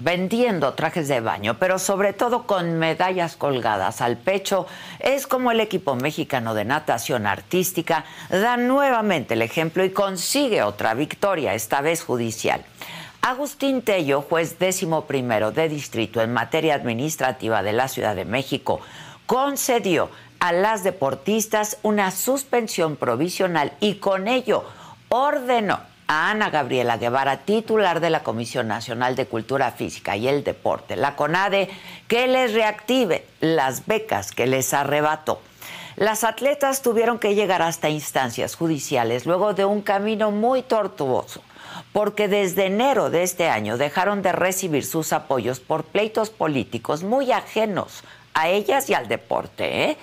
vendiendo trajes de baño, pero sobre todo con medallas colgadas al pecho, es como el equipo mexicano de natación artística da nuevamente el ejemplo y consigue otra victoria, esta vez judicial. Agustín Tello, juez décimo primero de distrito en materia administrativa de la Ciudad de México, concedió a las deportistas una suspensión provisional y con ello ordenó a Ana Gabriela Guevara, titular de la Comisión Nacional de Cultura Física y el Deporte, la CONADE, que les reactive las becas que les arrebató. Las atletas tuvieron que llegar hasta instancias judiciales luego de un camino muy tortuoso, porque desde enero de este año dejaron de recibir sus apoyos por pleitos políticos muy ajenos a ellas y al deporte. ¿eh?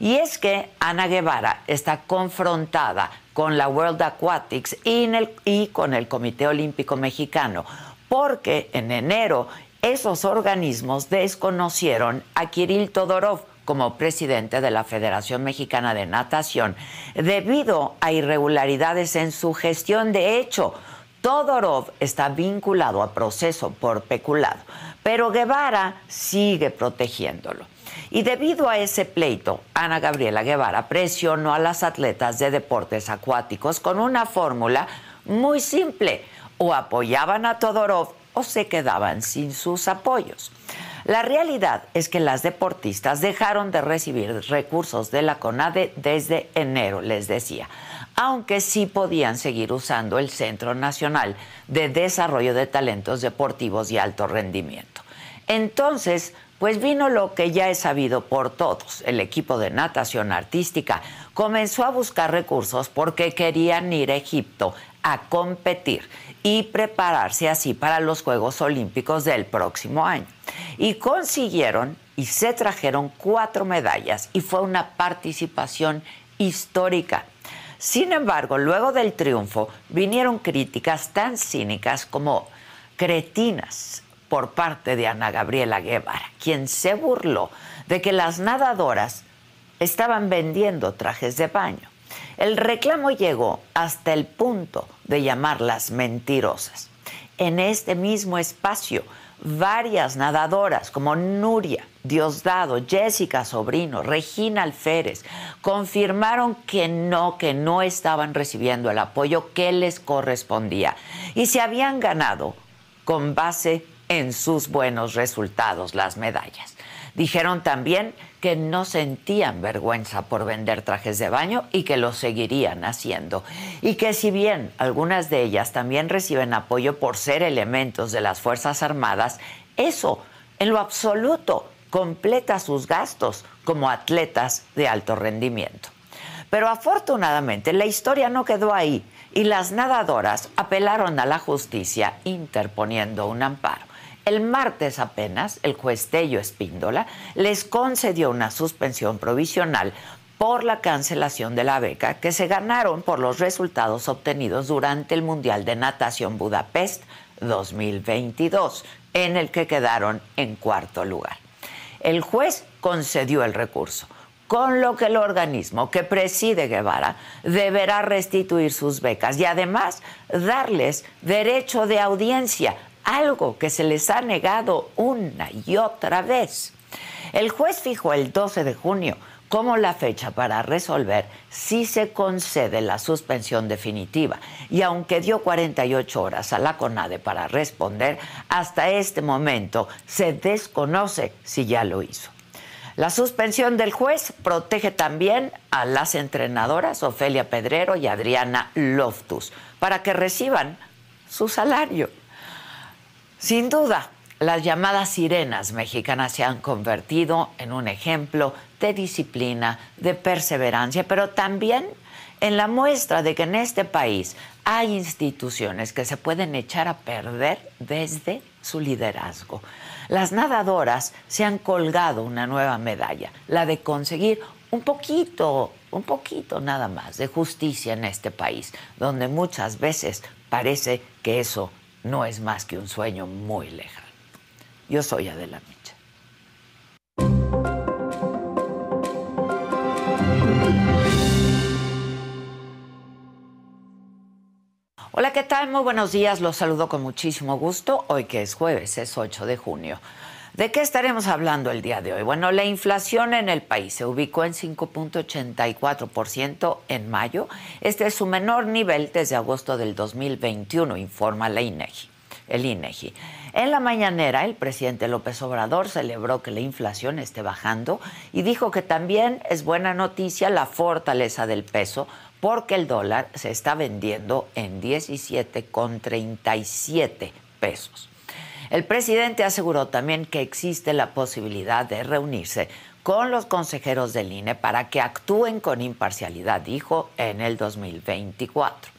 Y es que Ana Guevara está confrontada con la World Aquatics y, con el Comité Olímpico Mexicano, porque en enero esos organismos desconocieron a Kirill Todorov como presidente de la Federación Mexicana de Natación debido a irregularidades en su gestión. De hecho, Todorov está vinculado a proceso por peculado, pero Guevara sigue protegiéndolo. Y debido a ese pleito, Ana Gabriela Guevara presionó a las atletas de deportes acuáticos con una fórmula muy simple. O apoyaban a Todorov o se quedaban sin sus apoyos. La realidad es que las deportistas dejaron de recibir recursos de la CONADE desde enero, les decía, aunque sí podían seguir usando el Centro Nacional de Desarrollo de Talentos Deportivos y Alto Rendimiento. Entonces, pues vino lo que ya es sabido por todos. El equipo de natación artística comenzó a buscar recursos porque querían ir a Egipto a competir y prepararse así para los Juegos Olímpicos del próximo año. Y consiguieron y se trajeron cuatro medallas y fue una participación histórica. Sin embargo, luego del triunfo vinieron críticas tan cínicas como cretinas por parte de Ana Gabriela Guevara, quien se burló de que las nadadoras estaban vendiendo trajes de baño. El reclamo llegó hasta el punto de llamarlas mentirosas. En este mismo espacio, varias nadadoras como Nuria, Diosdado, Jessica Sobrino, Regina Alférez, confirmaron que no, que no estaban recibiendo el apoyo que les correspondía y se habían ganado con base en sus buenos resultados las medallas. Dijeron también que no sentían vergüenza por vender trajes de baño y que lo seguirían haciendo. Y que si bien algunas de ellas también reciben apoyo por ser elementos de las Fuerzas Armadas, eso en lo absoluto completa sus gastos como atletas de alto rendimiento. Pero afortunadamente la historia no quedó ahí y las nadadoras apelaron a la justicia interponiendo un amparo. El martes apenas, el juez Tello Espíndola les concedió una suspensión provisional por la cancelación de la beca que se ganaron por los resultados obtenidos durante el Mundial de Natación Budapest 2022, en el que quedaron en cuarto lugar. El juez concedió el recurso, con lo que el organismo que preside Guevara deberá restituir sus becas y además darles derecho de audiencia algo que se les ha negado una y otra vez. El juez fijó el 12 de junio como la fecha para resolver si se concede la suspensión definitiva. Y aunque dio 48 horas a la CONADE para responder, hasta este momento se desconoce si ya lo hizo. La suspensión del juez protege también a las entrenadoras Ofelia Pedrero y Adriana Loftus para que reciban su salario. Sin duda, las llamadas sirenas mexicanas se han convertido en un ejemplo de disciplina, de perseverancia, pero también en la muestra de que en este país hay instituciones que se pueden echar a perder desde su liderazgo. Las nadadoras se han colgado una nueva medalla, la de conseguir un poquito, un poquito nada más de justicia en este país, donde muchas veces parece que eso no es más que un sueño muy lejano. Yo soy Adela Micha. Hola, ¿qué tal? Muy buenos días. Los saludo con muchísimo gusto. Hoy que es jueves, es 8 de junio. ¿De qué estaremos hablando el día de hoy? Bueno, la inflación en el país se ubicó en 5.84% en mayo. Este es su menor nivel desde agosto del 2021, informa la INEGI, el INEGI. En la mañanera, el presidente López Obrador celebró que la inflación esté bajando y dijo que también es buena noticia la fortaleza del peso porque el dólar se está vendiendo en 17,37 pesos. El presidente aseguró también que existe la posibilidad de reunirse con los consejeros del INE para que actúen con imparcialidad, dijo, en el 2024.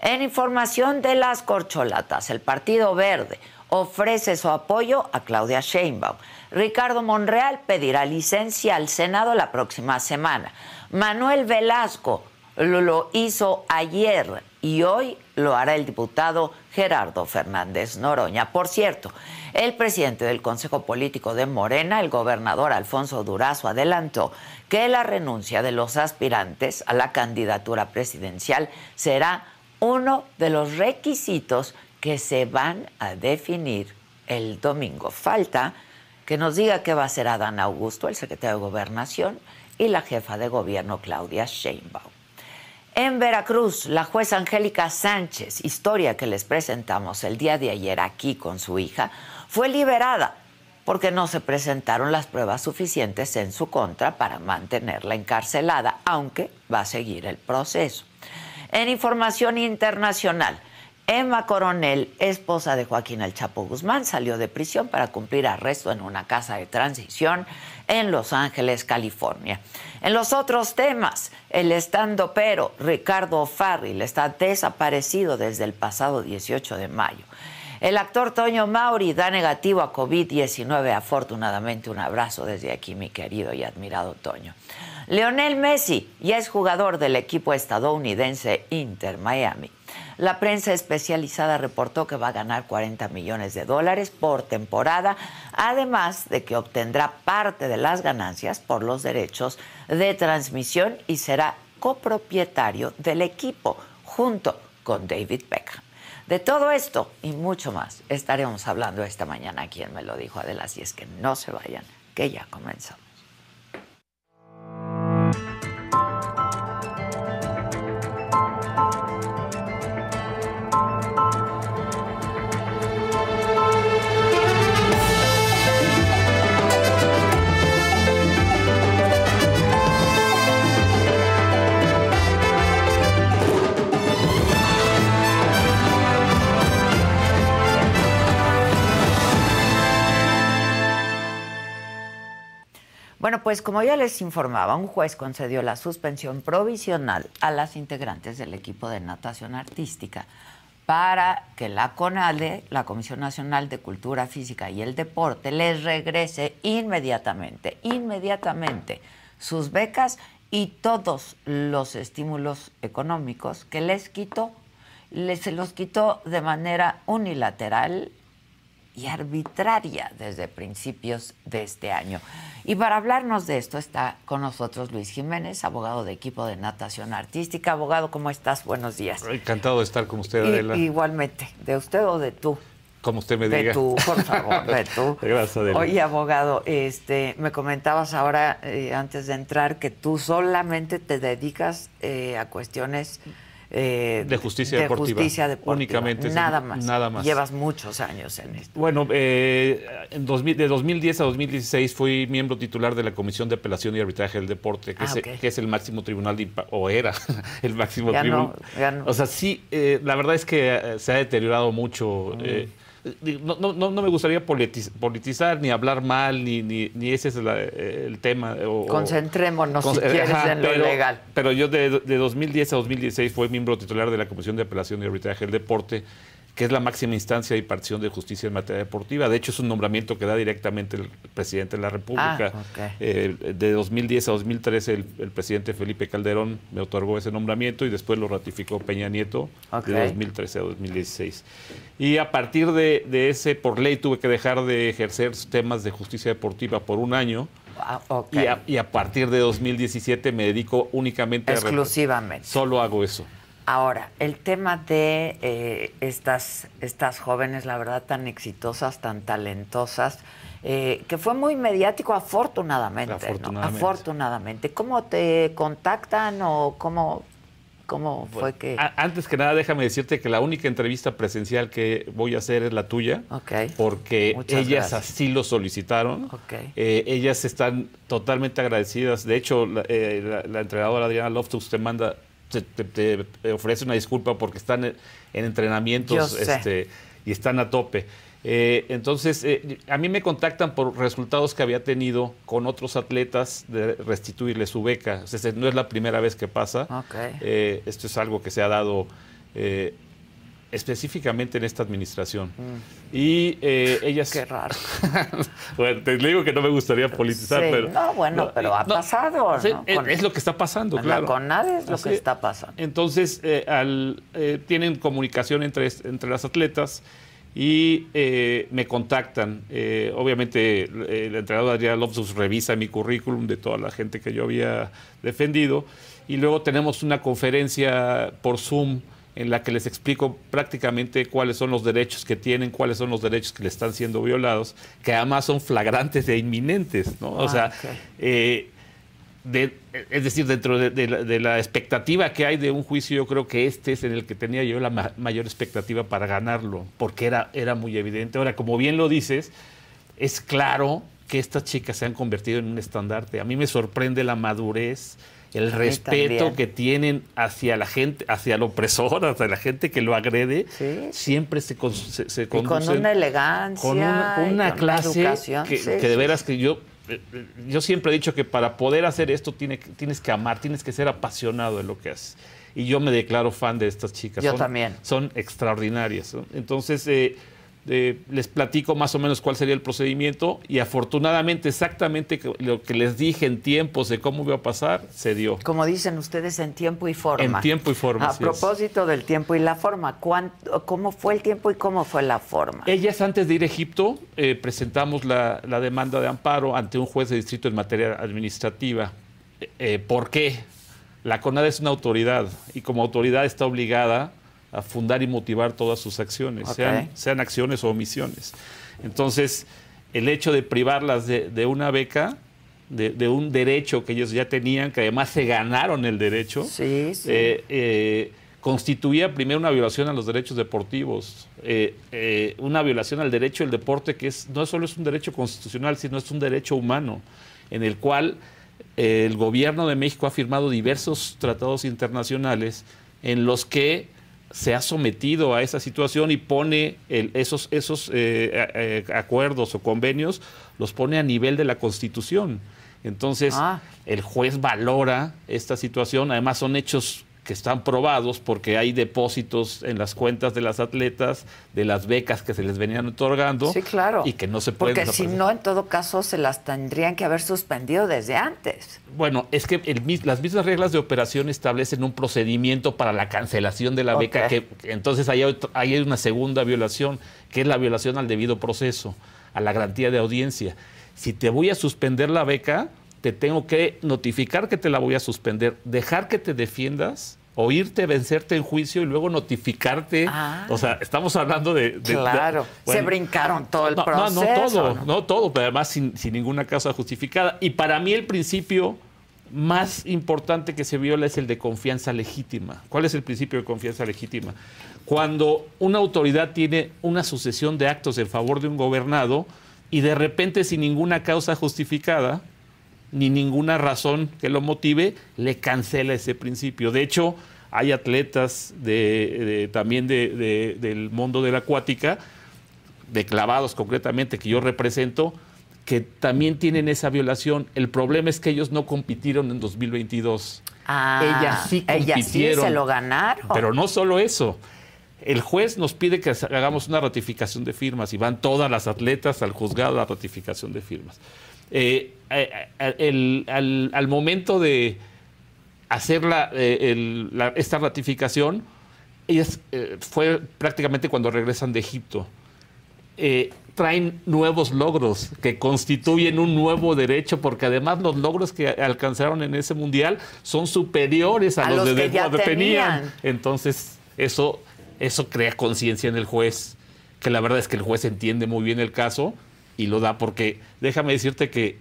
En información de las corcholatas, el Partido Verde ofrece su apoyo a Claudia Sheinbaum. Ricardo Monreal pedirá licencia al Senado la próxima semana. Manuel Velasco lo, hizo ayer y hoy lo hará el diputado Gerardo Fernández Noroña. Por cierto, el presidente del Consejo Político de Morena, el gobernador Alfonso Durazo, adelantó que la renuncia de los aspirantes a la candidatura presidencial será uno de los requisitos que se van a definir el domingo. Falta que nos diga qué va a hacer Adán Augusto, el secretario de Gobernación, y la jefa de gobierno Claudia Sheinbaum. En Veracruz, la jueza Angélica Sánchez, historia que les presentamos el día de ayer aquí con su hija, fue liberada porque no se presentaron las pruebas suficientes en su contra para mantenerla encarcelada, aunque va a seguir el proceso. En información internacional, Emma Coronel, esposa de Joaquín El Chapo Guzmán, salió de prisión para cumplir arresto en una casa de transición en Los Ángeles, California. En los otros temas, el estando pero Ricardo Farril está desaparecido desde el pasado 18 de mayo. El actor Toño Mauri da negativo a COVID-19. Afortunadamente, un abrazo desde aquí, mi querido y admirado Toño. Leonel Messi ya es jugador del equipo estadounidense Inter Miami. La prensa especializada reportó que va a ganar 40 millones de dólares por temporada, además de que obtendrá parte de las ganancias por los derechos de transmisión y será copropietario del equipo junto con David Beckham. De todo esto y mucho más estaremos hablando esta mañana. Quien me lo dijo, Adela, si es que no se vayan, que ya comenzamos. Bueno, pues como ya les informaba, un juez concedió la suspensión provisional a las integrantes del equipo de natación artística para que la CONADE, la Comisión Nacional de Cultura Física y el Deporte, les regrese inmediatamente, inmediatamente sus becas y todos los estímulos económicos que les quitó, les, se los quitó de manera unilateral y arbitraria desde principios de este año. Y para hablarnos de esto está con nosotros Luis Jiménez, abogado de equipo de natación artística. Abogado, ¿cómo estás? Buenos días. Encantado de estar con usted, Adela. igualmente, ¿de usted o de tú? Como usted me diga. De tú, por favor, de tú. Gracias, Adela. Oye, abogado, este, me comentabas ahora, eh, antes de entrar, que tú solamente te dedicas eh, a cuestiones eh, De justicia de deportiva. justicia deportiva. Únicamente, Nada más. nada más. Llevas muchos años en esto. Bueno, eh, en 2000 de 2010 a 2016 fui miembro titular de la Comisión de Apelación y Arbitraje del Deporte, que, Ah, es, ok. que es el máximo tribunal, de o era el máximo Ya tribunal. no, ya no. O sea, sí, eh, la verdad es que eh, se ha deteriorado mucho. Mm. Eh, no, no- no- me gustaría politiz- politizar, ni hablar mal, ni, ni, ni ese es la- eh, el tema. o- o- Concentrémonos, Con- si quieres, ajá, en lo pero, legal. Pero yo de, de 2010 a 2016 fui miembro titular de la Comisión de Apelación y Arbitraje del Deporte, que es la máxima instancia de impartición de justicia en materia deportiva. De hecho, es un nombramiento que da directamente el presidente de la República. Ah. Eh, de 2010 a 2013 el, el presidente Felipe Calderón me otorgó ese nombramiento y después lo ratificó Peña Nieto de 2013 a 2016. Y a partir de, de ese, por ley, tuve que dejar de ejercer temas de justicia deportiva por un año. Ah. Y, a, y a partir de 2017 me dedico únicamente a... rep- Exclusivamente. Solo hago eso. Ahora, el tema de eh, estas, estas jóvenes, la verdad, tan exitosas, tan talentosas, eh, que fue muy mediático, afortunadamente. ¿no? Afortunadamente. Afortunadamente. ¿Cómo te contactan o cómo, cómo fue que...? Antes que nada, déjame decirte que la única entrevista presencial que voy a hacer es la tuya. Ok. Porque Muchas ellas gracias. así lo solicitaron. Ok. Eh, ellas están totalmente agradecidas. De hecho, la, eh, la- la entrenadora Adriana Loftus te manda, te, te- te ofrece una disculpa porque están en, en entrenamientos este, y están a tope. Eh, entonces, eh, a mí me contactan por resultados que había tenido con otros atletas de restituirles su beca. O sea, no es la primera vez que pasa. Eh, esto es algo que se ha dado específicamente en esta administración. Y eh, ellas... Mm. Qué raro. bueno, te digo que no me gustaría politizar, Sí, pero... no, bueno, pero ha pasado, sí, ¿no? es, lo que está pasando, en claro. la CONADE es lo Así- que está pasando. Entonces, eh, al, eh, tienen comunicación entre, entre las atletas y eh, me contactan. Eh, obviamente, el entrenador Adrián Lopsus revisa mi currículum de toda la gente que yo había defendido y luego tenemos una conferencia por Zoom en la que les explico prácticamente cuáles son los derechos que tienen, cuáles son los derechos que le están siendo violados, que además son flagrantes e inminentes, ¿no? O Ah, sea, ok. eh, de- es decir, dentro de, de la, de la expectativa que hay de un juicio, yo creo que este es en el que tenía yo la ma- mayor expectativa para ganarlo, porque era, era muy evidente. Ahora, como bien lo dices, es claro que estas chicas se han convertido en un estandarte. A mí me sorprende la madurez, el respeto que tienen hacia la gente, hacia el opresor, hacia la gente que lo agrede. Sí. Siempre se, con- se, se Y con una elegancia. con una, con una clase educación, que, sí, que de veras que yo eh, eh, yo siempre he dicho que para poder hacer esto tiene, tienes que amar, tienes que ser apasionado de lo que haces. Y yo me declaro fan de estas chicas. Yo Son- también. Son extraordinarias. ¿no? Entonces, eh, eh, les platico más o menos cuál sería el procedimiento y afortunadamente exactamente lo que les dije en tiempos de cómo iba a pasar, se dio. Como dicen ustedes, en tiempo y forma. En tiempo y forma, A es. propósito del tiempo y la forma, ¿cuánto- ¿cómo fue el tiempo y cómo fue la forma? Ellas antes de ir a Egipto eh, presentamos la, la demanda de amparo ante un juez de distrito en materia administrativa. Eh, ¿Por qué? La CONADE es una autoridad y como autoridad está obligada a fundar y motivar todas sus acciones, sean, sean acciones o omisiones. Entonces, el hecho de privarlas de, de una beca, de, de un derecho que ellos ya tenían, que además se ganaron el derecho, Sí, sí. eh, eh, constituía primero una violación a los derechos deportivos, eh, una violación al derecho del deporte que es, no solo es un derecho constitucional, sino es un derecho humano, en el cual el gobierno de México ha firmado diversos tratados internacionales en los que se ha sometido a esa situación y pone el- esos, esos eh, a- eh, acuerdos o convenios, los pone a nivel de la Constitución. Entonces, Ah. el juez valora esta situación, además son hechos que están probados porque hay depósitos en las cuentas de las atletas, de las becas que se les venían otorgando Sí, claro. y que no se pueden Porque si no, en todo caso, se las tendrían que haber suspendido desde antes. Bueno, es que el las mismas reglas de operación establecen un procedimiento para la cancelación de la beca, que entonces ahí hay, otro- ahí hay una segunda violación, que es la violación al debido proceso, a la garantía de audiencia. Si te voy a suspender la beca, te tengo que notificar que te la voy a suspender, dejar que te defiendas oírte, vencerte en juicio y luego notificarte. Ah. O sea, estamos hablando de... de- de- Claro, se brincaron todo el no, proceso. No, no todo, ¿no? no, todo, pero además sin, sin ninguna causa justificada. Y para mí el principio más importante que se viola es el de confianza legítima. ¿Cuál es el principio de confianza legítima? Cuando una autoridad tiene una sucesión de actos en favor de un gobernado y de repente sin ninguna causa justificada, ni ninguna razón que lo motive, le cancela ese principio. De hecho, hay atletas de, de- también de- de- del mundo de la acuática, de clavados concretamente, que yo represento, que también tienen esa violación. El problema es que ellos no compitieron en 2022. Ah, ellas sí ellas sí compitieron. se lo ganaron. Pero no solo eso. El juez nos pide que hagamos una ratificación de firmas y van todas las atletas al juzgado a la ratificación de firmas. Eh, eh, eh, el- al, al momento de hacer la, eh, el- la- esta ratificación, ellas, eh, fue prácticamente cuando regresan de Egipto. Traen nuevos logros que constituyen un nuevo derecho, porque además los logros que alcanzaron en ese mundial son superiores a, A los, los de que ya cuando tenían. tenían. Entonces, eso, eso crea conciencia en el juez, que la verdad es que el juez entiende muy bien el caso y lo da, porque déjame decirte que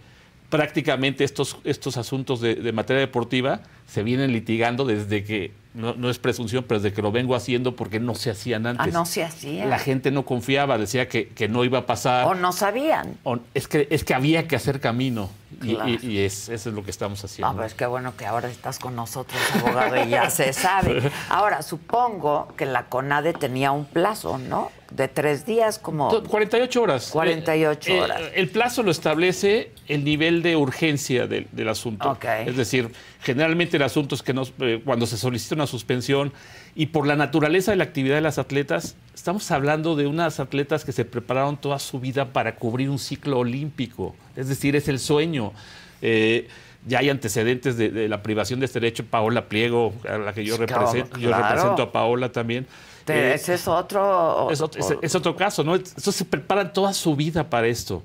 prácticamente estos, estos asuntos de, de materia deportiva se vienen litigando desde que, no, no es presunción, pero desde que lo vengo haciendo porque no se hacían ah, antes. no se hacía. La gente no confiaba, decía que, que no iba a pasar. O no sabían. O- es, que, es que había que hacer camino. Y, Claro. y- y es, eso es lo que estamos haciendo. No, pues qué bueno que ahora estás con nosotros, abogado, y ya se sabe. Ahora, supongo que la CONADE tenía un plazo, ¿no? De tres días, como... To- 48 horas. 48 Eh, eh, horas. el plazo lo establece el nivel de urgencia del, del asunto. Es decir, generalmente el asunto es que nos- eh, cuando se solicita una suspensión y por la naturaleza de la actividad de las atletas, estamos hablando de unas atletas que se prepararon toda su vida para cubrir un ciclo olímpico. Es decir, es el sueño. Eh, ya hay antecedentes de, de la privación de este derecho. Paola Pliego, a la que yo, Claro, represento, yo represento a Paola también. Eh, ese es otro... es, ot- es- es otro caso, ¿no? Entonces se preparan toda su vida para esto.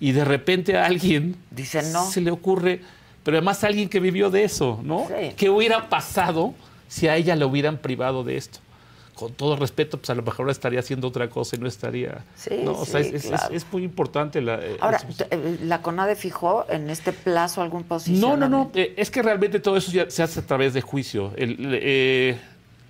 Y de repente a alguien Dice no. se le ocurre, pero además alguien que vivió de eso, ¿no? Sí. ¿Qué hubiera pasado si a ella le hubieran privado de esto? Con todo respeto, pues a lo mejor estaría haciendo otra cosa y no estaría. Sí, ¿no? O sí, es, es- claro. es muy importante la. eh, Ahora, eso. t- eh, ¿la CONADE fijó en este plazo algún No, posicionamiento? no, no. eh, es que realmente todo eso ya se hace a través de juicio. El- eh,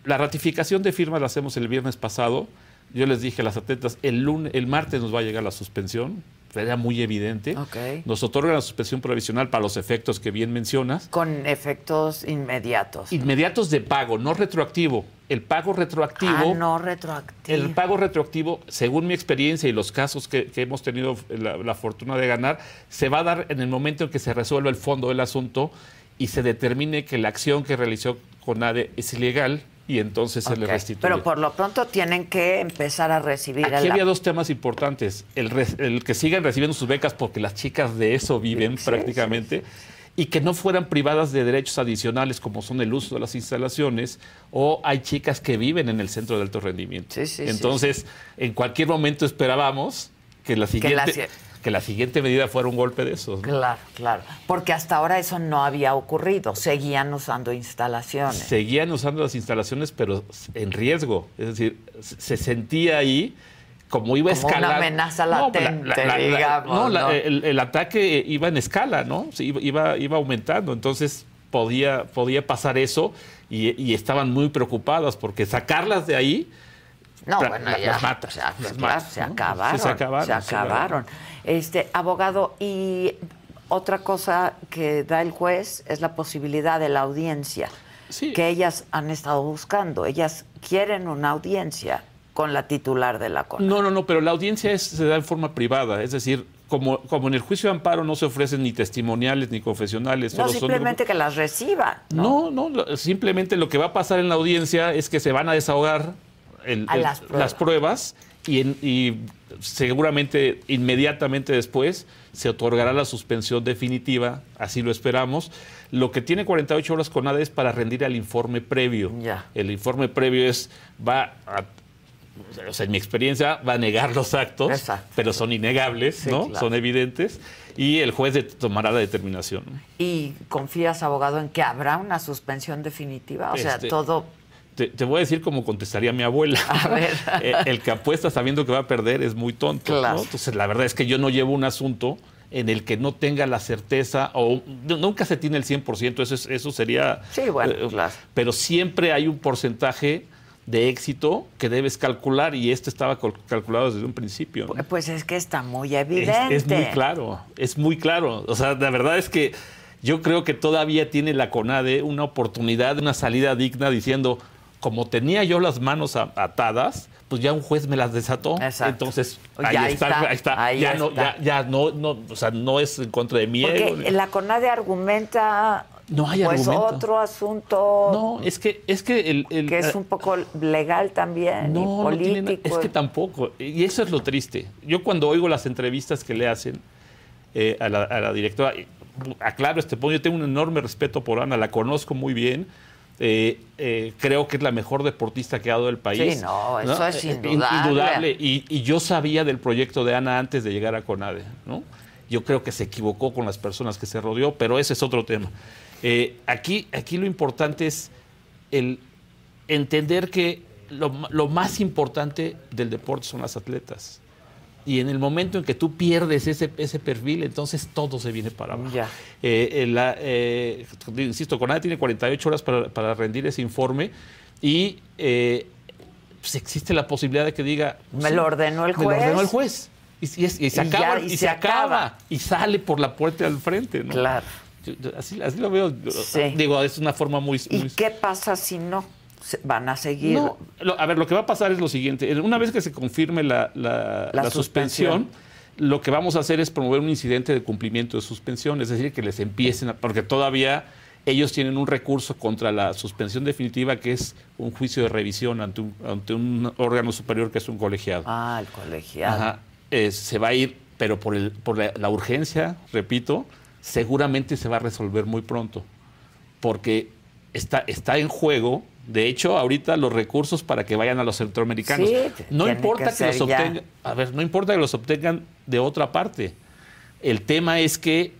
la ratificación de firmas la hacemos el viernes pasado. Yo les dije a las atletas, el, lunes, el martes nos va a llegar la suspensión. Era muy evidente. Ok. Nos otorgan la suspensión provisional para los efectos que bien mencionas. Con efectos inmediatos. Inmediatos de pago, no retroactivo. El pago retroactivo. Ah, no retroactivo. El pago retroactivo, según mi experiencia y los casos que, que hemos tenido la, la fortuna de ganar, se va a dar en el momento en que se resuelva el fondo del asunto y se determine que la acción que realizó CONADE es ilegal y entonces se le restituye. Pero por lo pronto tienen que empezar a recibir Aquí el había dos temas importantes. El, re- el que sigan recibiendo sus becas porque las chicas de eso viven Sí, prácticamente y que no fueran privadas de derechos adicionales como son el uso de las instalaciones o hay chicas que viven en el centro de alto rendimiento. Sí, sí, sí, Entonces, en cualquier momento esperábamos que la Que la siguiente, si- que la siguiente medida fuera un golpe de esos. ¿no? Claro, claro. Porque hasta ahora eso no había ocurrido. Seguían usando instalaciones. Seguían usando las instalaciones, pero en riesgo. Es decir, se sentía ahí como iba a Como una amenaza No, pues, latente, digamos, no, la- ¿no? El, el ataque iba en escala, ¿no? Sí, iba, iba, iba aumentando. Entonces podía, podía pasar eso y, y estaban muy preocupadas porque sacarlas de ahí. No, bueno, ya. las matas, o sea, las claro, matas, se acabaron. se acabaron, Se. Este, abogado, y otra cosa que da el juez es la posibilidad de la audiencia. Sí. Que ellas han estado buscando. Ellas quieren una audiencia con la titular de la CONA. No, no, no, pero la audiencia es- se da en forma privada. Es decir, como, como en el juicio de amparo no se ofrecen ni testimoniales ni confesionales. No, son- simplemente que las reciban. No, no, simplemente lo que va a pasar en la audiencia es que se van a desahogar el- A el- las pruebas. pruebas y, en- y seguramente inmediatamente después se otorgará la suspensión definitiva, así lo esperamos. Lo que tiene 48 horas con ADE es para rendir el informe previo. El informe previo es, va a, o sea, en mi experiencia, va a negar los actos, Exacto. pero son innegables, Sí, ¿no? claro. Son evidentes. y el juez de- tomará la determinación. ¿Y confías, abogado, en que habrá una suspensión definitiva? O sea, Este, todo... Te, te voy a decir como contestaría mi abuela. A ver. Eh, el que apuesta sabiendo que va a perder es muy tonto. ¿no? Claro. Entonces, la verdad es que yo no llevo un asunto en el que no tenga la certeza o nunca se tiene el 100%, eso, es- eso sería... Sí, bueno, eh, claro. Pero siempre hay un porcentaje de éxito que debes calcular y este estaba cal- calculado desde un principio. ¿no? Pues es que está muy Es, evidente. es muy claro, es muy claro. O sea, la verdad es que yo creo que todavía tiene la CONADE una oportunidad, una salida digna diciendo, como tenía yo las manos atadas, pues ya un juez me las desató. Exacto. Entonces, Ya ahí, ahí está, está, ahí está. ahí ya, no, está. ya, ya no, no, o sea, no es en contra de ego. Porque la CONADE argumenta No hay pues argumento. otro asunto No, es que, es que el, el- que es un poco legal también y No, no tiene na- político. es que tampoco. Y eso es lo triste. Yo cuando oigo las entrevistas que le hacen eh, a, la, a la directora, y, aclaro este punto, yo tengo un enorme respeto por Ana, la conozco muy bien. Eh, eh, creo que es la mejor deportista que ha dado el país. Sí, no, eso es Eh, indudable. indudable. Y, y yo sabía del proyecto de Ana antes de llegar a CONADE. ¿no? Yo creo que se equivocó con las personas que se rodeó, pero ese es otro tema. Eh, aquí, aquí lo importante es el entender que lo más importante del deporte son las atletas. Y en el momento en que tú pierdes ese, ese perfil, entonces todo se viene para abajo. Ya. Eh, eh, la, eh, insisto, CONADE tiene 48 horas para, para rendir ese informe y eh, pues existe la posibilidad de que diga... Me lo ordenó el Me lo juez". ordenó el juez. Y, y y se Y ya, acaba, y se se acaba, acaba. y sale por la puerta al frente. ¿no? Claro. Así, así lo veo. Sí. Digo, es una forma muy... ¿Y muy- qué pasa si no? Van a seguir. no, lo- a ver, lo que va a pasar es lo siguiente. Una vez que se confirme la, la- La la suspensión. suspensión, lo que vamos a hacer es promover un incidente de cumplimiento de suspensión, es decir, que les empiecen, a- porque todavía ellos tienen un recurso contra la suspensión definitiva, que es un juicio de revisión ante un, ante un órgano superior que es un colegiado. Ah, el colegiado. Ajá. Eh, se va a ir, pero por, el, por la, la urgencia, repito, seguramente se va a resolver muy pronto, porque está, está en juego, de hecho, ahorita los recursos para que vayan a los centroamericanos. Sí, no importa que los obtengan, a ver, no importa que los obtengan de otra parte. El tema es que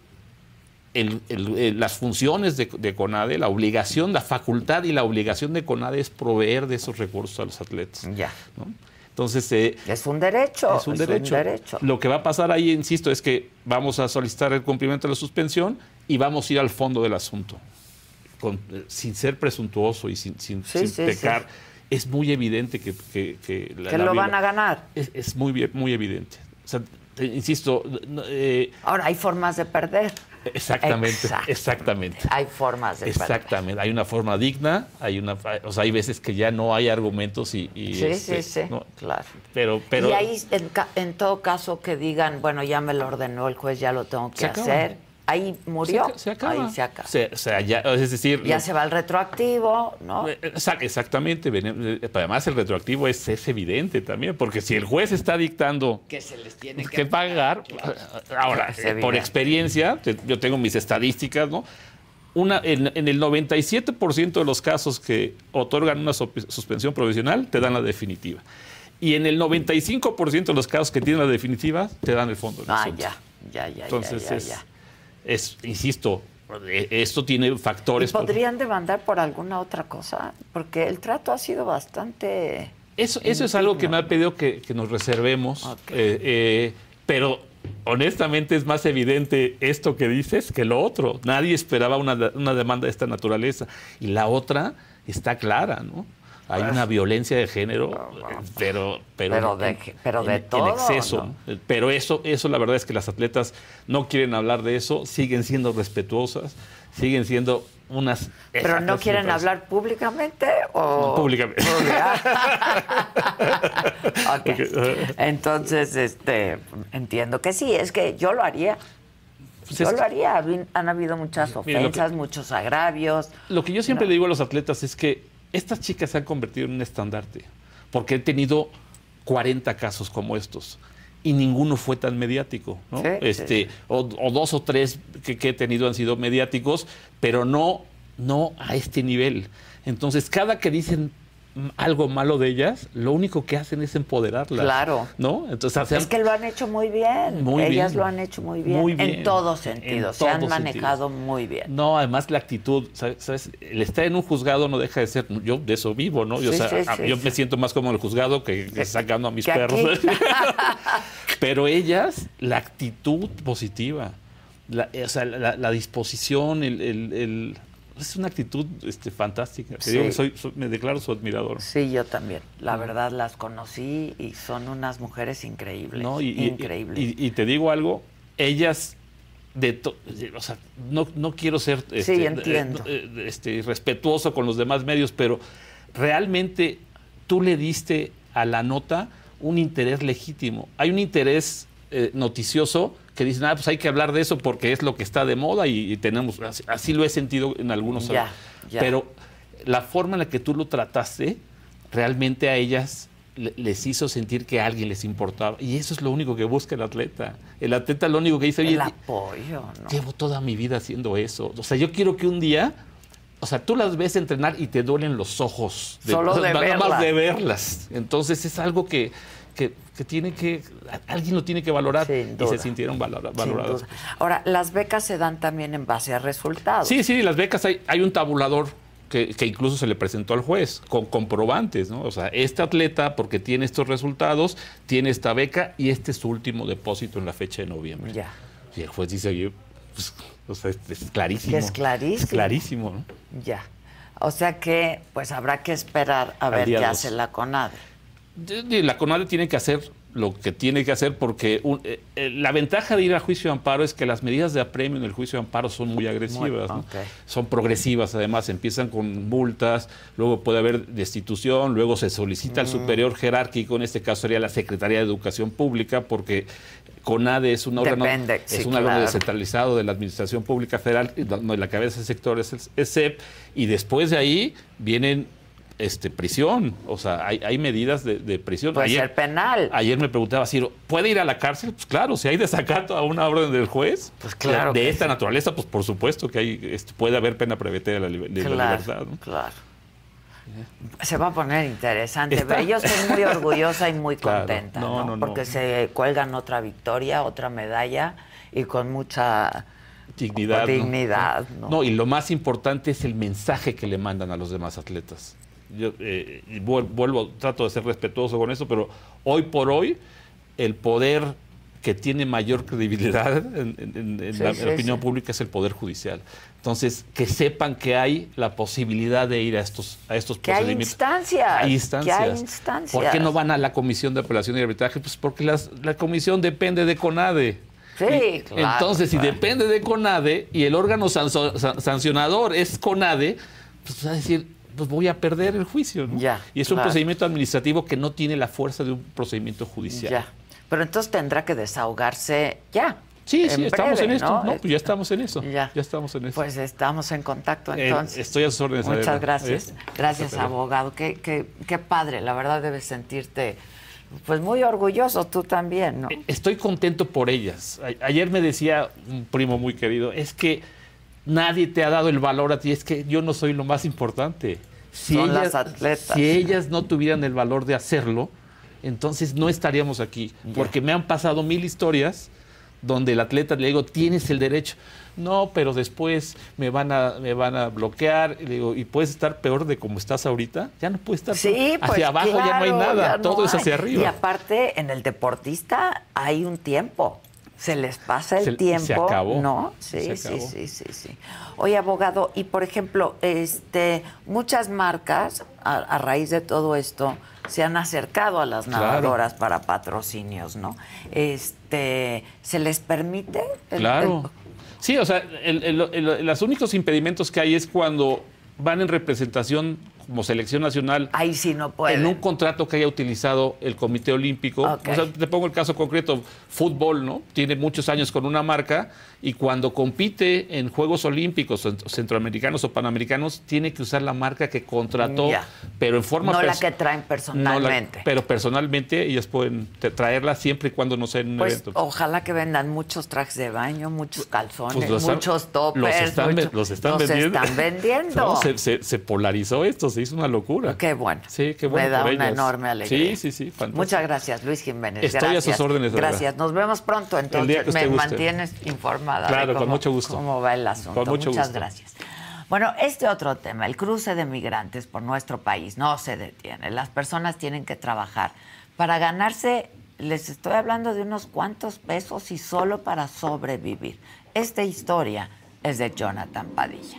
el- el- el- las funciones de, de CONADE, la obligación, la facultad y la obligación de CONADE es proveer de esos recursos a los atletas. Ya. ¿no? Entonces, eh, Es un derecho. es un derecho. derecho. Lo que va a pasar ahí, insisto, es que vamos a solicitar el cumplimiento de la suspensión y vamos a ir al fondo del asunto. Con- sin ser presuntuoso y sin, sin- Sí, sin sí, pecar. sí. Es muy evidente que, que- que la- Que la lo viola- van a ganar. Es, es muy, muy evidente. O sea, te- insisto, eh, Ahora hay formas de perder. exactamente, Exactamente. exactamente. Hay formas de perder. Exactamente, hay una forma digna, hay una, o sea, hay veces que ya no hay argumentos y, y, Sí, este, sí, sí. no, Claro. pero, pero y ahí, en, en todo caso, que digan, bueno, ya me lo ordenó el juez, ya lo tengo que hacer. Ahí murió. Se, se acaba. Ahí se acaba. Se- o sea, ya, es decir, ya lo- se va el retroactivo, ¿no? Eh, exact- Exactamente. eh, Además, el retroactivo es, es evidente también, porque si el juez está dictando Que se les tiene que pagar, ahora, eh, por evidente. experiencia, yo tengo mis estadísticas, ¿no? Una, en, en el 97% de los casos que otorgan una suspensión provisional, te dan la definitiva. Y en el 95% de los casos que tienen la definitiva, te dan el fondo. Ah, ya, ya, ya, Entonces, ya, ya, es, ya. es, insisto, eh, esto tiene ¿Y factores. por- podrían demandar por alguna otra cosa? Porque el trato ha sido bastante... Eso, eso es algo que me ha pedido que, que nos reservemos, eh, eh, pero honestamente es más evidente esto que dices que lo otro. Nadie esperaba una, una demanda de esta naturaleza. Y la otra está clara, ¿no? Hay una violencia de género, pero, pero, Pero de- pero de en, todo, en exceso. ¿no? Pero eso, eso la verdad es que las atletas no quieren hablar de eso, siguen siendo respetuosas, siguen siendo unas... ¿Pero no quieren hablar públicamente o...? Públicamente. Entonces, este, entiendo que sí, es que yo lo haría. Pues yo lo haría. Han habido muchas Mira, lo que- ofensas, muchos agravios. Lo que yo siempre le digo a los atletas es que estas chicas se han convertido en un estandarte, porque he tenido 40 casos como estos y ninguno fue tan mediático, ¿no? Sí, este, sí. O, o dos o tres que, que he tenido han sido mediáticos, pero no, no a este nivel. Entonces, cada que dicen algo malo de ellas, lo único que hacen es empoderarlas. Claro. ¿No? Entonces, es que lo han hecho muy bien. Muy ellas lo han hecho muy bien. Muy bien. En todos sentidos. Se han manejado muy bien. No, además la actitud, ¿sabes? El estar en un juzgado no deja de ser. Yo de eso vivo, ¿no? Yo, yo me siento más como el juzgado que, sacando a mis perros. Pero ellas, la actitud positiva. La, o sea, la, disposición, el, es una actitud este, fantástica. soy, me declaro su admirador. Sí, yo también. La verdad las conocí y son unas mujeres increíbles. No, y, increíbles. Y, te digo algo, ellas de o sea, no, no quiero ser este, entiendo. Eh, este, respetuoso con los demás medios, pero realmente tú le diste a la nota un interés legítimo. Hay un interés eh, noticioso que dicen, ah, pues hay que hablar de eso porque es lo que está de moda y, tenemos, así, lo he sentido en algunos ya, Pero la forma en la que tú lo trataste, realmente a ellas les hizo sentir que a alguien les importaba. Y eso es lo único que busca el atleta. El atleta lo único que dice, el apoyo, ¿no? llevo toda mi vida haciendo eso. O sea, yo quiero que un día, o sea, tú las ves entrenar y te duelen los ojos. De, Solo de verlas. de verlas. Entonces es algo que que, tiene que, alguien lo tiene que valorar y se sintieron valorados. Ahora, las becas se dan también en base a resultados. Sí, sí, las becas hay, hay un tabulador que, incluso se le presentó al juez con comprobantes, ¿no? O sea, este atleta, porque tiene estos resultados, tiene esta beca y este es su último depósito en la fecha de noviembre. Ya. Y el juez dice, pues, o sea, es, clarísimo. es clarísimo. Es clarísimo, ¿no? Ya. O sea que, pues habrá que esperar a ver qué hace la CONADE. La CONADE tiene que hacer lo que tiene que hacer porque eh, eh, la ventaja de ir a juicio de amparo es que las medidas de apremio en el juicio de amparo son muy agresivas, son progresivas además, empiezan con multas, luego puede haber destitución, luego se solicita al mm. superior jerárquico, en este caso sería la Secretaría de Educación Pública, porque CONADE es un órgano, es un órgano descentralizado de la Administración Pública Federal, donde la cabeza del sector es el CEP, y después de ahí vienen este, prisión. O sea, hay, medidas de, prisión. Puede ser penal. Ayer me preguntaba, si ¿puede ir a la cárcel? Pues claro, si hay desacato a una orden del juez. Pues claro. De, esta naturaleza, pues por supuesto que hay, este, puede haber pena preventiva de la, libertad. Claro. Se va a poner interesante. Yo estoy muy orgullosa y muy contenta, no, porque se cuelgan otra victoria, otra medalla y con mucha dignidad. dignidad no, y lo más importante es el mensaje que le mandan a los demás atletas yo eh, vuelvo, trato de ser respetuoso con eso, pero hoy por hoy el poder que tiene mayor credibilidad en, la, opinión pública es el poder judicial. Entonces, que sepan que hay la posibilidad de ir a estos, a estos que procedimientos. Hay instancias. Hay instancias. ¿Por qué no van a la Comisión de Apelación y Arbitraje? Pues porque la comisión depende de CONADE. Sí, claro, Entonces, si depende de CONADE y el órgano sancionador es CONADE, pues va a decir, pues voy a perder el juicio. y es un procedimiento administrativo que no tiene la fuerza de un procedimiento judicial. Ya. Pero entonces tendrá que desahogarse ya. Sí, sí, estamos en esto. ¿no? pues ya estamos en eso. Ya. estamos en eso. Pues estamos en contacto eh, entonces. estoy a sus órdenes. Muchas gracias. ¿Eh? Gracias, abogado. Qué, qué, qué padre. La verdad debes sentirte pues muy orgulloso tú también, ¿no? Estoy contento por ellas. ayer me decía un primo muy querido, es que nadie te ha dado el valor a ti, es que yo no soy lo más importante. Si Son ellas, las atletas. Si ellas no tuvieran el valor de hacerlo, entonces no estaríamos aquí. Porque me han pasado mil historias donde el atleta le digo, tienes el derecho. No, pero después me van a, me van a bloquear. Y le digo, ¿y puedes estar peor de como estás ahorita? Ya no puedes estar sí, Hacia pues abajo ya no hay nada, todo es hacia arriba. Y aparte, en el deportista hay un tiempo. Se les pasa el tiempo. Se acabó. ¿No? Sí, sí, sí, sí, sí. Oye, abogado, y por ejemplo, este, muchas marcas, a, raíz de todo esto, se han acercado a las nadadoras para patrocinios, ¿no? Este, ¿se les permite? claro. sí, o sea, los únicos impedimentos que hay es cuando van en representación como selección nacional Ahí sí no puede. en un contrato que haya utilizado el Comité Olímpico. O sea, te pongo el caso concreto, fútbol, ¿no? Tiene muchos años con una marca y cuando compite en Juegos Olímpicos, centroamericanos o panamericanos, tiene que usar la marca que contrató, pero en forma... No la que traen personalmente. pero personalmente ellas pueden traerla siempre y cuando no sea en un pues, evento. Ojalá que vendan muchos trajes de baño, muchos calzones, pues muchos toppers. Los están, los están vendiendo. Están vendiendo. se, se, polarizó esto se hizo una locura. Qué bueno. Sí, qué bueno. Me da por una ellas. enorme alegría. Sí, sí, sí. fantástico. Muchas gracias, Luis Jiménez. Estoy a sus órdenes. Gracias. Nos vemos pronto. Entonces, me mantienes informada Claro, de con mucho gusto. cómo va el asunto. Con mucho Muchas gusto. gracias. Bueno, este otro tema, el cruce de migrantes por nuestro país, no se detiene. Las personas tienen que trabajar para ganarse, les estoy hablando de unos cuantos pesos y solo para sobrevivir. Esta historia es de Jonathan Padilla.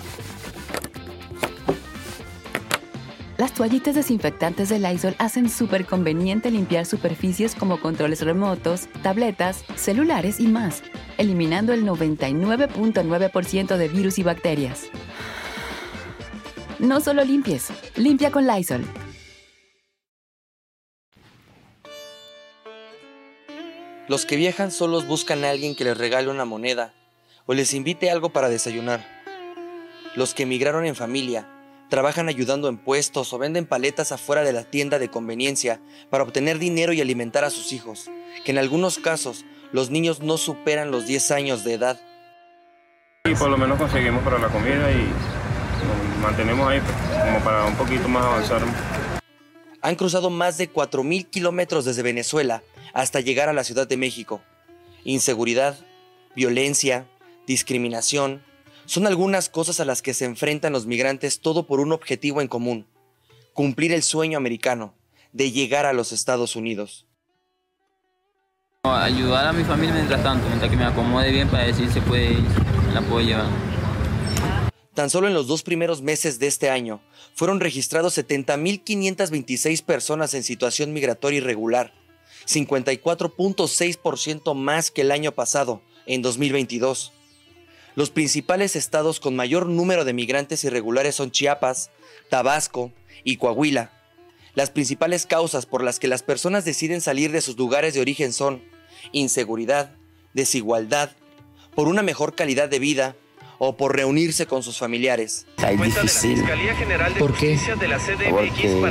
Las toallitas desinfectantes de Lysol hacen súper conveniente limpiar superficies como controles remotos, tabletas, celulares y más, eliminando el 99.9% de virus y bacterias. No solo limpies, limpia con Lysol. Los que viajan solos buscan a alguien que les regale una moneda o les invite algo para desayunar. Los que emigraron en familia trabajan ayudando en puestos o venden paletas afuera de la tienda de conveniencia para obtener dinero y alimentar a sus hijos, que en algunos casos los niños no superan los 10 años de edad. Y por lo menos conseguimos para la comida y nos mantenemos ahí pues, como para un poquito más avanzar. Han cruzado más de 4.000 kilómetros desde Venezuela hasta llegar a la Ciudad de México. Inseguridad, violencia, discriminación, son algunas cosas a las que se enfrentan los migrantes todo por un objetivo en común, cumplir el sueño americano de llegar a los Estados Unidos. Ayudar a mi familia mientras tanto, mientras que me acomode bien para decir se puede ir, la puedo llevar. Tan solo en los dos primeros meses de este año fueron registrados 70.526 personas en situación migratoria irregular, 54.6% más que el año pasado, en 2022. Los principales estados con mayor número de migrantes irregulares son Chiapas, Tabasco y Coahuila. Las principales causas por las que las personas deciden salir de sus lugares de origen son inseguridad, desigualdad, por una mejor calidad de vida o por reunirse con sus familiares. Es difícil. ¿Por qué? Porque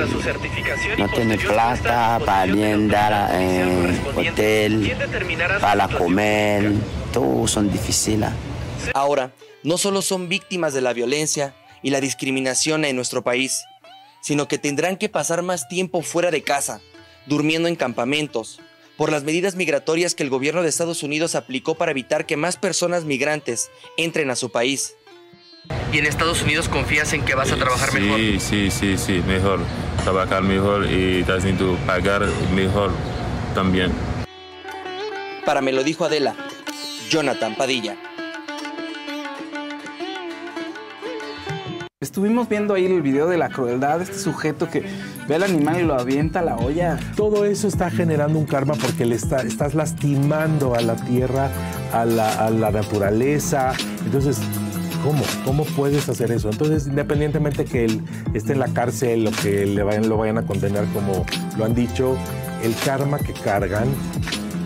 no tiene plata para en hotel, para comer, todo son difíciles. Ahora, no solo son víctimas de la violencia y la discriminación en nuestro país, sino que tendrán que pasar más tiempo fuera de casa, durmiendo en campamentos, por las medidas migratorias que el gobierno de Estados Unidos aplicó para evitar que más personas migrantes entren a su país. ¿Y en Estados Unidos confías en que vas a trabajar mejor? Sí, sí, sí, sí, mejor. Trabajar mejor y pagar mejor también. Para me lo dijo Adela, Jonathan Padilla. Estuvimos viendo ahí el video de la crueldad de este sujeto que ve al animal y lo avienta a la olla. Todo eso está generando un karma porque le está- estás lastimando a la tierra, a la, naturaleza. Entonces, ¿cómo? ¿Cómo puedes hacer eso? Entonces, independientemente que él esté en la cárcel o que le vayan, lo vayan a condenar como lo han dicho, el karma que cargan.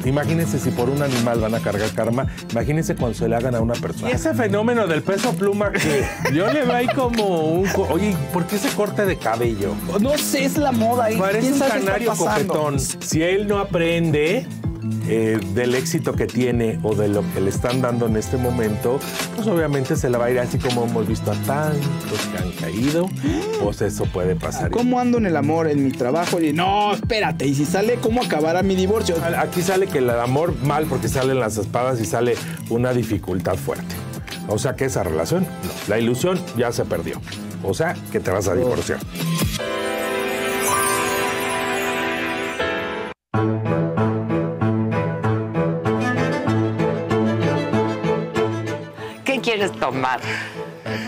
Imagínense si por un animal van a cargar karma, imagínense cuando se le hagan a una persona. Y ese fenómeno del peso pluma que yo le veo ahí como un... co- Oye, ¿por qué ese corte de cabello? No sé, es la moda. ¿y Parece un canario coquetón. Si él no aprende eh, del éxito que tiene o de lo que le están dando en este momento, pues obviamente se la va a ir así como hemos visto a tantos que han caído. Pues eso puede pasar. ¿Cómo ando en el amor, en mi trabajo? Y no, espérate, y si sale, ¿cómo acabará mi divorcio? Aquí sale que el amor mal porque salen las espadas y sale una dificultad fuerte. O sea que esa relación, no. La ilusión ya se perdió. O sea que te vas a divorciar. Quieres tomar?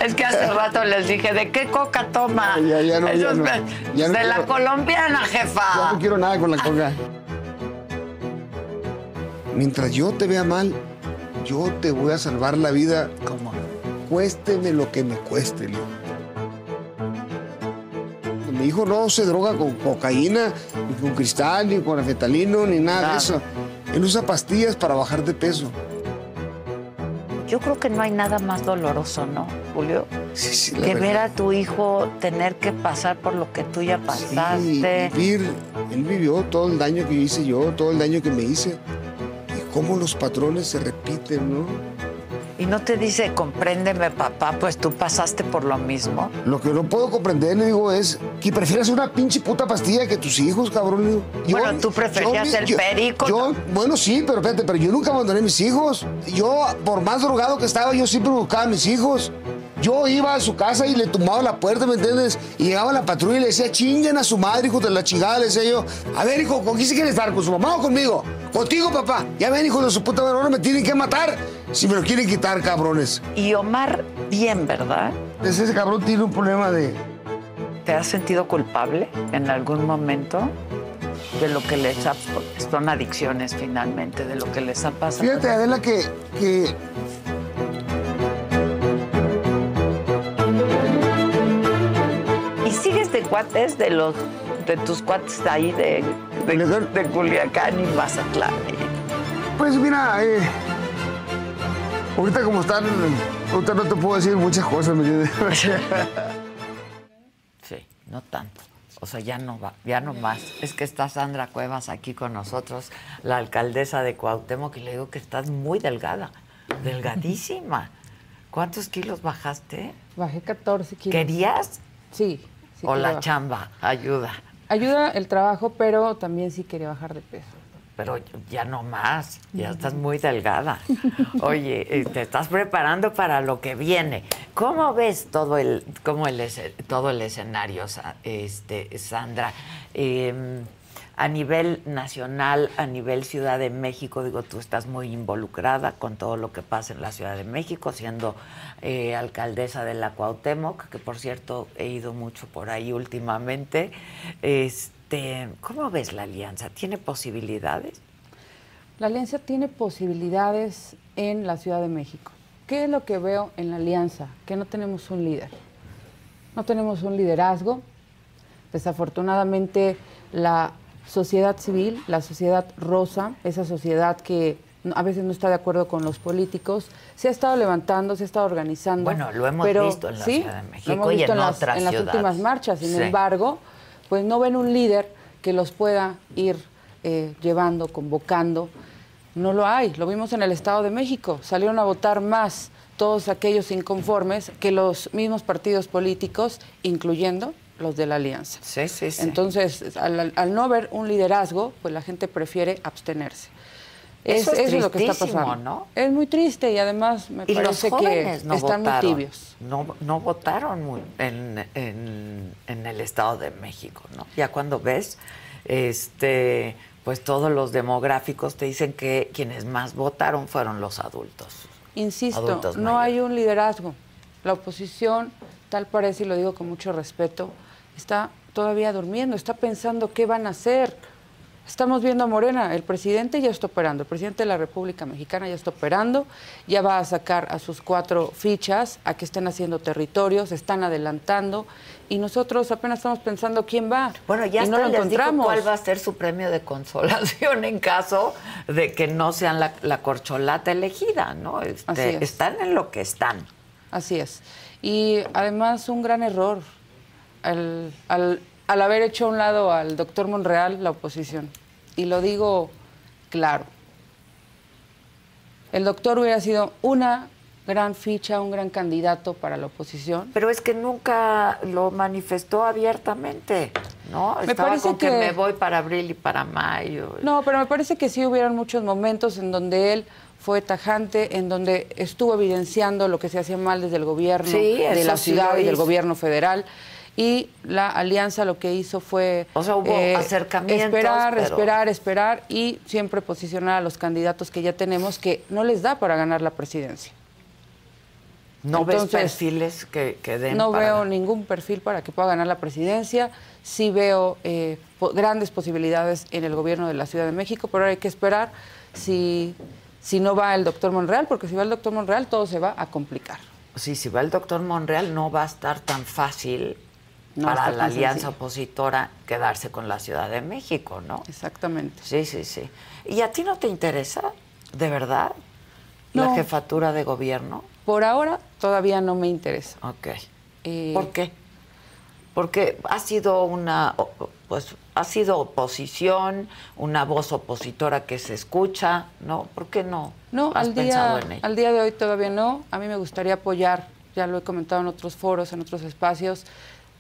Es que hace rato les dije, ¿de qué coca toma? Ya, ya no, ya no. de Ya no de la colombiana, Ya jefa. no quiero nada con la coca. Mientras yo te vea mal, yo te voy a salvar la vida. ¿Cómo? Cuésteme lo que me cueste, Leo. Mi hijo no se droga con cocaína, ni con cristal, ni con afetalino, ni nada Nada. de eso. Él usa pastillas para bajar de peso. Yo creo que no hay nada más doloroso, ¿no, Julio? Sí, sí, la que verdad. ver a tu hijo tener que pasar por lo que tú ya pasaste. Sí, vivir. Él vivió todo el daño que hice yo, todo el daño que me hice. Y cómo los patrones se repiten, ¿no? Y no te dice, compréndeme, papá, pues tú pasaste por lo mismo. Lo que no puedo comprender, le digo, es que prefieras una pinche puta pastilla que tus hijos, cabrón. le digo. Bueno, tú preferías el perico, yo- bueno, sí, pero espérate, pero yo nunca abandoné a mis hijos. Yo, por más drogado que estaba, yo siempre buscaba a mis hijos. Yo iba a su casa y le tumbaba la puerta, ¿me entiendes? Y llegaba la patrulla y le decía, chinguen a su madre, hijo de la chingada. Le decía yo, a ver, hijo, ¿con quién se quiere estar? ¿Con su mamá o conmigo? Contigo, papá. Ya ven, hijo de su puta madre, ahora me tienen que matar. Si me lo quieren quitar, cabrones. Y Omar, bien, ¿verdad? Ese cabrón tiene un problema de... ¿Te has sentido culpable en algún momento de lo que les ha... Son adicciones finalmente, de lo que les ha pasado. Fíjate, Adela, que, que cuates de los de tus cuates ahí de, de, de Culiacán y Mazatlán? Pues mira, eh, ahorita como están, ahorita no te puedo decir muchas cosas, ¿me entiendes? Sí, no tanto. O sea, ya no va, ya no más. Es que está Sandra Cuevas aquí con nosotros, la alcaldesa de Cuauhtémoc, y le digo que estás muy delgada, delgadísima. ¿Cuántos kilos bajaste? Bajé 14 kilos. ¿Querías? Sí. Sí o la bajar. chamba, ayuda. Ayuda el trabajo, pero también sí quería bajar de peso. Pero ya no más, ya estás muy delgada. Oye, eh, te estás preparando para lo que viene. ¿Cómo ves todo el, cómo el, todo el escenario, este, Sandra? Eh, a nivel nacional, a nivel Ciudad de México, digo, tú estás muy involucrada con todo lo que pasa en la Ciudad de México, siendo eh, alcaldesa de la Cuauhtémoc, que por cierto he ido mucho por ahí últimamente. Este, ¿Cómo ves la alianza? ¿Tiene posibilidades? La alianza tiene posibilidades en la Ciudad de México. ¿Qué es lo que veo en la alianza? Que no tenemos un líder. No tenemos un liderazgo. Desafortunadamente, la sociedad civil, la sociedad rosa, esa sociedad que a veces no está de acuerdo con los políticos, se ha estado levantando, se ha estado organizando. Bueno, lo hemos pero, visto en la sí, Ciudad de lo México hemos y visto en las, otras en las últimas marchas. Sin Sí. embargo, pues no ven un líder que los pueda ir eh, llevando, convocando. No lo hay. Lo vimos en el Estado de México. Salieron a votar más todos aquellos inconformes que los mismos partidos políticos, incluyendo los de la alianza. Sí, sí, sí. Entonces, al, al no ver un liderazgo, pues la gente prefiere abstenerse. Eso es eso es lo que está pasando. ¿no? Es muy triste y además me Y parece que no están votaron. muy tibios. No, no votaron muy- en, en- en el Estado de México, ¿no? Ya cuando ves, este, pues todos los demográficos te dicen que quienes más votaron fueron los adultos. Insisto, Adultos no hay un liderazgo. La oposición, tal parece, y lo digo con mucho respeto, está todavía durmiendo, está pensando qué van a hacer. Estamos viendo a Morena, el presidente ya está operando, el presidente de la República Mexicana ya está operando, ya va a sacar a sus cuatro fichas a que estén haciendo territorios, están adelantando y nosotros apenas estamos pensando quién va. Bueno, ya y no lo les dijo encontramos. cuál va a ser su premio de consolación en caso de que no sean la, la corcholata elegida, ¿no? Este, Así es. Están en lo que están. Así es. Y además un gran error al, al- al haber hecho a un lado al doctor Monreal la oposición. Y lo digo claro. El doctor hubiera sido una gran ficha, un gran candidato para la oposición. Pero es que nunca lo manifestó abiertamente, ¿no? Me Estaba parece con que... que- me voy para abril y para mayo. No, pero me parece que sí hubieron muchos momentos en donde él fue tajante, en donde estuvo evidenciando lo que se hacía mal desde el gobierno Sí, de la ciudad y del gobierno federal. Y la alianza lo que hizo fue... O sea, hubo acercamientos, Esperar, pero- esperar, esperar y siempre posicionar a los candidatos que ya tenemos que no les da para ganar la presidencia. ¿No ves perfiles que, que den No veo ningún perfil para que pueda ganar la presidencia. Sí veo eh, grandes posibilidades en el gobierno de la Ciudad de México, pero hay que esperar si, si no va el doctor Monreal, porque si va el doctor Monreal todo se va a complicar. Sí, si va el doctor Monreal no va a estar tan fácil para la alianza opositora quedarse con la Ciudad de México, ¿no? Exactamente. Sí, sí, sí. ¿Y a ti no te interesa, de verdad, la jefatura de gobierno? Por ahora todavía no me interesa. Ok. Eh, ¿Por qué? Porque ha sido una, pues, ha sido oposición, una voz opositora que se escucha, ¿no? ¿Por qué no? No, al día, al día de hoy todavía no. A mí me gustaría apoyar, ya lo he comentado en otros foros, en otros espacios,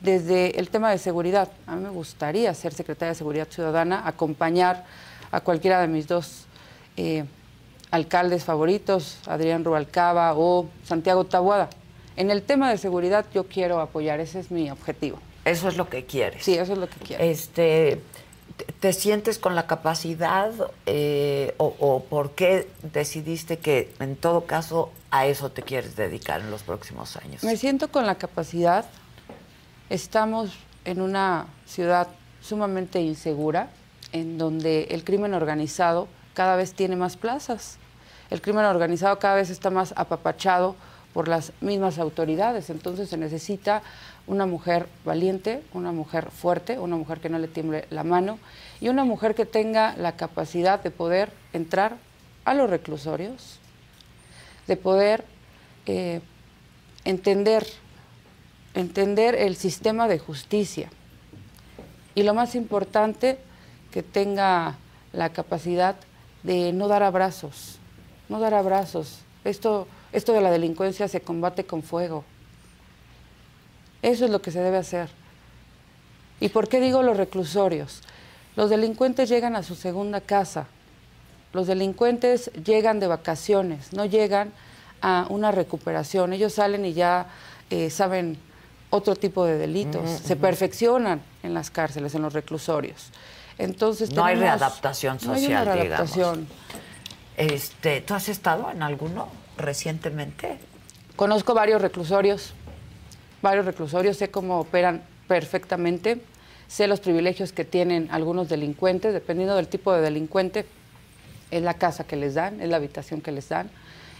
desde el tema de seguridad. A mí me gustaría ser secretaria de Seguridad Ciudadana, acompañar a cualquiera de mis dos eh, alcaldes favoritos, Adrián Rubalcaba o Santiago Tabuada. En el tema de seguridad yo quiero apoyar, ese es mi objetivo. Eso es lo que quieres. Sí, eso es lo que quiero. Este, ¿Te sientes con la capacidad eh, o, por qué decidiste que en todo caso a eso te quieres dedicar en los próximos años? Me siento con la capacidad. Estamos en una ciudad sumamente insegura, en donde el crimen organizado cada vez tiene más plazas. El crimen organizado cada vez está más apapachado por las mismas autoridades. Entonces se necesita una mujer valiente, una mujer fuerte, una mujer que no le tiemble la mano y una mujer que tenga la capacidad de poder entrar a los reclusorios, de poder eh, entender, entender el sistema de justicia y lo más importante, que tenga la capacidad de no dar abrazos, no dar abrazos. Esto esto de la delincuencia se combate con fuego. Eso es lo que se debe hacer. ¿Y por qué digo los reclusorios? Los delincuentes llegan a su segunda casa. Los delincuentes llegan de vacaciones, no llegan a una recuperación. Ellos salen y ya eh, saben otro tipo de delitos. Se perfeccionan en las cárceles, en los reclusorios. Entonces no hay readaptación social, no hay una readaptación. Este, ¿Tú has estado en alguno? recientemente? Conozco varios reclusorios, varios reclusorios, sé cómo operan perfectamente, sé los privilegios que tienen algunos delincuentes, dependiendo del tipo de delincuente, es la casa que les dan, es la habitación que les dan.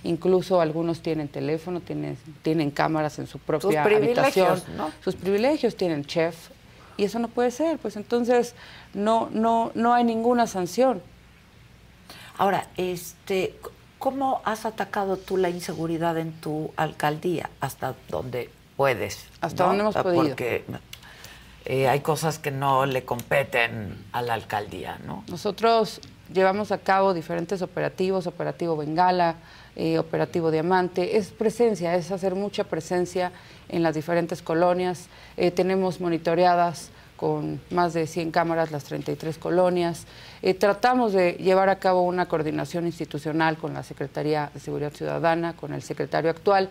Incluso algunos tienen teléfono, tienen, tienen cámaras en su propia habitación. Sus privilegios tienen chef. Y eso no puede ser, pues entonces no, no, no hay ninguna sanción. Ahora, este, ¿Cómo has atacado tú la inseguridad en tu alcaldía? Hasta donde puedes. Hasta donde hemos podido. Porque eh, hay cosas que no le competen a la alcaldía, ¿no? Nosotros llevamos a cabo diferentes operativos, operativo Bengala, eh, operativo Diamante. Es presencia, es hacer mucha presencia en las diferentes colonias. Eh, tenemos monitoreadas con más de 100 cámaras las 33 colonias. Eh, tratamos de llevar a cabo una coordinación institucional con la Secretaría de Seguridad Ciudadana, con el secretario actual,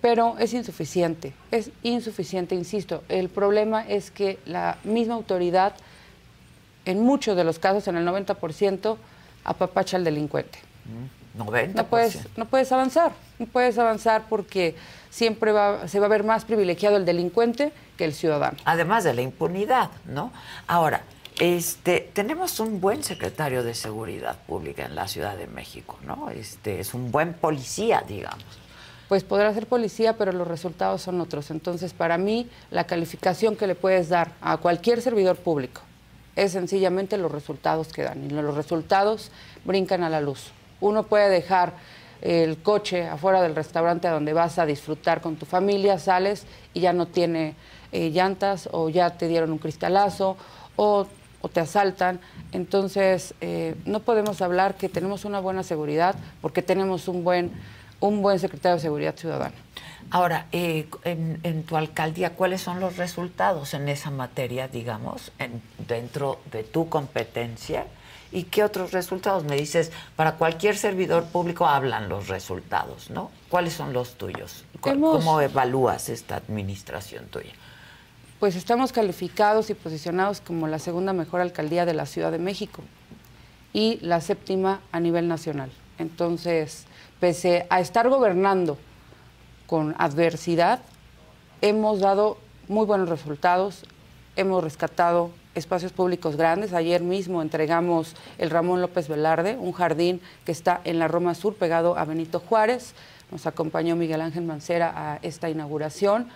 pero es insuficiente, es insuficiente, insisto. El problema es que la misma autoridad, en muchos de los casos, en el 90%, apapacha al delincuente. 90%. No puedes, no puedes avanzar, no puedes avanzar porque siempre va, se va a ver más privilegiado el delincuente que el ciudadano. Además de la impunidad, ¿no? Ahora, este, tenemos un buen secretario de Seguridad Pública en la Ciudad de México, ¿no? Este, es un buen policía, digamos. Pues podrá ser policía, pero los resultados son otros. Entonces, para mí, la calificación que le puedes dar a cualquier servidor público es sencillamente los resultados que dan. Y los resultados brincan a la luz. Uno puede dejar el coche afuera del restaurante donde vas a disfrutar con tu familia, sales y ya no tiene eh, llantas o ya te dieron un cristalazo o, te asaltan. Entonces, eh, no podemos hablar que tenemos una buena seguridad porque tenemos un buen, un buen secretario de Seguridad Ciudadana. Ahora, eh, en, tu alcaldía, ¿cuáles son los resultados en esa materia, digamos, dentro de tu competencia? ¿Y qué otros resultados? Me dices, para cualquier servidor público hablan los resultados, ¿no? ¿Cuáles son los tuyos? ¿Cómo evalúas esta administración tuya? Pues estamos calificados y posicionados como la segunda mejor alcaldía de la Ciudad de México y la séptima a nivel nacional. Entonces, pese a estar gobernando con adversidad, hemos dado muy buenos resultados, hemos rescatado espacios públicos grandes. Ayer mismo entregamos el Ramón López Velarde, un jardín que está en la Roma Sur, pegado a Benito Juárez. Nos acompañó Miguel Ángel Mancera a esta inauguración.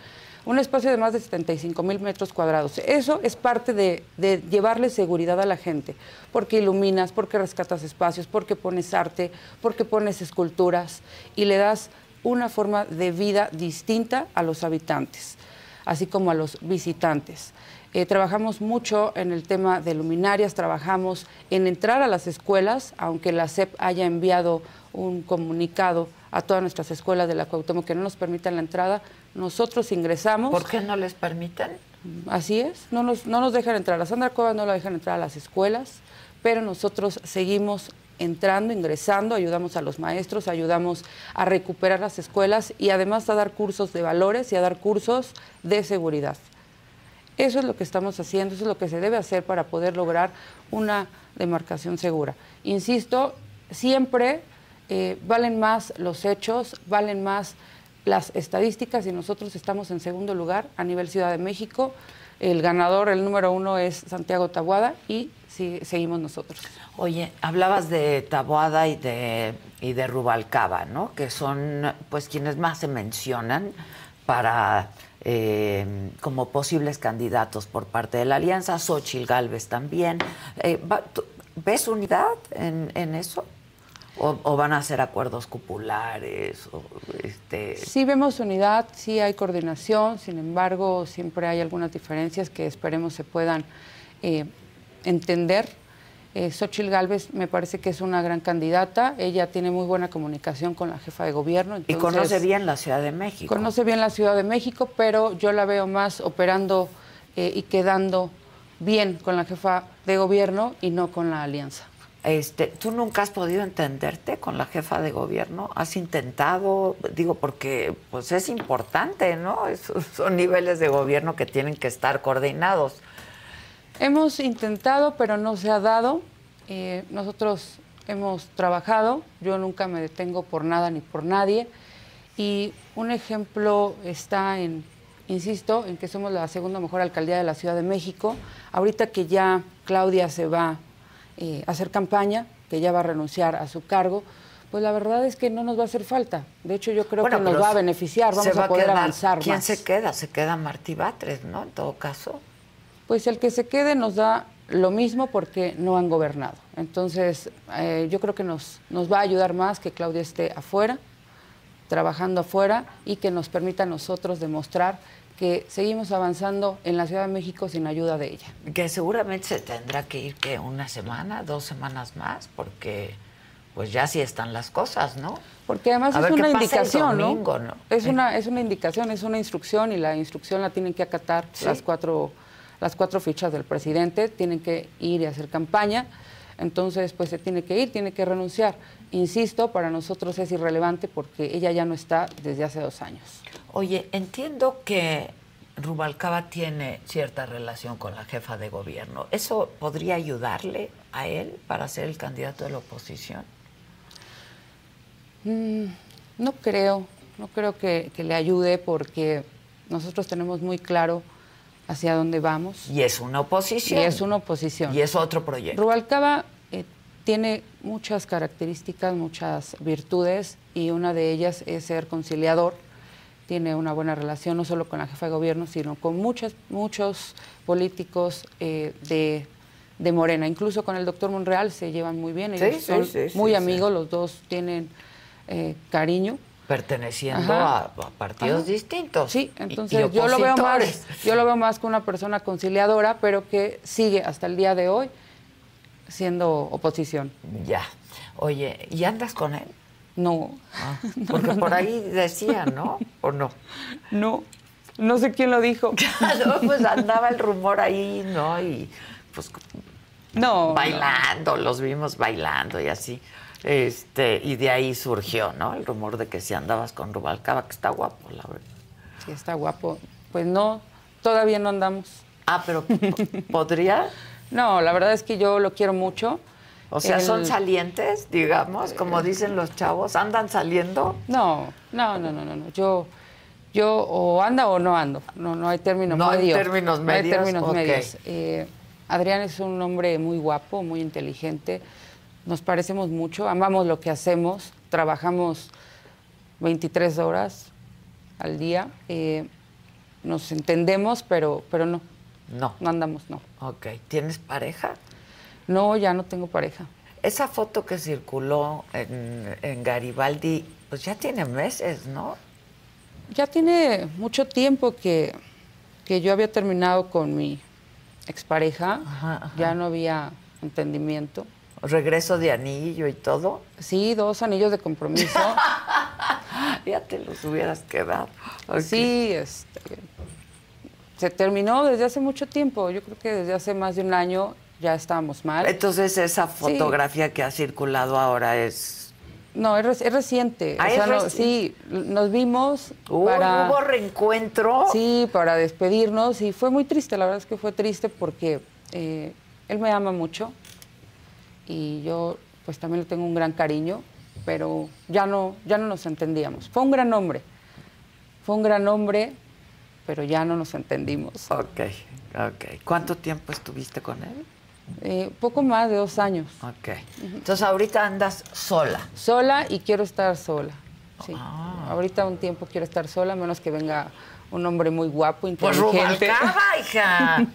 Un espacio de más de 75 mil metros cuadrados. Eso es parte de, de, llevarle seguridad a la gente, porque iluminas, porque rescatas espacios, porque pones arte, porque pones esculturas y le das una forma de vida distinta a los habitantes, así como a los visitantes. Eh, trabajamos mucho en el tema de luminarias, trabajamos en entrar a las escuelas, aunque la SEP haya enviado un comunicado a todas nuestras escuelas de la Cuauhtémoc que no nos permitan la entrada, nosotros ingresamos. ¿Por qué no les permiten? Así es, no nos, no nos dejan entrar. A Sandra Cuevas no la dejan entrar a las escuelas, pero nosotros seguimos entrando, ingresando, ayudamos a los maestros, ayudamos a recuperar las escuelas y además a dar cursos de valores y a dar cursos de seguridad. Eso es lo que estamos haciendo, eso es lo que se debe hacer para poder lograr una demarcación segura. Insisto, siempre eh, valen más los hechos, valen más las estadísticas y nosotros estamos en segundo lugar a nivel Ciudad de México. El ganador, el número uno es Santiago Tabuada y sí, seguimos nosotros. Oye, hablabas de Taboada y de, y de Rubalcaba, ¿no? Que son pues quienes más se mencionan para eh, como posibles candidatos por parte de la alianza, Xochil Gálvez también. Eh, ¿Ves unidad en, en eso? O, van a hacer acuerdos cupulares? O, este... Sí vemos unidad, sí hay coordinación, sin embargo siempre hay algunas diferencias que esperemos se puedan eh, entender. Eh, Xochil Gálvez me parece que es una gran candidata, ella tiene muy buena comunicación con la jefa de gobierno. y conoce bien la Ciudad de México. Conoce bien la Ciudad de México, pero yo la veo más operando eh, y quedando bien con la jefa de gobierno y no con la alianza. Este, ¿Tú nunca has podido entenderte con la jefa de gobierno? ¿Has intentado? Digo, porque pues es importante, ¿no? son niveles de gobierno que tienen que estar coordinados. Hemos intentado, pero no se ha dado. Eh, nosotros hemos trabajado, yo nunca me detengo por nada ni por nadie. Y un ejemplo está en, insisto, en que somos la segunda mejor alcaldía de la Ciudad de México. Ahorita que ya Claudia se va eh, hacer campaña, que ya va a renunciar a su cargo, pues la verdad es que no nos va a hacer falta. De hecho, yo creo que nos va a beneficiar, vamos a poder avanzar ¿Quién se queda? Se queda Martí Batres, ¿no? En todo caso. Pues el que se quede nos da lo mismo porque no han gobernado. Entonces, eh, yo creo que nos, nos va a ayudar más que Claudia esté afuera, trabajando afuera y que nos permita a nosotros demostrar que seguimos avanzando en la Ciudad de México sin ayuda de ella. Que seguramente se tendrá que ir que una semana, dos semanas más, porque pues ya sí están las cosas, ¿no? Porque además es una indicación, ¿no? Es una es una indicación, es una instrucción y la instrucción la tienen que acatar las cuatro las cuatro fichas del presidente, tienen que ir y hacer campaña. Entonces, pues se tiene que ir, tiene que renunciar. Insisto, para nosotros es irrelevante porque ella ya no está desde hace dos años. Oye, entiendo que Rubalcaba tiene cierta relación con la jefa de gobierno. ¿Eso podría ayudarle a él para ser el candidato de la oposición? Mm, no creo, no creo que, le ayude porque nosotros tenemos muy claro hacia dónde vamos. Y es una oposición. Y es una oposición. Y es otro proyecto. Rubalcaba eh, tiene muchas características, muchas virtudes y una de ellas es ser conciliador tiene una buena relación no solo con la jefa de gobierno, sino con muchos, muchos políticos eh, de, de, Morena. Incluso con el doctor Monreal se llevan muy bien, ellos son muy amigos, los dos tienen eh, cariño. Perteneciendo a, partidos distintos. Sí, entonces yo lo veo más, yo lo veo más como una persona conciliadora, pero que sigue hasta el día de hoy siendo oposición. Ya. Oye, ¿y andas con él? No. Ah, porque por ahí decía, ¿no? ¿O no? No. No sé quién lo dijo. no, pues andaba el rumor ahí, ¿no? Y pues no, bailando, los vimos bailando y así. Este, y de ahí surgió, ¿no? El rumor de que si andabas con Rubalcaba, que está guapo, la verdad. Sí, está guapo. Pues no, todavía no andamos. Ah, pero ¿podría? No, la verdad es que yo lo quiero mucho. O sea, ¿son salientes, digamos, como dicen los chavos? ¿Andan saliendo? No, no, no, no, no. Yo, Yo o anda o no ando. No, no hay término No hay términos No hay medios, términos medios. Eh, Adrián es un hombre muy guapo, muy inteligente. Nos parecemos mucho, amamos lo que hacemos, trabajamos 23 horas al día. eh, nos entendemos, pero, pero no. No. No andamos, no. Ok. ¿Tienes pareja? No, ya no tengo pareja. Esa foto que circuló en, en Garibaldi, pues ya tiene meses, ¿no? Ya tiene mucho tiempo que, que yo había terminado con mi expareja. Ya no había entendimiento. Regreso de anillo y todo. Sí, dos anillos de compromiso. ya te los hubieras quedado. Sí, este, se terminó desde hace mucho tiempo. Yo creo que desde hace más de un año ya estábamos mal. Entonces esa Sí. fotografía que ha circulado ahora es... No, es, es reciente. Ah, O sea, es no- reci- sí, nos vimos para... ¿Hubo reencuentro? Sí, para despedirnos y fue muy triste, la verdad es que fue triste porque eh, él me ama mucho y yo pues también le tengo un gran cariño, pero ya no, ya no nos entendíamos. Fue un gran hombre, fue un gran hombre, pero ya no nos entendimos. Ok, ok. ¿Cuánto tiempo estuviste con él? Eh, poco más de dos años. Ok. Entonces ahorita andas sola. Sola y quiero estar sola. Sí. Ah. Ahorita un tiempo quiero estar sola, a menos que venga un hombre muy guapo, Pues inteligente. Rubalcaba, hija.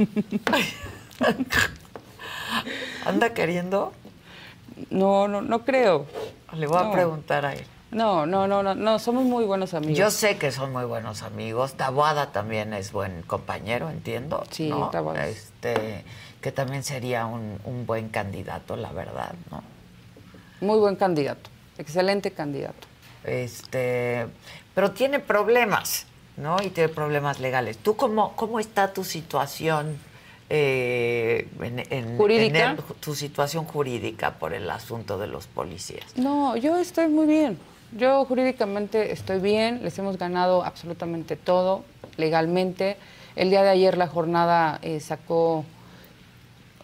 ¿Anda queriendo? No, no, no creo. Le voy a preguntar a él. No, no, no, no, no, somos muy buenos amigos. Yo sé que son muy buenos amigos. Taboada también es buen compañero, entiendo. Sí, ¿no? Taboada. Este, que también sería un, un buen candidato, la verdad, ¿no? Muy buen candidato, excelente candidato. Este, pero tiene problemas, ¿no? Y tiene problemas legales. ¿Tú cómo, cómo está tu situación eh, en, en- ¿Jurídica? en el- tu situación jurídica por el asunto de los policías? No, yo estoy muy bien. Yo jurídicamente estoy bien, les hemos ganado absolutamente todo legalmente. El día de ayer la jornada eh, sacó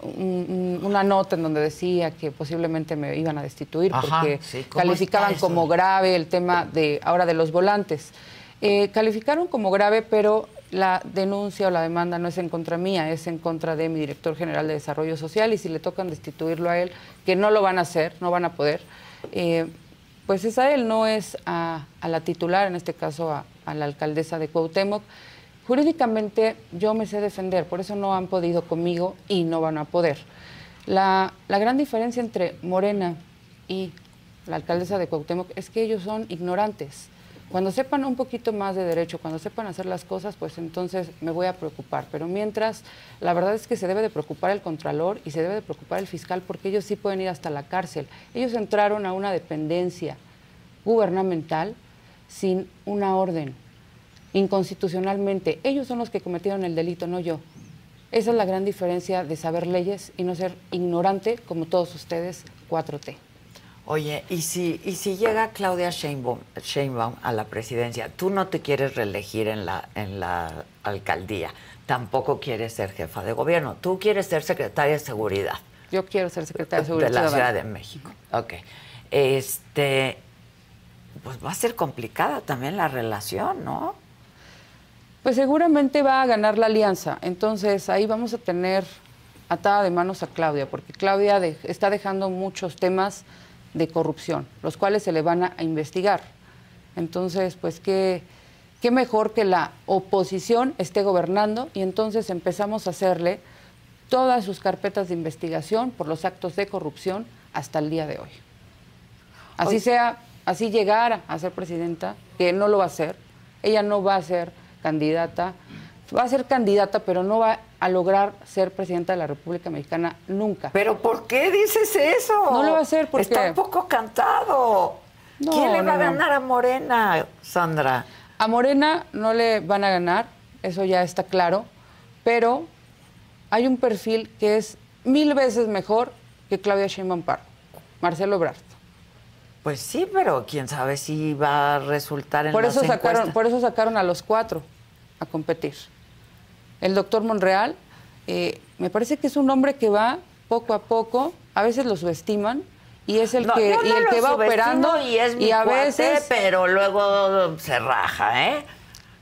un- un- una nota en donde decía que posiblemente me iban a destituir Ajá, porque sí, ¿cómo calificaban como grave el tema de ahora de los volantes. Eh, calificaron como grave, pero la denuncia o la demanda no es en contra mía, es en contra de mi director general de Desarrollo Social y si le tocan destituirlo a él, que no lo van a hacer, no van a poder, eh, pues es a él, no es a, a la titular, en este caso a, la alcaldesa de Cuauhtémoc. Jurídicamente yo me sé defender, por eso no han podido conmigo y no van a poder. La, la gran diferencia entre Morena y la alcaldesa de Cuauhtémoc es que ellos son ignorantes. Cuando sepan un poquito más de derecho, cuando sepan hacer las cosas, pues entonces me voy a preocupar. Pero mientras, la verdad es que se debe de preocupar el contralor y se debe de preocupar el fiscal porque ellos sí pueden ir hasta la cárcel. Ellos entraron a una dependencia gubernamental sin una orden, inconstitucionalmente. Ellos son los que cometieron el delito, no yo. Esa es la gran diferencia de saber leyes y no ser ignorante como todos ustedes, 4T. Oye, ¿y si, y si llega Claudia Sheinbaum, Sheinbaum a la presidencia, tú no te quieres reelegir en la, en la alcaldía, tampoco quieres ser jefa de gobierno, tú quieres ser secretaria de seguridad. Yo quiero ser secretaria de Seguridad la Ciudadana. Ciudad de México. Ok. Este, pues va a ser complicada también la relación, ¿no? Pues seguramente va a ganar la alianza. Entonces ahí vamos a tener atada de manos a Claudia, porque Claudia de- está dejando muchos temas de corrupción, los cuales se le van a, investigar. Entonces, pues qué, qué mejor que la oposición esté gobernando y entonces empezamos a hacerle todas sus carpetas de investigación por los actos de corrupción hasta el día de hoy. Así sea, así llegara a ser presidenta, que no lo va a hacer, ella no va a ser candidata, va a ser candidata, pero no va a lograr ser presidenta de la República Mexicana nunca. ¿Pero por qué dices eso? No lo va a hacer porque... Está un poco cantado. No, ¿Quién le va no, a no. ganar a Morena, Sandra? A Morena no le van a ganar, eso ya está claro, pero hay un perfil que es mil veces mejor que Claudia Sheinbaum Pardo, Marcelo Ebrard. Pues sí, pero quién sabe si va a resultar en Por las eso, sacaron, encuestas. por eso sacaron a los cuatro a competir. El doctor Monreal, eh, me parece que es un hombre que va poco a poco, a veces lo subestiman, y es el No, que, y el que va operando y es mi a cuate, veces pero luego se raja, ¿eh?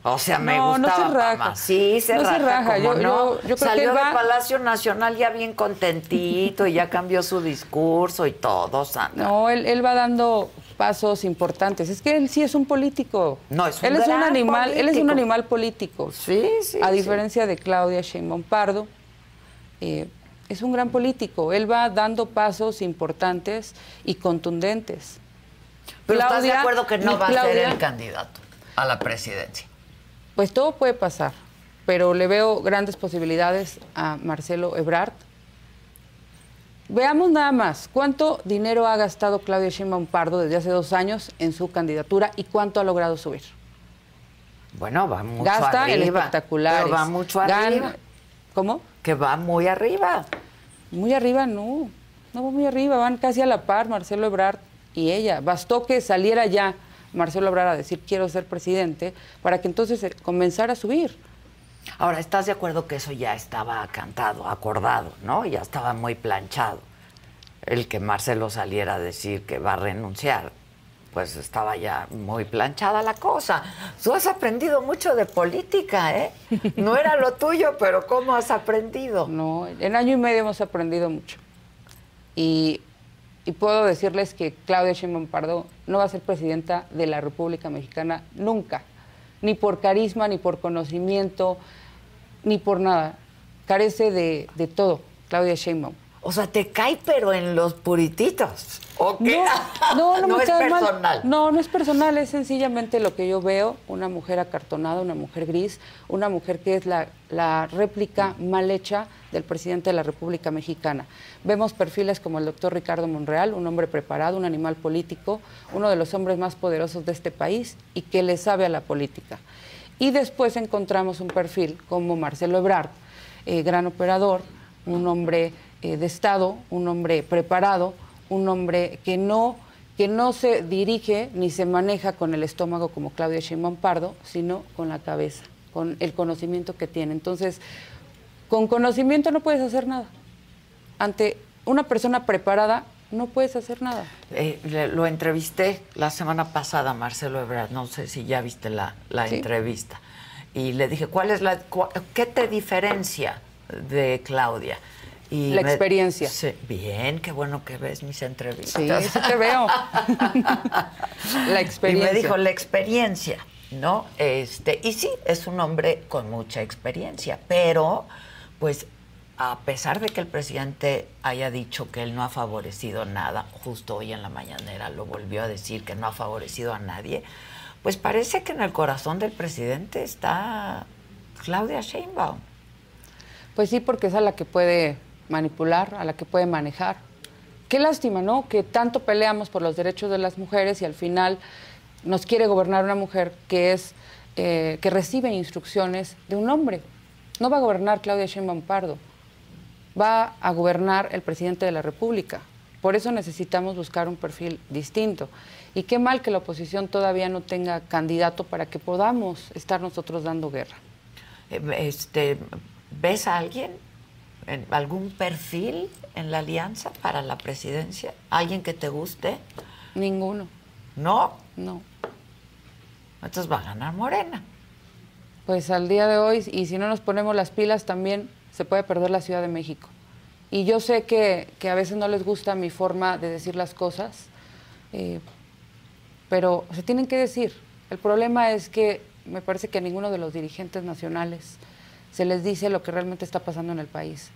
O sea, me No, no gustaba se raja. Sí, se No se raja. raja. ¿cómo Yo- no? yo- yo creo que Salió él va- de Palacio Nacional ya bien contentito y ya cambió su discurso y todo, Sandra. No, él, él va dando pasos importantes. Es que él sí es un político. No, es un él es un animal, él es un político. animal político. Sí, sí. A sí. diferencia de Claudia Sheinbaum Pardo, eh, es un gran político. Él va dando pasos importantes y contundentes. Pero estás de acuerdo que no va a ser el candidato a la presidencia. Pues todo puede pasar, pero le veo grandes posibilidades a Marcelo Ebrard. Veamos nada más cuánto dinero ha gastado Claudia Sheinbaum Pardo desde hace dos años en su candidatura y cuánto ha logrado subir. Bueno, va mucho Gasta arriba. en espectaculares. Va mucho arriba. ¿Cómo? Que va muy arriba. Muy arriba, no. No va muy arriba, van casi a la par Marcelo Ebrard y ella. Bastó que saliera ya Marcelo Ebrard a decir quiero ser presidente para que entonces comenzara a subir. Ahora, ¿estás de acuerdo que eso ya estaba cantado, acordado, no? Ya estaba muy planchado. El que Marcelo saliera a decir que va a renunciar, pues estaba ya muy planchada la cosa. Tú has aprendido mucho de política, ¿eh? No era lo tuyo, pero ¿cómo has aprendido? No, en año y medio hemos aprendido mucho. Y, puedo decirles que Claudia Sheinbaum Pardo no va a ser presidenta de la República Mexicana nunca, ni por carisma, ni por conocimiento, ni por nada. Carece de, de todo, Claudia Sheinbaum. O sea, te cae, pero en los purititos. ¿O qué? No, no, no, No me es cae mal. personal. No, no es personal, es sencillamente lo que yo veo, una mujer acartonada, una mujer gris, una mujer que es la, la réplica mal hecha del presidente de la República Mexicana. Vemos perfiles como el doctor Ricardo Monreal, un hombre preparado, un animal político, uno de los hombres más poderosos de este país y que le sabe a la política. Y después encontramos un perfil como Marcelo Ebrard, eh, gran operador, un hombre eh, de Estado, un hombre preparado, un hombre que no, que no se dirige ni se maneja con el estómago como Claudia Sheinbaum Pardo, sino con la cabeza, con el conocimiento que tiene. Entonces, con conocimiento no puedes hacer nada. Ante una persona preparada no puedes hacer nada. Eh, le- lo entrevisté la semana pasada, Marcelo Ebrard, no sé si ya viste la, la Sí. entrevista. Y le dije, ¿cuál es la, cua- ¿qué te diferencia de Claudia? Y La me- experiencia. Sí, bien, qué bueno que ves mis entrevistas. Sí, sí te veo. la experiencia. Y me dijo, la experiencia, ¿no? Este, y sí, es un hombre con mucha experiencia, pero pues a pesar de que el presidente haya dicho que él no ha favorecido nada, justo hoy en la mañanera lo volvió a decir que no ha favorecido a nadie, pues parece que en el corazón del presidente está Claudia Sheinbaum. Pues sí, porque es a la que puede manipular, a la que puede manejar. Qué lástima, ¿no? Que tanto peleamos por los derechos de las mujeres y al final nos quiere gobernar una mujer que es eh, que recibe instrucciones de un hombre. No va a gobernar Claudia Sheinbaum Pardo, va a gobernar el presidente de la República. Por eso necesitamos buscar un perfil distinto. Y qué mal que la oposición todavía no tenga candidato para que podamos estar nosotros dando guerra. Eh, Este, ¿Ves a alguien, en algún perfil en la alianza para la presidencia? ¿Alguien que te guste? Ninguno. ¿No? No. Entonces va a ganar Morena. Pues al día de hoy, y si no nos ponemos las pilas, también se puede perder la Ciudad de México. Y yo sé que, que a veces no les gusta mi forma de decir las cosas, eh, pero se tienen que decir. El problema es que me parece que a ninguno de los dirigentes nacionales se les dice lo que realmente está pasando en el país.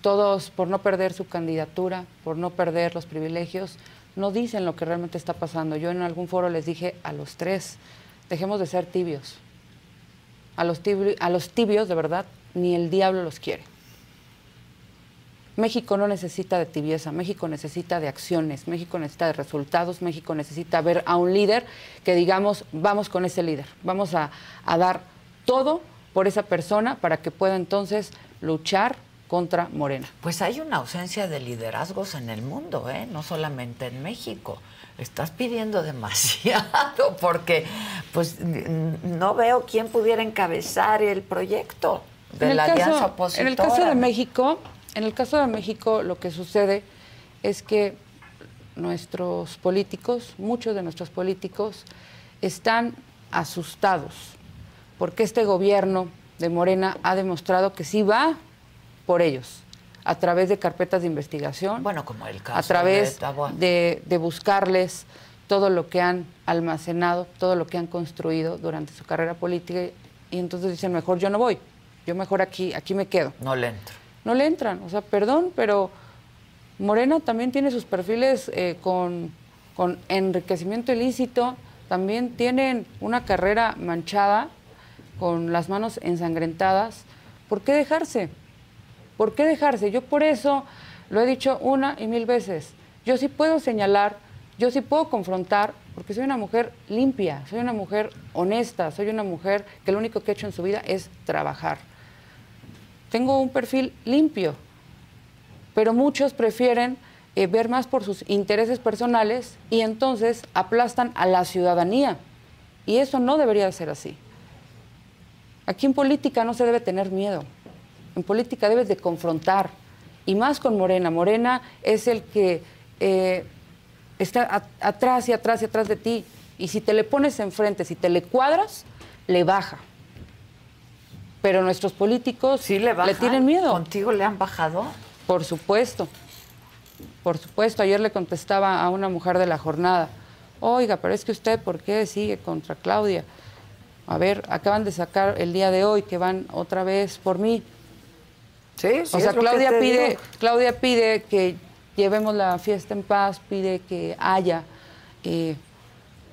Todos, por no perder su candidatura, por no perder los privilegios, no dicen lo que realmente está pasando. Yo en algún foro les dije a los tres, dejemos de ser tibios. A los, tibi- a los tibios, de verdad, ni el diablo los quiere. México no necesita de tibieza, México necesita de acciones, México necesita de resultados, México necesita ver a un líder que digamos, vamos con ese líder, vamos a, dar todo por esa persona para que pueda entonces luchar contra Morena. Pues hay una ausencia de liderazgos en el mundo, ¿eh? no solamente en México. Estás pidiendo demasiado porque pues no veo quién pudiera encabezar el proyecto de En el la caso- alianza opositora. En el caso de México, en el caso de México lo que sucede es que nuestros políticos, muchos de nuestros políticos están asustados porque este gobierno de Morena ha demostrado que sí va por ellos, a través de carpetas de investigación. Bueno, como el caso A través de, de buscarles todo lo que han almacenado, todo lo que han construido durante su carrera política y entonces dicen, mejor yo no voy, yo mejor aquí, aquí me quedo. No le entro. No le entran, o sea, perdón, pero Morena también tiene sus perfiles eh, con, con enriquecimiento ilícito, también tienen una carrera manchada, con las manos ensangrentadas. ¿Por qué dejarse? ¿Por qué dejarse? Yo por eso lo he dicho una y mil veces. Yo sí puedo señalar, yo sí puedo confrontar, porque soy una mujer limpia, soy una mujer honesta, soy una mujer que lo único que he hecho en su vida es trabajar. Tengo un perfil limpio, pero muchos prefieren eh, ver más por sus intereses personales y entonces aplastan a la ciudadanía. Y eso no debería de ser así. Aquí en política no se debe tener miedo. En política debes de confrontar. Y más con Morena. Morena es el que eh, está atrás y atrás y atrás de ti. Y si te le pones enfrente, si te le cuadras, le baja. Pero nuestros políticos le, bajan? tienen miedo. ¿Contigo le han bajado? Por supuesto. Por supuesto. Ayer le contestaba a una mujer de la jornada. Oiga, pero es que usted, ¿por qué sigue contra Claudia? A ver, acaban de sacar el día de hoy que van otra vez por mí. Sí, sí, O sea, Claudia pide, digo. Claudia pide que llevemos la fiesta en paz, pide que haya eh,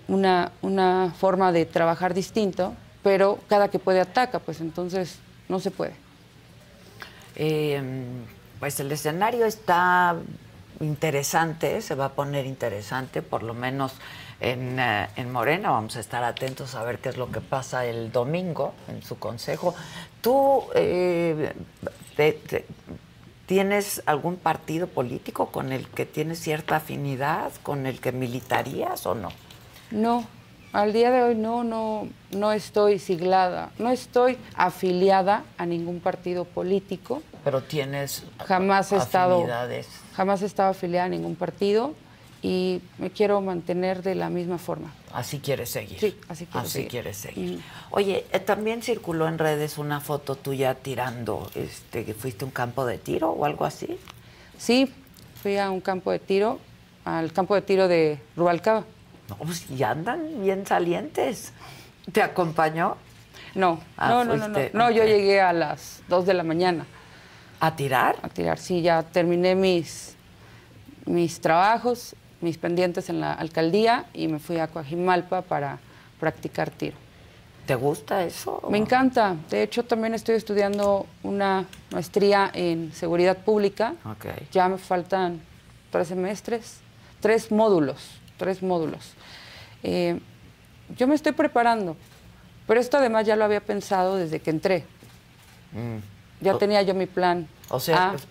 una, una forma de trabajar distinto, pero cada que puede ataca, pues entonces no se puede. Eh, pues el escenario está interesante, se va a poner interesante, por lo menos en, eh, en Morena. Vamos a estar atentos a ver qué es lo que pasa el domingo en su consejo. ¿Tú eh, te- te- tienes algún partido político con el que tienes cierta afinidad, con el que militarías o no? No, al día de hoy no, no, no estoy siglada, no estoy afiliada a ningún partido político. Pero tienes Jamás he estado, jamás he estado afiliada a ningún partido y me quiero mantener de la misma forma. Así quieres seguir. Sí, así quiero Así seguir. quieres seguir. Oye, eh, también circuló en redes una foto tuya tirando, este, que fuiste a un campo de tiro o algo así. Sí, fui a un campo de tiro, al campo de tiro de Rubalcaba. No, pues y andan bien salientes. ¿Te acompañó? No, Ah, no, no, no, no. yo llegué a las 2 de la mañana. ¿A tirar? A tirar, sí, ya terminé mis, mis trabajos, mis pendientes en la alcaldía y me fui a Coajimalpa para practicar tiro. ¿Te gusta eso? Me encanta. De hecho, también estoy estudiando una maestría en seguridad pública. Ok. Ya me faltan tres semestres, tres módulos, tres módulos. Eh, yo me estoy preparando, pero esto además ya lo había pensado desde que entré. Mm. Ya O- tenía yo mi plan. O sea, A. pues,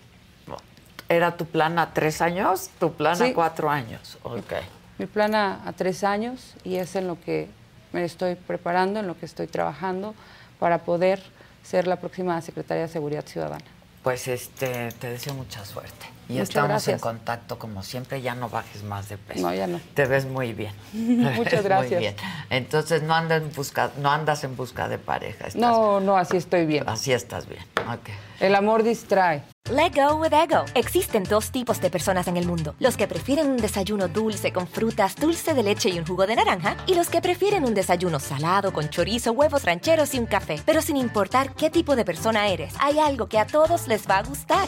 ¿era tu plan a tres años? ¿Tu plan Sí. a cuatro años? Ok. mi plan a, a tres años y es en lo que me estoy preparando, en lo que estoy trabajando para poder ser la próxima secretaria de Seguridad Ciudadana. Pues este, te deseo mucha suerte. Y Muchas estamos gracias. en contacto como siempre, ya no bajes más de peso. No, ya no. Te ves muy bien. Muchas gracias. Muy bien. Entonces no andas en busca, no andas en busca de pareja. estás- No, no, así estoy bien. Así estás bien. Ok. El amor distrae. Let go with ego. Existen dos tipos de personas en el mundo: los que prefieren un desayuno dulce con frutas, dulce de leche y un jugo de naranja, y los que prefieren un desayuno salado con chorizo, huevos rancheros y un café. Pero sin importar qué tipo de persona eres, hay algo que a todos les va a gustar.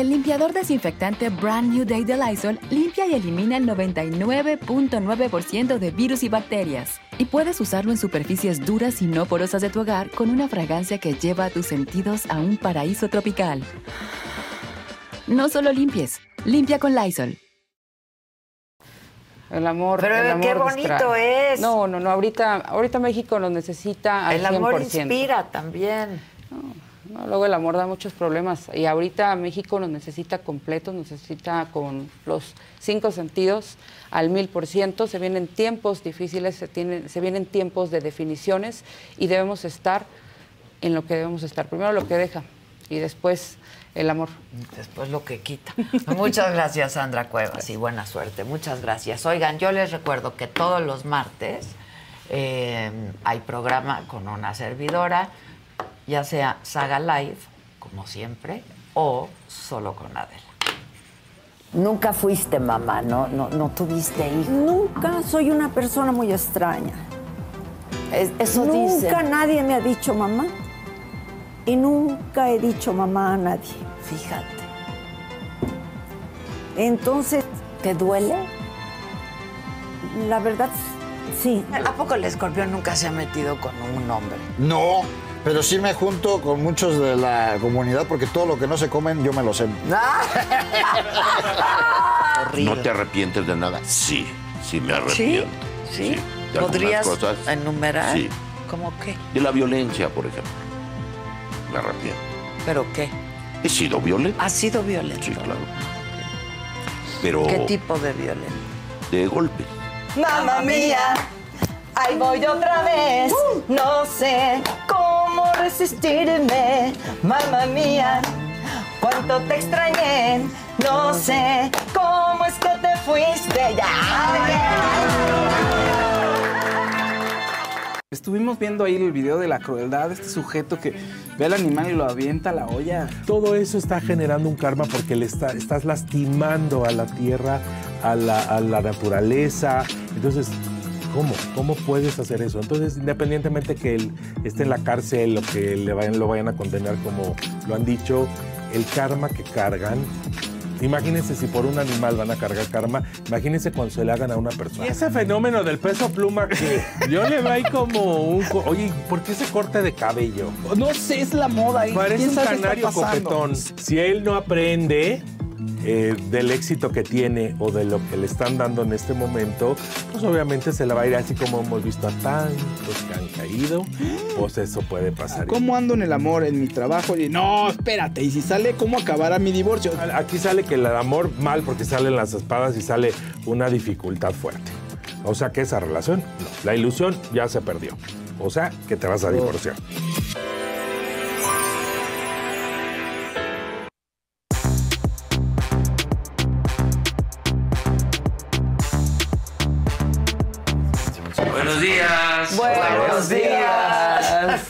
El limpiador desinfectante Brand New Day de Lysol limpia y elimina el 99.9% de virus y bacterias. Y puedes usarlo en superficies duras y no porosas de tu hogar con una fragancia que lleva a tus sentidos a un paraíso tropical. No solo limpies, limpia con Lysol. El amor. Pero, el amor qué bonito distrae. es. No, no, no. Ahorita, ahorita México lo necesita al El amor 100%. inspira también. ¿no? Luego el amor da muchos problemas y ahorita México nos necesita completos, necesita con los cinco sentidos al mil por ciento. Se vienen tiempos difíciles, se, tienen, se vienen tiempos de definiciones y debemos estar en lo que debemos estar. Primero lo que deja y después el amor. Después lo que quita. Muchas gracias, Sandra Cuevas, y buena suerte. Muchas gracias. Oigan, yo les recuerdo que todos los martes eh, hay programa con una servidora, ya sea Saga Live, como siempre, o solo con Adela. Nunca fuiste mamá, ¿no? No, no tuviste hijos. Nunca soy una persona muy extraña. Es- eso Nunca nadie me ha dicho mamá. Y nunca he dicho mamá a nadie. Fíjate. Entonces. ¿Te duele? La verdad, sí. ¿A poco el escorpión nunca se ha metido con un hombre? No, pero sí me junto con muchos de la comunidad porque todo lo que no se comen yo me lo sé. ¿No te arrepientes de nada? Sí, sí me arrepiento. ¿Sí? de algunas ¿Podrías cosas. enumerar? Sí. ¿Cómo qué? De la violencia, por ejemplo. Me arrepiento. ¿Pero qué? He sido violento. ¿Has sido violento? Sí, claro. Pero ¿Qué tipo de violencia? de golpes. Mamma mía, ahí voy otra vez. No sé cómo resistirme. Mamma mía, cuánto te extrañé. No sé cómo es que te fuiste ya. Estuvimos viendo ahí el video de la crueldad de este sujeto que ve al animal y lo avienta a la olla. Todo eso está generando un karma porque le está- estás lastimando a la tierra, a la, a la naturaleza. Entonces, ¿cómo? ¿Cómo puedes hacer eso? Entonces, independientemente que él esté en la cárcel o que le vayan, lo vayan a condenar como lo han dicho, el karma que cargan. Imagínense si por un animal van a cargar karma, imagínense cuando se le hagan a una persona. Y ese fenómeno del peso pluma que yo le veo ahí como un... co- Oye, ¿por qué ese corte de cabello? No sé, es la moda. ¿y Parece un canario coquetón. Si él no aprende eh, del éxito que tiene o de lo que le están dando en este momento, pues obviamente se la va a ir así como hemos visto a tantos que han caído. Pues eso puede pasar. ¿Cómo ando en el amor, en mi trabajo? Y no, espérate, y si sale, ¿cómo acabará mi divorcio? Aquí sale que el amor mal porque salen las espadas y sale una dificultad fuerte. O sea que esa relación, no. La ilusión ya se perdió. O sea que te vas a divorciar. Buenos días.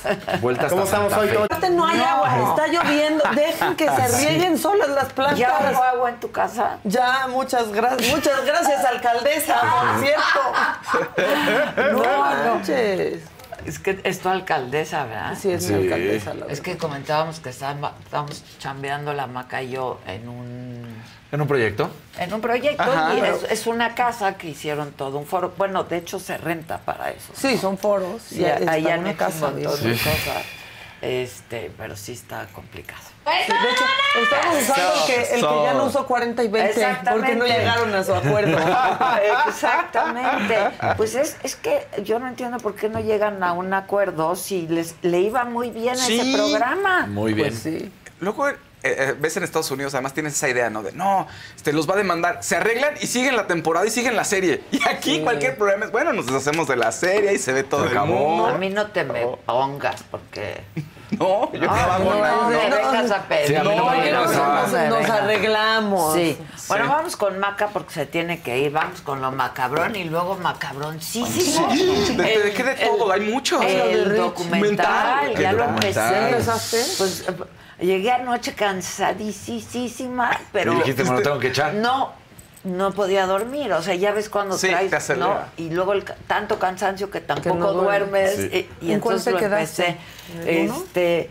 Vueltas ¿Cómo estamos hoy? No hay No. agua, está lloviendo. Dejen que se Sí. rieguen solas las plantas. ¿Ya hubo agua en tu casa? Ya, muchas gracias. Muchas gracias, alcaldesa, por cierto. No manches. Es que es tu alcaldesa, ¿verdad? Sí, es mi alcaldesa, la Es que comentábamos que estábamos, estábamos chambeando la maca y yo en un ¿En un proyecto? en un proyecto Ajá. y es, es una casa que hicieron todo un foro. Bueno, de hecho se renta para eso. Sí, son foros. Y Ya a- está allá una no casa, casa, digamos. de Sí. cosas. Este, pero sí está complicado. Sí, de hecho, estamos usando el que, el que ya no usó 40 y 20 porque no Exactamente. llegaron a su acuerdo. Exactamente. Pues es, es que yo no entiendo por qué no llegan a un acuerdo si les le iba muy bien a ese Sí. programa. Muy bien. Pues sí. Luego eh, eh, ves en Estados Unidos, además tienes esa idea, ¿no? De no, este, los va a demandar. Se arreglan y siguen la temporada y siguen la serie. Y aquí Sí. cualquier problema es, bueno, nos deshacemos de la serie y se ve todo el mundo. A mí no te me pongas porque No, yo no, hago no, nada. me No. vengas a pedir. Sí, a no me me Nos vengas. arreglamos. Sí. Bueno, Sí. vamos con Maca porque se tiene que ir. Vamos con lo macabrón y luego macabroncísimo. Sí, de- de- El- de todo, hay mucho. El Rich. documental, ya El lo documental. empecé. ¿Empezaste? Pues eh, llegué anoche cansadísima, pero... Y dijiste, me lo tengo que echar. No, no podía dormir. O sea, ya ves cuando Sí, traes, te. ¿no? Y luego el tanto cansancio que tampoco no duermes. Sí. Y, y ¿En cuál entonces te lo quedaste? empecé. ¿En uno? Este...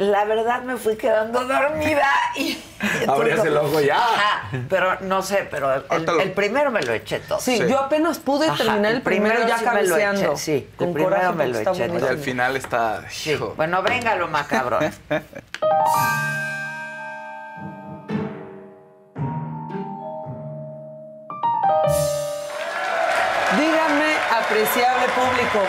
La verdad me fui quedando dormida y... Abrías el ojo ya. Ajá, pero no sé, pero el, el primero me lo eché todo. Sí, yo apenas pude Ajá, terminar el primero, ya sí me lo eché, sí, el con primero coraje me lo eché bonito. Y al final está. Sí. Bueno, venga lo macabrón. Dígame, apreciable público,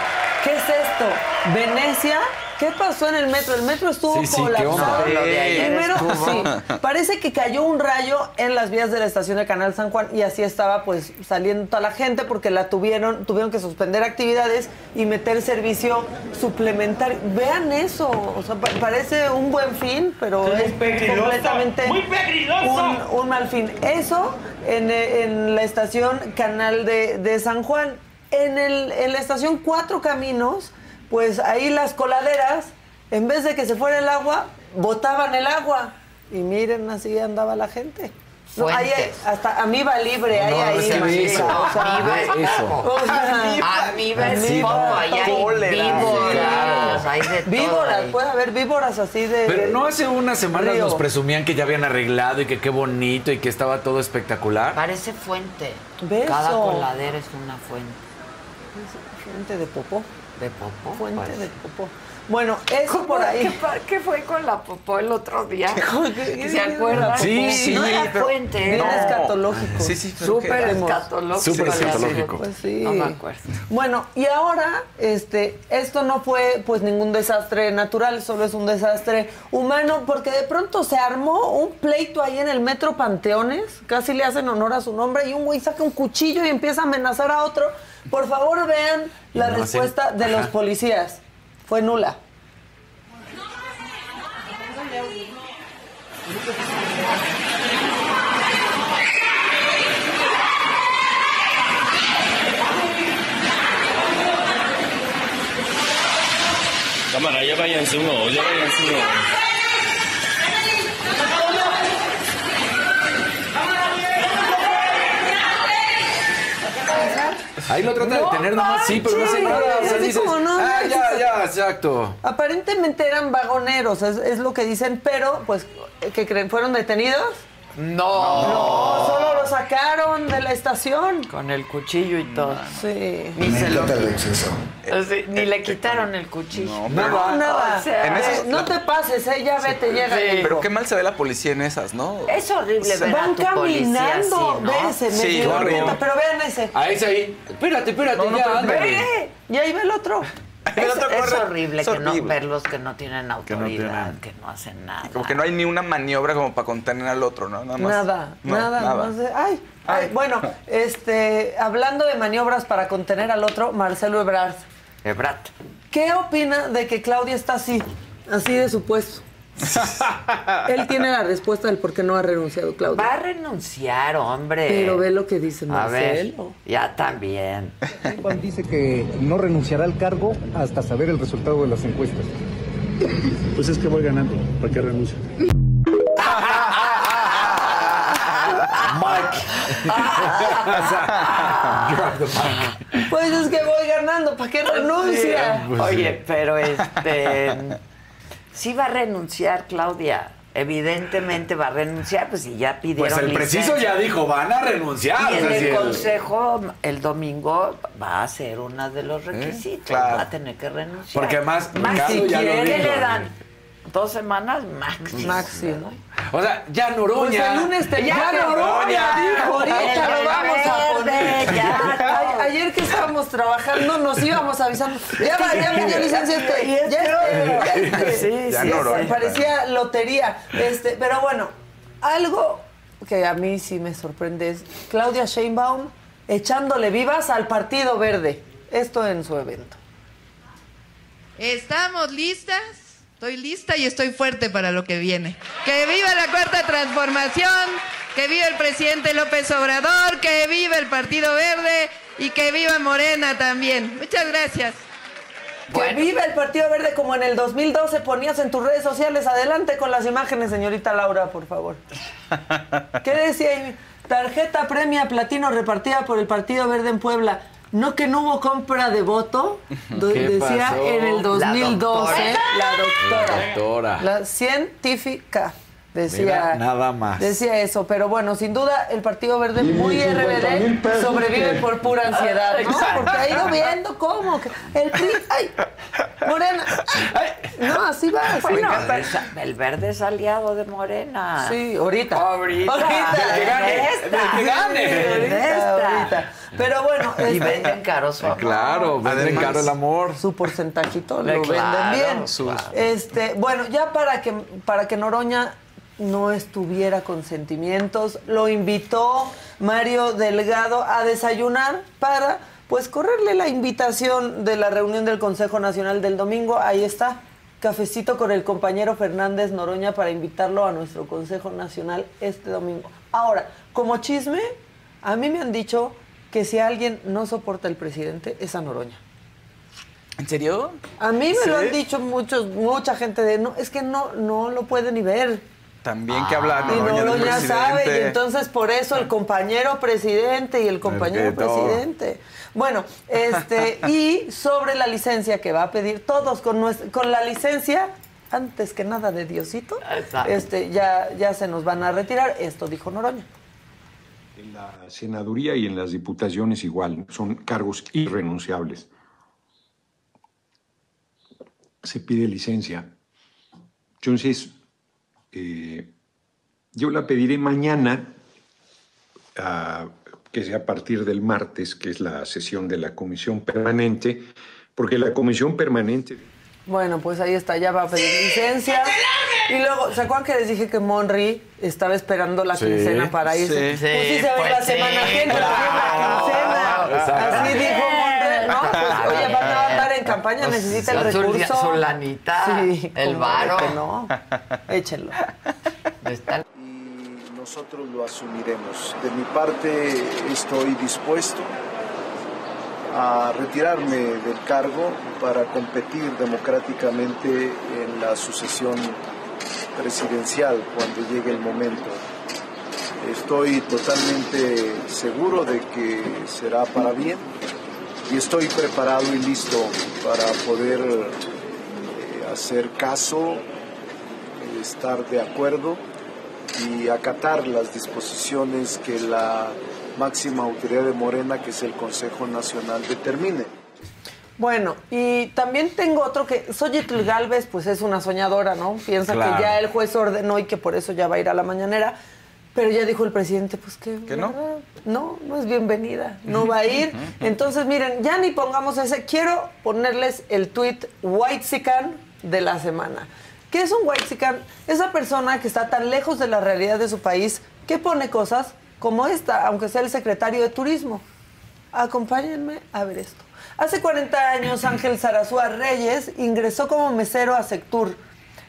¿qué es esto? ¿Venecia? ¿Qué pasó en el metro? El metro estuvo Sí, sí, ¿qué colapsado. onda? Lo de ayer Primero, estuvo. sí, parece que cayó un rayo en las vías de la estación de Canal San Juan y así estaba pues saliendo toda la gente porque la tuvieron, tuvieron que suspender actividades y meter servicio suplementario. Vean eso, o sea, pa- parece un buen fin, pero es pegriloso, completamente muy pegriloso. un, un mal fin. Eso en, en la estación Canal de, de San Juan. En, el, en la estación Cuatro Caminos, pues ahí las coladeras, en vez de que se fuera el agua, botaban el agua. Y miren, así andaba la gente. No, ahí hasta amiba libre hay No, ahí. no manita, eso. o sea, Amiba es eso. poco. Es ahí hay víboras, hay de Víboras, ahí. puede haber víboras así de. Pero no hace unas semanas Río. nos presumían que ya habían arreglado y que qué bonito y que estaba todo espectacular. Parece fuente. Beso. Cada coladera es una fuente. Fuente de popó. ¿De popó? Fuente Pues. de popó. Bueno, eso por ahí. ¿Qué, fue con la popó el otro día? ¿Qué- ¿Se acuerdan? Sí, sí, No era pero- fuente. Bien era escatológico. Sí, sí, Súper escatológico. Súper la escatológico. Pues sí. No me acuerdo. Bueno, y ahora, este, esto no fue pues ningún desastre natural, solo es un desastre humano, porque de pronto se armó un pleito ahí en el metro Panteones, casi le hacen honor a su nombre, y un güey saca un cuchillo y empieza a amenazar a otro. Por favor, vean la no hacen- respuesta de los Ajá. policías. Fue nula. Cámara, ya váyanse uno, ya váyanse uno. Ahí lo trata de tener nomás, sí, pero no hace nada. O sea, dices, como no, ah, ya, ya, exacto. Aparentemente eran vagoneros, es, es lo que dicen, pero pues, ¿qué creen? ¿Fueron detenidos? No. No, solo lo sacaron de la estación. Con el cuchillo y todo. Sí. Ni se lo el exceso. Sí, ni le quitaron el cuchillo. No, nada. O sea, En esos- Eh, no te pases, eh, ya vete, llega. Sí. Pero qué mal se ve la policía en esas, ¿no? Es horrible ver a Van tu policía así, caminando, ¿no? Sí, pero vean ese. A ese ahí. Espérate, espérate, No, no, ya, pero- y ahí ve el otro. Es, horrible Es que no verlos que no tienen autoridad, que tienen. no, hacen nada. Como que no hay ni una maniobra como para contener al otro, ¿no? Nada más. Nada, No, nada, más de- ay, ay, bueno, este, hablando de maniobras para contener al otro, Marcelo Ebrard. Ebrat. ¿Qué opina de que Claudia está así, así de su puesto? Él tiene la respuesta del por qué no ha renunciado, Claudia. Va a renunciar, hombre. Pero ve lo que dice A ver, Marcelo. ya también. Juan dice que no renunciará al cargo hasta saber el resultado de las encuestas. Pues es que voy ganando, ¿para qué renuncio? Pues es que voy ganando, ¿para qué renuncia? Oye, pero este. Sí va a renunciar, Claudia. Evidentemente va a renunciar, pues si ya pidieron. Pues el preciso ya dijo, van a renunciar. Y en el consejo, el domingo, va a ser uno de los requisitos. claro. Va a tener que renunciar. Porque más, Más si ya lo quiere, dijo. le dan dos semanas máximo. Máximo. O sea, ya Pues Noroña. el lunes te ya ya Noroña. dijo, ahorita lo vamos a poner. ya. A- Ayer que estábamos trabajando nos íbamos avisando. Ya, va, ya me dio licencia este. Ya este, ya este. Sí, Ya sí, Noroña. sí. Parecía lotería. Este, pero bueno, algo que a mí sí me sorprende es Claudia Sheinbaum echándole vivas al Partido Verde. Esto en su evento. ¿Estamos listas? Estoy lista y estoy fuerte para lo que viene. Que viva la cuarta transformación, que viva el presidente López Obrador, que viva el Partido Verde y que viva Morena también. Muchas gracias. Que viva el Partido Verde como en el 2012 ponías en tus redes sociales. Adelante con las imágenes, señorita Laura, por favor. ¿Qué decía? Tarjeta premia platino repartida por el Partido Verde en Puebla. No que no hubo compra de voto, do- ¿Qué decía pasó? en el 2012 la doctora. Doctora. La científica. Decía, Mira, nada más. decía eso, pero bueno, sin duda el Partido Verde muy 50,000 RBD pesos sobrevive que- por pura ansiedad, ¿no? Porque ha ido viendo cómo que el PRI, ay, Morena, ay, no, así va, así Bueno, el verde es aliado de Morena. Sí, ahorita. Ahorita. Ahorita. Que gane, que gane. Ahorita. vida. Pero bueno. Y este, venden caro su amor. Claro, venden Además, caro el amor. Su porcentajito lo claro, venden bien. sus- Este, bueno, ya para que para que Noroña no estuviera con sentimientos, lo invitó Mario Delgado a desayunar para pues correrle la invitación de la reunión del Consejo Nacional del domingo. Ahí está. Cafecito con el compañero Fernández Noroña para invitarlo a nuestro Consejo Nacional este domingo. Ahora, como chisme, a mí me han dicho que si alguien no soporta al presidente es a Noroña. ¿En serio? A mí me ¿Sí? lo han dicho muchos, mucha gente de no, es que no, no lo puede ni ver. También que habla y Noroña del Noroña sabe, y entonces por eso el compañero presidente y el compañero presidente. Bueno, este, y sobre la licencia que va a pedir todos, con, con la licencia, antes que nada de Diosito, este, ya, ya se nos van a retirar. Esto dijo Noroña. En la senaduría y en las diputaciones igual, son cargos irrenunciables. Se pide licencia. Entonces, eh, yo la pediré mañana, ah, que sea a partir del martes, que es la sesión de la comisión permanente, porque la comisión permanente... Bueno, pues ahí está, ya va a pedir licencia. Y luego, ¿se acuerdan que les dije que Monry estaba esperando la Sí, quincena para irse? sí. Pues sí, se va a ir pues la sí, semana que entra, claro. la quincena. Así dijo campaña, Pues, necesita el recurso. su lanita, Sí, el ¿cómo varo. no? Échenlo. y nosotros lo asumiremos. De mi parte estoy dispuesto a retirarme del cargo para competir democráticamente en la sucesión presidencial cuando llegue el momento. Estoy totalmente seguro de que será para bien y estoy preparado y listo para poder eh, hacer caso, eh, estar de acuerdo y acatar las disposiciones que la máxima autoridad de Morena, que es el Consejo Nacional, determine. Bueno, y también tengo otro que Xochitl Galvez, pues es una soñadora, ¿no? Piensa Claro. que ya el juez ordenó y que por eso ya va a ir a la mañanera. Pero ya dijo el presidente, pues que. ¿Que no? No, no es bienvenida, no va a ir. Entonces, miren, ya ni pongamos ese. Quiero ponerles el tweet Whitezican de la semana. ¿Qué es un Whitezican? Esa persona que está tan lejos de la realidad de su país que pone cosas como esta, aunque sea el secretario de Turismo. Acompáñenme a ver esto. Hace 40 años, Ángel Zarazúa Reyes ingresó como mesero a Sectur.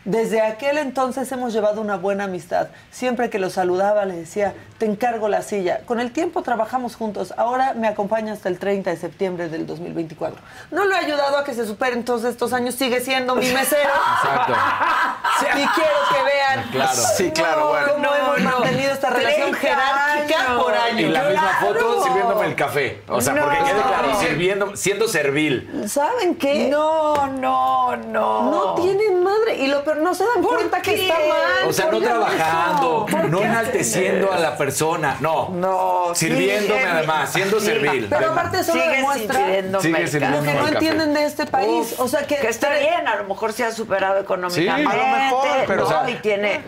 Desde aquel entonces hemos llevado una buena amistad. Siempre que lo saludaba le decía, te encargo la silla. Con el tiempo trabajamos juntos. Ahora me acompaña hasta el 30 de septiembre del 2024. No lo he ayudado a que se superen todos estos años. Sigue siendo mi mesero. Exacto. Y quiero que vean Claro. Sí, claro, bueno. cómo hemos mantenido esta relación 30 jerárquica años. por años. Y la misma foto sirviéndome el café. O sea, porque No. quede claro, sirviendo, siendo servil. ¿Saben qué? No, no, no. No tienen madre. Y lo no se dan cuenta que está mal. O sea, no ¿Por qué trabajando, no enalteciendo a la persona, no. No, Sirviéndome sigue- además, siendo Sí, servil. Pero aparte eso Sigue demuestra sirviéndome Sigue lo que no entienden de este país. Uf, o sea, que, que está bien, a lo mejor se ha superado económicamente. Sí, a lo mejor, pero, no, o sea- y tiene,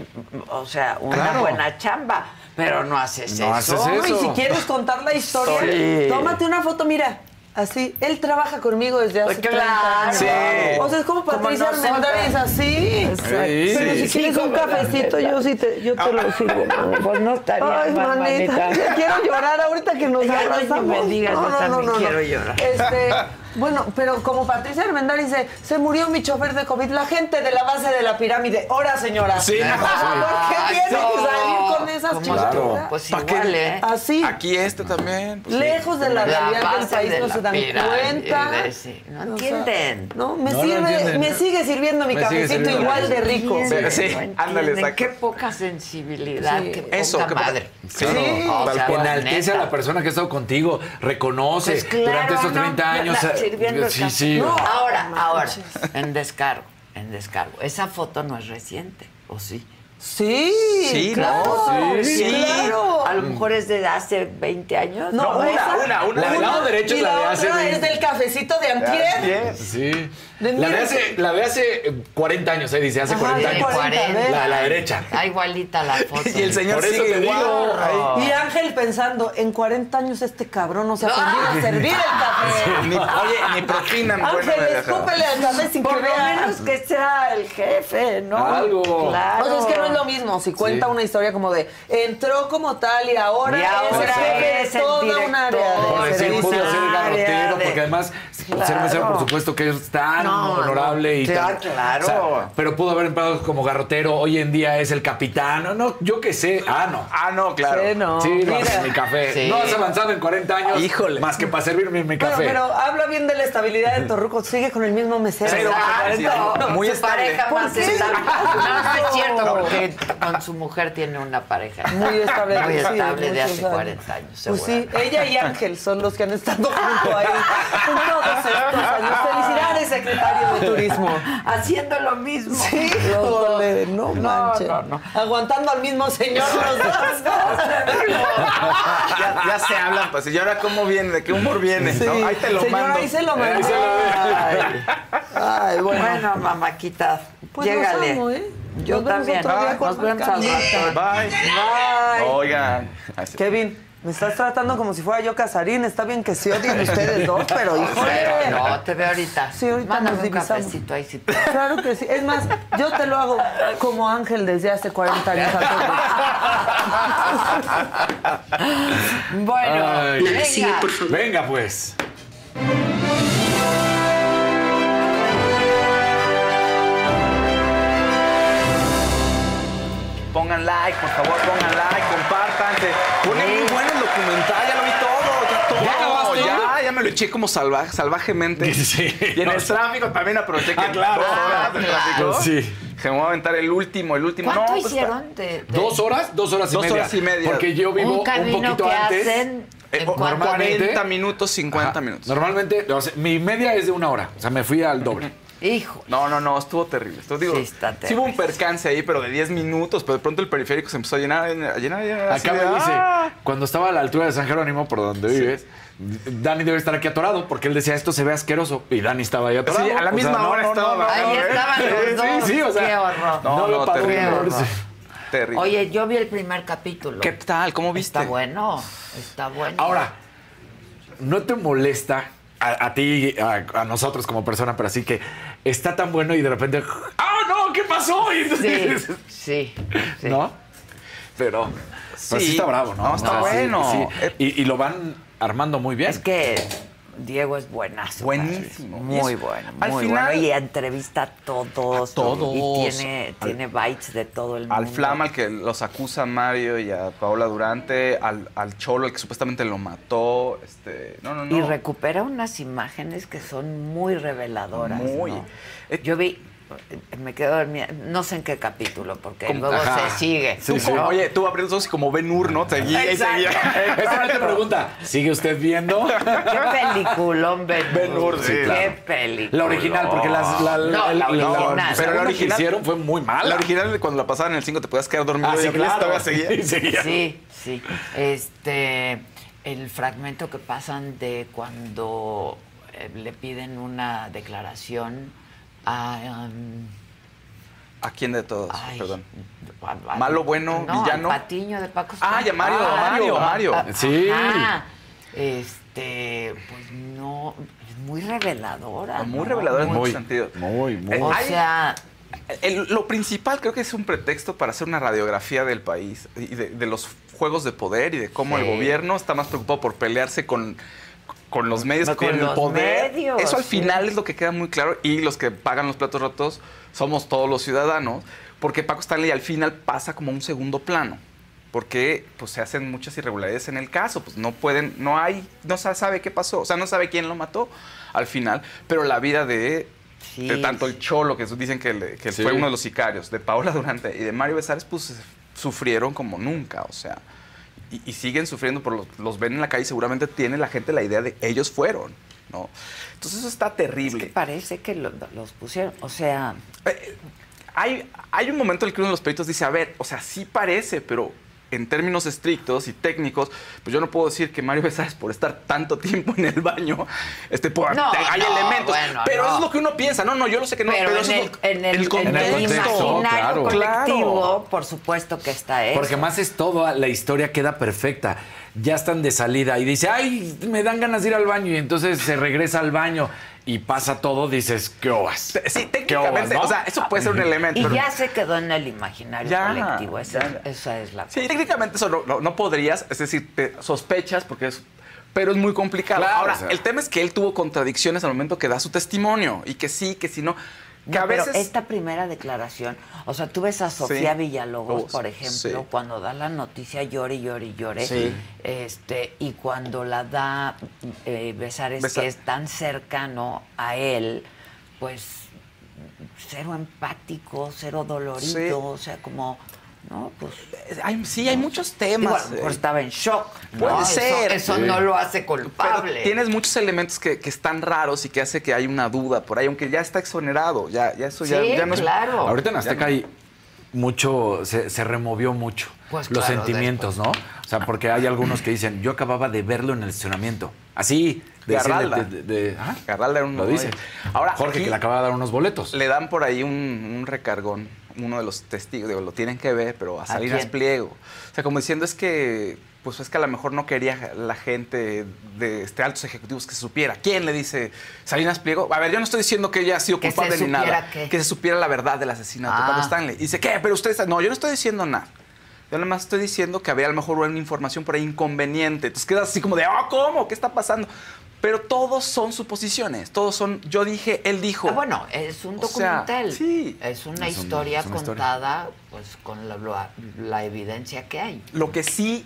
o sea, una Claro. buena chamba, pero no haces No eso. haces y si quieres contar la historia, Sí. tómate una foto, mira. Así, él trabaja conmigo desde hace Claro. 30 años. Sí. O sea, es como Patricia nosotras. Armendáriz, así. Exacto. Sí. Pero si Sí, quieres un cafecito, yo sí te, yo te lo sirvo. Pues no estaría Ay, mal, manita, manita. ya quiero llorar ahorita que nos Ya no, abrazamos. me digas, yo también quiero llorar. Este, bueno, pero como Patricia Armendáriz dice, se murió mi chofer de COVID, la gente de la base de la pirámide. Ahora, señora. Sí, ¿Por qué tiene que salir con esas. Claro. Pues igual, ¿eh? Así. Aquí este también. pues, sí. Lejos de la La realidad del base país de no se dan cuenta. de ese- no O sea, entienden. no, me No, no sirve, entienden. me sigue sirviendo mi Me cafecito sirviendo. igual de rico. Sí, sí, No ándale. Qué poca sensibilidad, Sí. qué poca Eso, madre. Sí. O sea, Enaltece a la persona que ha estado contigo, reconoce Pues claro, durante estos no, 30 años. la- sirviendo el sí, café. sí. No, ahora, no ahora, manches. en descargo, en descargo. Esa foto no es reciente, ¿o sí? Sí, Sí, claro, no, sí. sí, claro. A lo mejor es de hace 20 años. No, una, esa- una, una. La del lado derecho y es la la de hace otra 20. es del cafecito de antier. Sí. La de hace, la de hace eh, 40 años, eh, dice, hace Ajá, 40 de años. 40, ¿ves? La, la derecha. Está igualita la foto. Y el señor Por eso sigue te digo, igual. Y Ángel pensando, en 40 años este cabrón no se ha aprendido a servir el café. Ni- oye, ni propina Ángel, escúpele al café sin Por que lo vea. menos que sea el jefe, ¿no? Algo. Claro. O sea, es que no es lo mismo. Si cuenta Sí. una historia como de entró como tal y ahora, Y ahora es el jefe es de el toda un director. área Por de decir, servicio. pudo ser garrotero, de- porque además ser mesero, por supuesto, que es tan No, honorable y no. tan- Claro. o sea, pero pudo haber empleado como garrotero, hoy en día es el capitán, no, no, yo qué sé. Ah, no. Ah, no, claro. Sí, no. Sí, no, Mira. mi café. Sí. No has avanzado en 40 años. Híjole. Más que para servirme mi café. pero habla bien de la estabilidad de Torruco. Sigue con el mismo mesero. Cero, Exacto. muy su estable. pareja ¿Por más qué? estable. No, es cierto, No. porque con su mujer tiene una pareja. Muy estable. Muy sí, estable de hace años. 40 años. Pues sí, ella y Ángel son los que han estado junto ahí estos años. Felicidades, secretario de Turismo. Haciendo lo mismo. Sí, dos. híjole, no, manches. no, no. Aguantando al mismo señor los dos. Ya, ya se hablan, pues. ¿Y ahora cómo viene? ¿De qué humor viene? Sí. ¿No? Ahí te lo Señor, mando. ahí se lo Ahí mando. se lo- Ay, ay, bueno. Bueno, mamáquita, Pues llégale. amo, ¿eh? Yo Nos vemos también. otro día con Nos vemos al rato. Bye. Bye. Oigan. Así- Kevin, me estás tratando como si fuera yo Casarín. Está bien que se odien ustedes dos, pero híjole. Pero no, te veo ahorita. Sí, ahorita Mándame nos un cafecito ahí si Claro que sí. Es más, yo te lo hago como Ángel desde hace 40 años. Bueno, Ay. venga. Venga, pues. Pongan like, por favor, pongan like, compártanse. Pone muy bueno el documental, ya lo vi todo. Ya, todo. ¿Ya acabaste? ya, ya me lo eché como salvaje, salvajemente. Sí. Y en el tráfico también aproveché que Ah, claro. dos horas de tráfico. Sí. Que me voy a aventar el último, el último. ¿Cuánto no, pues, hicieron? de- de- ¿Dos horas? Dos horas y Dos media. horas y media. Porque yo vivo un un, poquito que antes. hacen eh, en o- cuánto- normalmente- 40 minutos, 50 Ajá. minutos. Normalmente, o sea, mi media es de una hora. O sea, me fui al doble. Hijo. No, no, no, estuvo terrible. Estuvo, digo, Sí, está sí hubo un percance ahí, pero de 10 minutos, pero de pronto el periférico se empezó a llenar, a llenar, a Acá de, me dice, ¡ah! cuando estaba a la altura de San Jerónimo, por donde vives, Dani debe estar aquí atorado, porque él decía, esto se ve asqueroso. Y Dani estaba ahí atorado. Sí, a la O sea, misma hora no, estaba no, no, Ahí no, estaban ¿eh? los dos. Sí, sí, o sea. Qué horror. No, no, para terrible. horror. Oye, yo vi el primer capítulo. ¿Qué tal? ¿Cómo viste? Está bueno, está bueno. Ahora, ¿no te molesta a, a ti, a, a nosotros como persona, pero así que está tan bueno y de repente, ¡ah, no! ¿Qué pasó? Y Sí, entonces- sí, sí. ¿No? Pero sí, sí está bravo, ¿no? No, está bueno. sí. Y, y lo van armando muy bien. Es que Diego es buenazo. Buenísimo. Muy bueno, al muy final- bueno. Y entrevista a todos. A todos. Y tiene, Al- tiene bites de todo el mundo. Al Flama, al que los acusa a Mario y a Paola Durante, al, al Cholo, el que supuestamente lo mató. Este, no, no, no. Y recupera unas imágenes que son muy reveladoras. Muy. ¿no? Yo vi, me quedo dormida, no sé en qué capítulo, porque Como- luego Ajá. se sigue. Tú como- Oye, tú abriendo los y como Ben Hur, ¿no? Seguía y seguía. Esta no te pregunta, ¿sigue usted viendo? Qué peliculón, Ben Ben Hur, sí, Qué claro. película. La original, porque las, la, No, la original. la Pero la segunda que original- hicieron fue muy mala. La original, cuando la pasaban en el 5, te podías quedar dormido Ah, y sí, en inglés claro. seguía. Seguía. Sí, sí. Este, el fragmento que pasan de cuando eh, le piden una declaración a... um, ¿A quién de todos? Ay. Perdón. a- a- Malo, bueno, no, villano. al Patiño de Paco Ah, Stanley. ya Mario, Mario, Mario. ah, Sí. ajá. Este, pues no, es muy reveladora. Muy ¿no? revelador en Muy, muchos sentidos. muy, muy. Eh, O sea, el- lo principal creo que es un pretexto para hacer una radiografía del país y de, de los juegos de poder y de cómo Sí. el gobierno está más preocupado por pelearse con, con los medios que Con tienen el los poder. medios, Eso al sí. final es lo que queda muy claro y los que pagan los platos rotos somos todos los ciudadanos porque Paco Stanley al final pasa como un segundo plano. Porque pues, se hacen muchas irregularidades en el caso, pues no pueden, no hay, no se sabe qué pasó, o sea, no sabe quién lo mató al final, pero la vida de Sí, de tanto el Cholo, que dicen que, le- que Sí. fue uno de los sicarios, de Paola Durante y de Mario Besares, pues sufrieron como nunca, o sea, y, y siguen sufriendo, por los, los ven en la calle, seguramente tiene la gente la idea de ellos fueron, ¿no? Entonces eso está es que terrible. parece que lo- los pusieron, o sea, Eh, hay, hay un momento en el que uno de los peritos dice, a ver, o sea, sí parece, pero en términos estrictos y técnicos, pues yo no puedo decir que Mario Besares por estar tanto tiempo en el baño, este, por- No, hay no, elementos. bueno, pero no. es lo que uno piensa. No, no, yo lo sé que no. Pero, Pero, en, eso es el, lo- en, el, el en el contexto. imaginario claro. colectivo, por supuesto que está eso. Porque más es todo, la historia queda perfecta. Ya están de salida y dice, ay, me dan ganas de ir al baño. Y entonces se regresa al baño y pasa todo, dices, ¿qué ovas? Sí, ¿Qué ovas, técnicamente, no? o sea, eso puede ser un elemento. Y pero- ya se quedó en el imaginario Ya, colectivo. Esa, ya. esa es la Sí, técnicamente eso no, no- no podrías, es decir, te sospechas porque es... Pero es muy complicado. Claro, Ahora, o sea. el tema es que él tuvo contradicciones al momento que da su testimonio. Y que sí, que si no... Que No, a veces... Pero esta primera declaración, o sea, tú ves a Sofía Sí. Villalobos, Lobos, por ejemplo, sí. cuando da la noticia llore, llore, llore, Sí. este, y cuando la da eh, Besares, Besa- que es tan cercano a él, pues cero empático, cero dolorido, o sea, como, no, pues... Hay- sí, hay muchos temas. Digo, a lo mejor eh. estaba en shock. Puede ¿no? Eso- ser. Eso, Sí. no lo hace Pero culpable. tienes muchos elementos que, que están raros y que hace que hay una duda por ahí, aunque ya está exonerado. Ya, ya eso ya, Sí, ya no es- claro. Ahorita en Azteca hay mucho, se, se removió mucho Pues los claro, sentimientos, ¿no? O sea, porque hay algunos que dicen, yo acababa de verlo en el estacionamiento. Así, de Garralda. de- de- de- ¿ah? Garralda era un Lo dice. Ahora, Jorge, que le acaba de dar unos boletos. Le dan por ahí un, un recargón, uno de los testigos, digo, lo tienen que ver, pero a Salinas? Pliego. O sea, como diciendo es que, pues es que a lo mejor no quería la gente de este, altos ejecutivos que se supiera. ¿Quién le dice Salinas Pliego? A ver, yo no estoy diciendo que ella ha sido culpable ni nada. qué. Que se supiera la verdad del asesinato de Ah. Stanley. Dice, ¿qué? Pero usted está... No, yo no estoy diciendo nada. Yo nada más estoy diciendo que había a lo mejor una información por ahí inconveniente. Entonces quedas así como de, oh, ¿cómo? ¿Qué está pasando? Pero todos son suposiciones. Todos son, yo dije, él dijo. Ah, bueno, es un O sea, documental. sí. Es una Es un- historia es una historia. contada pues con la, la- la evidencia que hay. Lo que sí,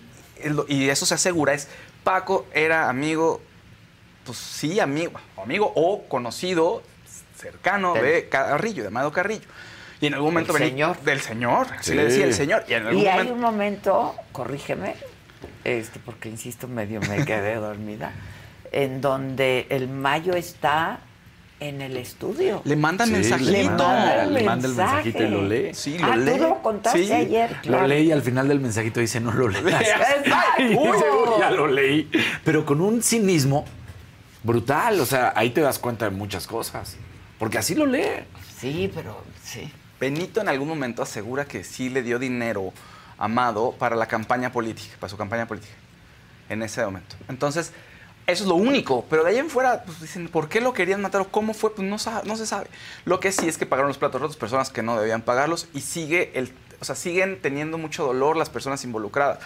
y eso se asegura, es Paco era amigo, pues sí, amigo, amigo o conocido, cercano Del- de Carrillo, de Amado Carrillo. Y en algún momento Del venía- señor. Del señor, así Sí. le decía el señor. Y en algún Y hay momento. un momento, corrígeme, este, porque insisto, medio me quedé dormida, en donde el Mayo está en el estudio. Le mandan Sí, mensajito. le manda, el le manda el mensaje. mensajito y lo lee. Sí, lo ah, lee. tú lo contaste Sí. ayer. Lo leí y al final del mensajito dice, no lo leas. Exacto. Y dice, "Uy, ya lo leí. Pero con un cinismo brutal. O sea, ahí te das cuenta de muchas cosas. Porque así lo lee. Sí, pero sí. Benito en algún momento asegura que sí le dio dinero a Amado para la campaña política, para su campaña política, en ese momento. Entonces, eso es lo único, pero de ahí en fuera, pues dicen, ¿por qué lo querían matar o cómo fue? Pues no, no se sabe. Lo que sí es que pagaron los platos rotos personas que no debían pagarlos y sigue el, o sea, siguen teniendo mucho dolor las personas involucradas.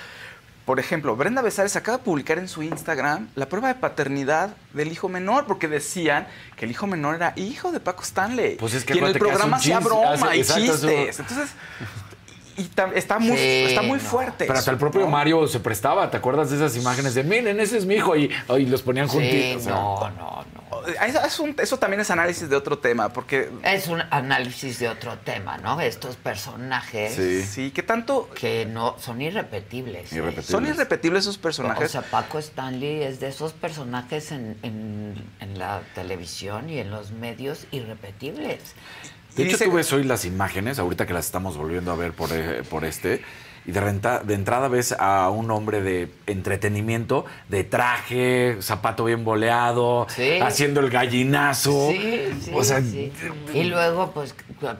Por ejemplo, Brenda Besares acaba de publicar en su Instagram la prueba de paternidad del hijo menor, porque decían que el hijo menor era hijo de Paco Stanley. Pues es que y en el programa hacía broma hace- y exacto, eso- chistes. Entonces, y está muy, Sí, está muy no. fuerte. Pero hasta el propio ¿no? Mario se prestaba. ¿Te acuerdas de esas imágenes de, miren, ese es mi hijo? Y, y los ponían Sí, juntitos. o sea, no, no, no. Eso, es un- eso también es análisis de otro tema, porque Es un análisis de otro tema, ¿no? Estos personajes sí, sí, que tanto que no son irrepetibles. ¿eh? Irrepetibles. son irrepetibles esos O personajes. sea, Paco Stanley es de esos personajes en, en- en la televisión y en los medios irrepetibles. De hecho, dice- tú ves hoy las imágenes, ahorita que las estamos volviendo a ver por, eh, por este, y de, renta- de entrada ves a un hombre de entretenimiento, de traje, zapato bien boleado, Sí. haciendo el gallinazo. Sí, sí, o sea, sí. Y luego, pues,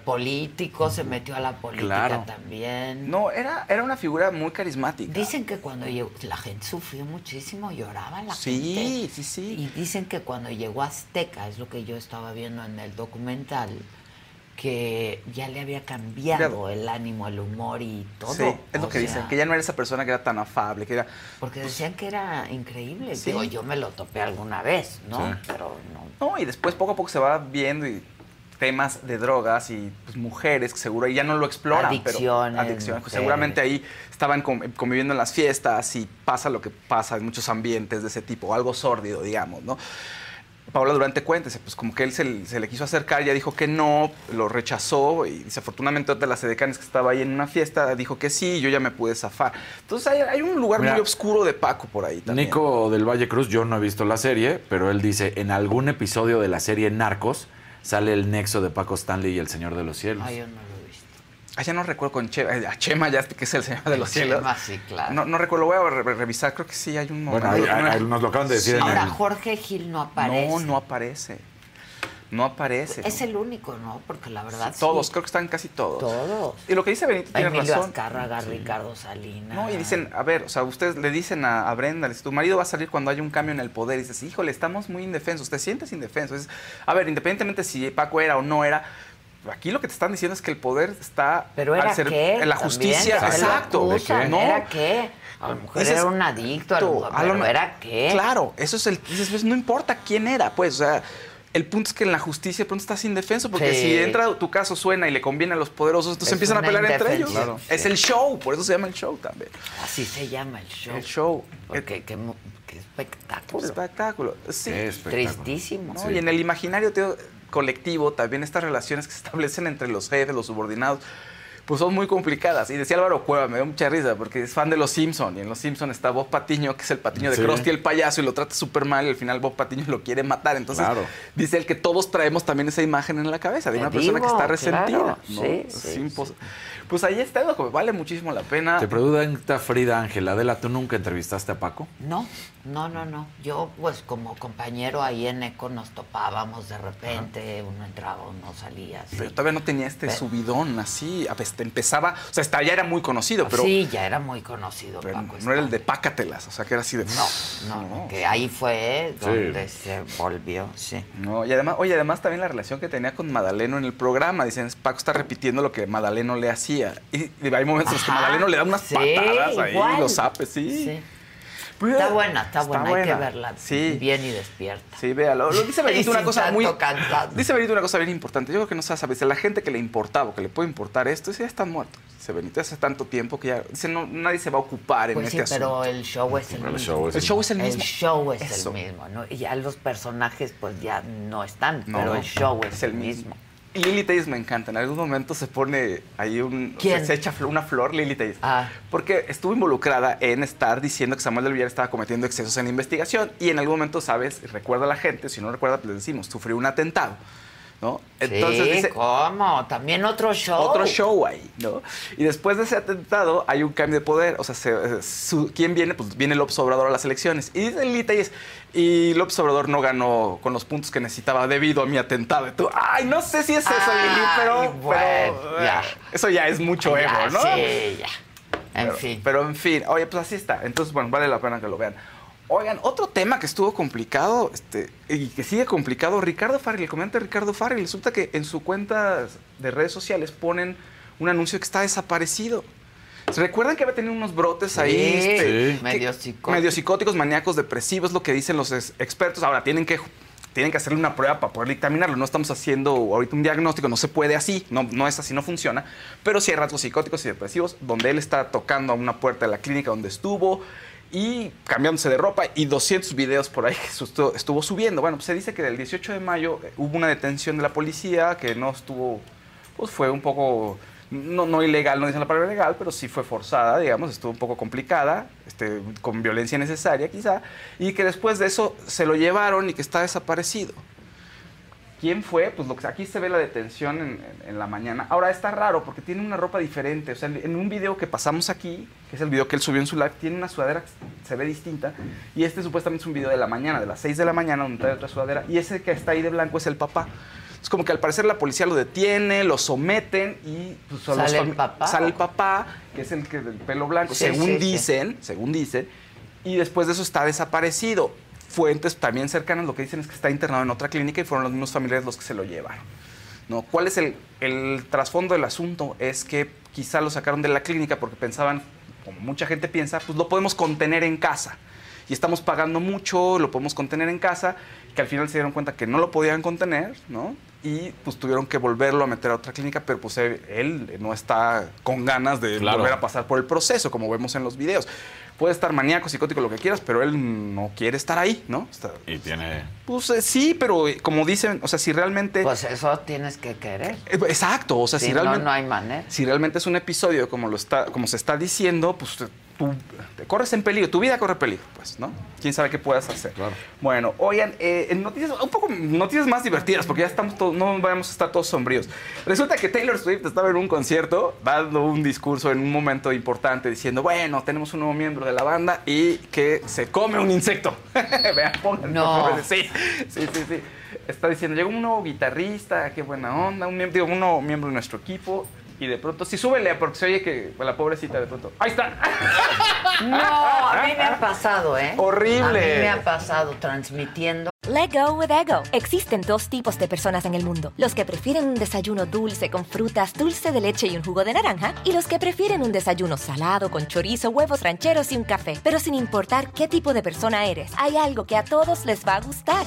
político, se metió a la política Claro. también. No, era, era una figura muy carismática. Dicen que cuando llegó, la gente sufrió muchísimo, lloraba la Sí, gente. sí, sí. Y dicen que cuando llegó a Azteca, es lo que yo estaba viendo en el documental, que ya le había cambiado el ánimo, el humor y todo. Sí, es lo O que dicen, que ya no era esa persona que era tan afable, que era... Porque decían que era increíble. Sí. Digo, yo me lo topé alguna vez, ¿no? Sí. Pero no. No, y después poco a poco se va viendo y temas de drogas y pues, mujeres que seguro ahí ya no lo exploran. Adicciones, Pero, adicciones. pues, seguramente ahí estaban conviviendo en las fiestas y pasa lo que pasa en muchos ambientes de ese tipo, algo sórdido, digamos, ¿no? Paola Durante cuéntese, pues como que él se, le- se le quiso acercar, ya dijo que no, lo rechazó y desafortunadamente otra de las edecanes que estaba ahí en una fiesta dijo que sí, yo ya me pude zafar. Entonces hay, hay un lugar Mira, muy oscuro de Paco por ahí también. Nico del Valle Cruz, yo no he visto la serie, pero él dice, en algún episodio de la serie Narcos sale el nexo de Paco Stanley y el Señor de los Cielos. Ay, yo no visto. Ah, ya no recuerdo con Chema, eh, a Chema ya que es el Señor de los Cielos. Chema, sí, claro. No, no recuerdo, voy a re- revisar, creo que sí hay un Bueno, momento. ahí nos lo acaban de decir en Ahora, el- Jorge Gil no aparece. No, no aparece. No aparece. Es el único, ¿no? Porque la verdad. Todos, sí. creo que están casi todos. Todos. Y lo que dice Benito tiene Emilio razón. Azcárraga, Ricardo Salinas. No, y dicen, a ver, o sea, ustedes le dicen a, a Brenda, le dicen, tu marido va a salir cuando haya un cambio en el poder. Y dices, híjole, estamos muy indefensos, te sientes indefenso. Es, a ver, independientemente si Paco era o no era, aquí lo que te están diciendo es que el poder está Pero era al ser- qué. en la justicia. Exacto. acusan, No, ¿Era qué? A lo mejor Dices, era un adicto, a lo mejor, a lo- pero ¿era qué? Claro, eso es el. Dices, pues no importa quién era, pues, o sea. El punto es que en la justicia de pronto estás indefenso porque Sí. si entra tu caso suena y le conviene a los poderosos, entonces Es empiezan a pelear entre ellos. Es el show, por eso se llama el show también. Así se llama el show. El show. Porque qué, qué espectáculo. Espectáculo. Sí. Qué espectáculo. Tristísimo. ¿no? Y en el imaginario teo- colectivo también estas relaciones que se establecen entre los jefes, los subordinados, pues son muy complicadas. Y decía Álvaro Cueva, me dio mucha risa, porque es fan de Los Simpson y en Los Simpson está Bob Patiño, que es el Patiño de Sí. Krusty el payaso, y lo trata súper mal, y al final Bob Patiño lo quiere matar. Entonces, Claro. dice él que todos traemos también esa imagen en la cabeza, de Te una persona que está resentida. claro. ¿no? Sí, sí, Pues ahí está, loco, vale muchísimo la pena. Te pregunta Frida Ángel, Adela, ¿tú nunca entrevistaste a Paco? No, no, no, no. Yo, pues, como compañero ahí en ECO nos topábamos de repente, uno entraba, uno salía. Pero todavía no tenía este Pero- subidón así. a veces empezaba, o sea, hasta ya era muy conocido, pero sí, ya era muy conocido pero Paco. no era el de pácatelas, o sea, que era así de. No, no, no, que ahí fue Sí. donde se volvió, sí. No, y además, oye, además también la relación que tenía con Madaleno en el programa. Dicen, Paco está repitiendo lo que Madaleno le hacía. Y, y hay momentos en los que Madaleno le da unas sí, patadas ahí, igual. los zapes, sí. Sí. Pues, Está buena, está, buena, hay que verla Sí. bien y despierta. Sí, véalo. Lo dice Benito una cosa muy. cansancio. Dice Benito una cosa bien importante. Yo creo que no se sabe. Dice, la gente que le importaba o que le puede importar esto, dice, ya están muertos. Dice Benito, hace tanto tiempo que ya. Dice, no, nadie se va a ocupar en Pues sí, este pero asunto. el show es el, El mismo. show es el El show es el mismo. El show es Eso. el mismo, ¿no? Y ya los personajes pues ya no están, No, pero el show es, es el el mismo. Lily Tays me encanta. En algún momento se pone ahí un. ¿Quién? Se, echa una flor, Lily Tays. Ah. Porque estuvo involucrada en estar diciendo que Samuel del Villar estaba cometiendo excesos en la investigación. Y en algún momento, ¿sabes? Recuerda a la gente, si no recuerda, pues le decimos, sufrió un atentado. ¿No? sí, dice. ¿cómo? También otro show. Otro show ahí, ¿no? Y después de ese atentado hay un cambio de poder. O sea, se- eh, su- ¿quién viene? Pues viene López Obrador a las elecciones. Y dice Lili Telles, y López Obrador no ganó con los puntos que necesitaba debido a mi atentado. Y tú, ay, no sé si es eso, Lili, pero, bueno, pero, ya. eh, eso ya es mucho ego, ¿no? sí, ya. En pero, fin. Pero en fin, oye, pues así está. Entonces, bueno, vale la pena que lo vean. Oigan, otro tema que estuvo complicado este, y que sigue complicado, Ricardo Farrell, el comediante Ricardo Farrell, resulta que en su cuenta de redes sociales ponen un anuncio que está desaparecido. ¿Se recuerdan que había tenido unos brotes ahí? Sí, este, sí. medio psicóticos. medio psicóticos, maníacos, depresivos, lo que dicen los ex- expertos. Ahora, tienen que, tienen que hacerle una prueba para poder dictaminarlo. No estamos haciendo ahorita un diagnóstico, no se puede así, no, no es así, no funciona. Pero sí hay rasgos psicóticos y depresivos, donde él está tocando a una puerta de la clínica donde estuvo y cambiándose de ropa y 200 videos por ahí que estuvo, subiendo. Bueno, pues se dice que el 18 de mayo eh, hubo una detención de la policía que no estuvo, pues fue un poco, no, no ilegal, no dicen la palabra ilegal, pero sí fue forzada, digamos, estuvo un poco complicada, este, con violencia necesaria quizá, y que después de eso se lo llevaron y que está desaparecido. ¿Quién fue? Pues lo que, aquí se ve la detención en, en- en la mañana. Ahora está raro porque tiene una ropa diferente. O sea, en un video que pasamos aquí, que es el video que él subió en su live, tiene una sudadera que se ve distinta. Y este supuestamente es un video de la mañana, de las 6 de la mañana, donde trae otra sudadera. Y ese que está ahí de blanco es el papá. Es como que al parecer la policía lo detiene, lo someten y pues, ¿Sale el papá? sale el papá, que es el que del pelo blanco, Sí, según sí, sí. dicen, según dicen. Y después de eso está desaparecido. Fuentes también cercanas lo que dicen es que está internado en otra clínica y fueron los mismos familiares los que se lo llevaron. ¿no? ¿Cuál es el, el trasfondo del asunto? Es que quizá lo sacaron de la clínica porque pensaban, como mucha gente piensa, pues lo podemos contener en casa. Y estamos pagando mucho, lo podemos contener en casa, que al final se dieron cuenta que no lo podían contener, ¿no? Y pues tuvieron que volverlo a meter a otra clínica, pero pues él, él no está con ganas de Claro. volver a pasar por el proceso, como vemos en los videos. Puede estar maníaco, psicótico, lo que quieras, pero él no quiere estar ahí, ¿no? Está- Y tiene... pues eh, sí, pero eh, como dicen, o sea, si realmente... Pues eso tienes que querer. Eh, Exacto, o sea, si, Si no, realmente... no hay manera. Si realmente es un episodio como, lo está, como se está diciendo, pues tu, te corres en peligro, tu vida corre peligro, pues, ¿no? ¿Quién sabe qué puedas hacer? Bueno, oigan, eh, en noticias, un poco noticias más divertidas, porque ya estamos todos, no vamos a estar todos sombríos. Resulta que Taylor Swift estaba en un concierto, dando un discurso en un momento importante, diciendo, bueno, tenemos un nuevo miembro de la banda y que se come un insecto. Vean, pónganlo, No. Sí, sí, sí, sí. Está diciendo, llegó un nuevo guitarrista, qué buena onda, un, miembro, digo, un nuevo miembro de nuestro equipo. Y de pronto, sí, súbele, porque se oye que la pobrecita de pronto. ¡Ahí está! No, a mí me ha pasado, ¿eh? Horrible. A mí me ha pasado transmitiendo. Let go with ego. Existen dos tipos de personas en el mundo: los que prefieren un desayuno dulce con frutas, dulce de leche y un jugo de naranja, y los que prefieren un desayuno salado con chorizo, huevos rancheros y un café. Pero sin importar qué tipo de persona eres, hay algo que a todos les va a gustar.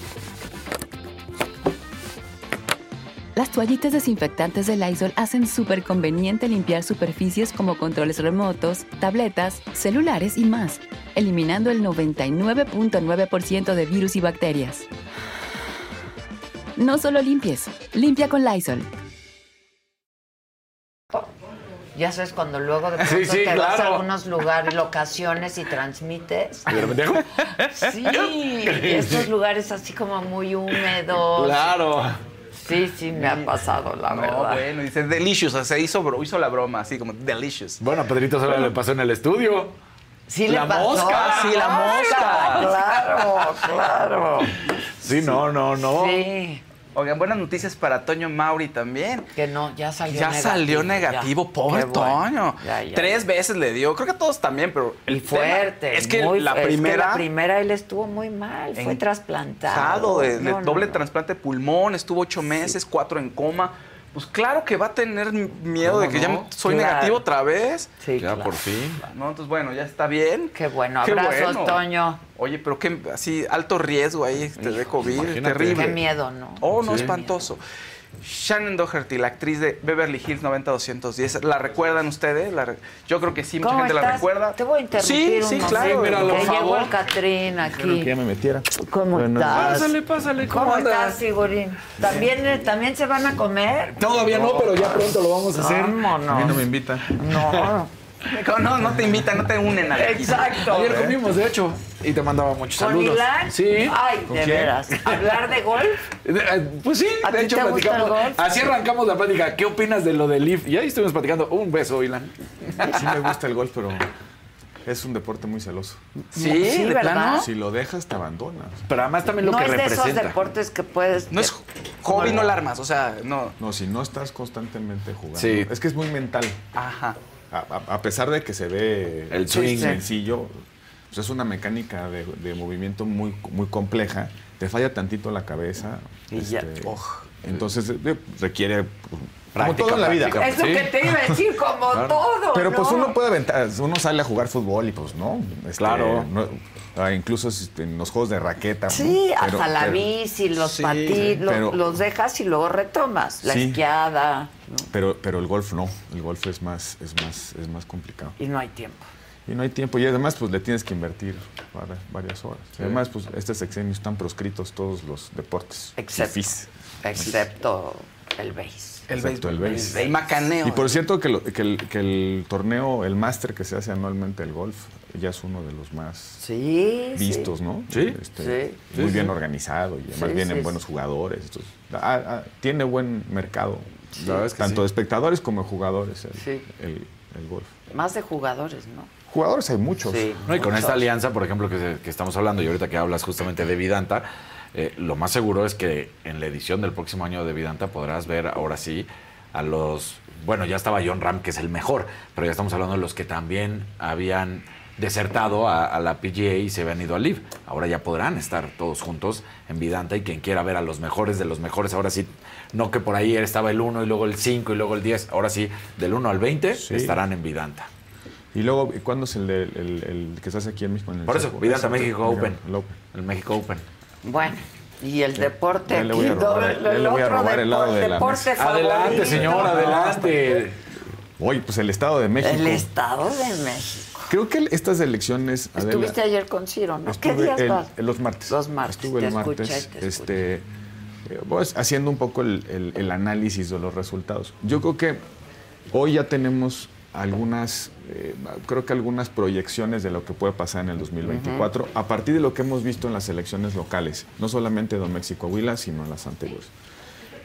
Las toallitas desinfectantes de Lysol hacen súper conveniente limpiar superficies como controles remotos, tabletas, celulares y más, eliminando el 99.9% de virus y bacterias. No solo limpies, limpia con Lysol. Ya sabes, cuando luego de pronto sí, te vas a algunos lugares, locaciones y transmites. Sí, y estos lugares así como muy húmedos. Claro. Sí, sí, me ha pasado, la No, verdad. bueno, dice delicious, o sea, se hizo, bro- hizo la broma, así como delicious. Bueno, a Pedrito solo le pasó en el estudio. Sí la le pasó. mosca. Sí, la mosca. Claro, claro. Sí, no, no, no. Sí. Oigan, buenas noticias para Toño Mauri también. Que no, ya salió Ya negativo. salió negativo, ya. pobre bueno. Toño. Ya, ya, Tres veces le dio, creo que a todos también, pero el Y fuerte. es que muy- la es que primera la primera él estuvo muy mal, fue trasplantado. de, de No, no, doble no. trasplante de pulmón, estuvo ocho meses, cuatro en coma. Pues claro que va a tener miedo de que ya no? soy Claro. negativo otra vez. Sí, Ya claro. por fin. No, entonces bueno, ya está bien. Qué bueno. Qué Abrazos, bueno. Toño. Oye, pero qué así alto riesgo ahí este, de COVID, imagínate. terrible. Qué miedo, ¿no? Oh, no, Sí. espantoso. Shannon Doherty, la actriz de Beverly Hills 90210, ¿la recuerdan ustedes? La re- Yo creo que sí, mucha ¿Cómo gente la estás? recuerda. Te voy a interrumpir Sí, sí, claro. mira, porque por llegó favor. el Catrín aquí. me metiera. ¿Cómo Bueno, estás? Pásale, pásale. ¿Cómo, ¿Cómo andas? estás, Sigurín? ¿También, eh, ¿También se van a comer? Todavía no, pero ya pronto lo vamos a hacer. Vámonos. A mí no me invitan. No. No, no te invitan, no te unen a Exacto. Ayer comimos, de hecho, y te mandaba muchos ¿Con saludos. Ilan? Sí. Ay, ¿Con de quién? veras. ¿Hablar de golf? Eh, Pues sí, ¿A de ti hecho te gusta platicamos. el golf? Así arrancamos la plática. ¿Qué opinas de lo del Leaf? Y ahí estuvimos platicando. Un beso, Ilan. Sí me gusta el golf, pero es un deporte muy celoso. Sí, Sí, de ¿verdad? plano. Si lo dejas, te abandonas. Pero además también lo no que es de representa. esos deportes que puedes... No es hobby, no alarmas, o sea, no. No, si no estás constantemente jugando. Sí. Es que es muy mental. Ajá. A, pesar de que se ve El swing. sencillo, pues es una mecánica de, de movimiento muy, muy compleja. Te falla tantito la cabeza. Y ya. este, entonces eh, requiere pues, como Práctica, todo en la vida. práctica. Eso Sí. que te iba a decir, como todo, Pero pues ¿no? uno puede aventar, uno sale a jugar fútbol y pues no. este, Claro. no, ah, incluso en los juegos de raqueta. Sí, ¿no? hasta Pero- la pero- bici, los Sí, patines, lo- pero- los dejas y luego retomas. La Sí. esquiada. ¿no? Pero, pero el golf no, el golf es más, es más, es más complicado. Y no hay tiempo. Y no hay tiempo. Y además, pues le tienes que invertir vari- varias horas. Además, pues este sexenio están proscritos todos los deportes. Excepto, fifís. excepto el base. El Excepto el béisbol, béis. el macaneo. Y por cierto que, lo- que el, que el torneo, el máster que se hace anualmente el golf, ya es uno de los más Sí, vistos, ¿no? Sí. Este, Sí. Muy Sí, bien sí. organizado y además Sí, vienen sí, buenos jugadores. entonces, ah, ah, tiene buen mercado, es que tanto sí. de espectadores como de jugadores el, Sí. el- el golf. Más de jugadores, ¿no? Jugadores hay muchos. Sí. No, y con Muchos. esta alianza, por ejemplo, que estamos hablando, y ahorita que hablas justamente de Vidanta, eh, lo más seguro es que en la edición del próximo año de Vidanta podrás ver ahora sí a los. Bueno, ya estaba John Ram, que es el mejor, pero ya estamos hablando de los que también habían desertado a, a la PGA y se habían ido al LIV. Ahora ya podrán estar todos juntos en Vidanta y quien quiera ver a los mejores de los mejores, ahora sí, no que por ahí estaba el 1 y luego el 5 y luego el 10, ahora sí, del 1 al 20 Sí. estarán en Vidanta. Y luego, ¿cuándo es el, de- el- el que se hace aquí en México? En el Por eso? Vidanta México Open. El Open. El México Open. Bueno, y el deporte Ya le aquí, voy a robar, ¿no? ya le voy a otro robar el lado de la mesa. Adelante, señor, adelante. Hoy, pues el Estado de México. El Estado de México. Creo que estas elecciones. Adela, Estuviste ayer con Ciro, ¿no? ¿Qué días el- vas? los martes. Los martes, Estuve te el martes. te este, eh, pues, haciendo un poco el, el- el análisis de los resultados. Yo creo que hoy ya tenemos algunas, eh, creo que algunas proyecciones de lo que puede pasar en el 2024 a partir de lo que hemos visto en las elecciones locales, no solamente de México Coahuila, sino en las anteriores.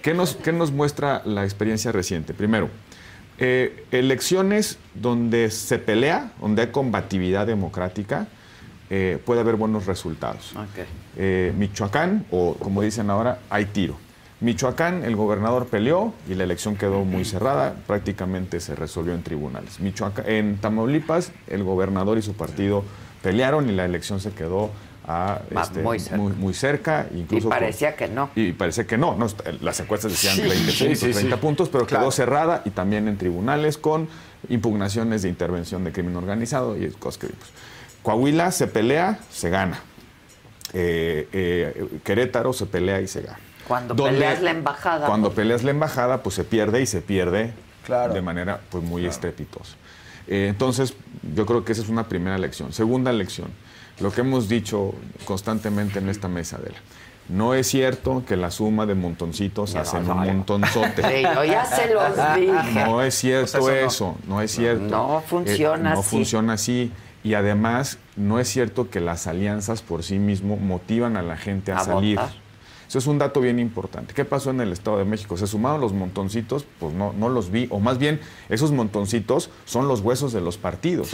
¿Qué nos, qué nos muestra la experiencia reciente? Primero, eh, elecciones donde se pelea, donde hay combatividad democrática, eh, puede haber buenos resultados. Eh, Michoacán, o como dicen ahora, hay tiro. Michoacán, el gobernador peleó y la elección quedó muy cerrada, prácticamente se resolvió en tribunales. Michoacán, en Tamaulipas, el gobernador y su partido pelearon y la elección se quedó a, este, muy cerca. muy, muy cerca, Y incluso parecía que no. y parece que no, no, las encuestas decían Sí. 20 Sí, puntos, sí, sí. 30 puntos, pero Claro. quedó cerrada y también en tribunales con impugnaciones de intervención de crimen organizado y cosas que vimos. Coahuila se pelea, se gana. Eh, eh, Querétaro se pelea y se gana. Cuando Donde- peleas la embajada. Cuando peleas la embajada, pues se pierde y se pierde de manera pues, muy estrepitosa. Eh, entonces, yo creo que esa es una primera lección. Segunda lección, lo que hemos dicho constantemente en esta mesa, Adela. No es cierto que la suma de montoncitos No, hacen no, un no. montonzote. Sí, yo ya se los dije. No es cierto Pues eso eso, no. no. es cierto. No funciona Eh, no así. funciona así. Y además, no es cierto que las alianzas por sí mismo motivan a la gente a, A salir. votar. Eso es un dato bien importante. ¿Qué pasó en el Estado de México? ¿Se sumaron los montoncitos? Pues no, no los vi. O más bien, esos montoncitos son los huesos de los partidos.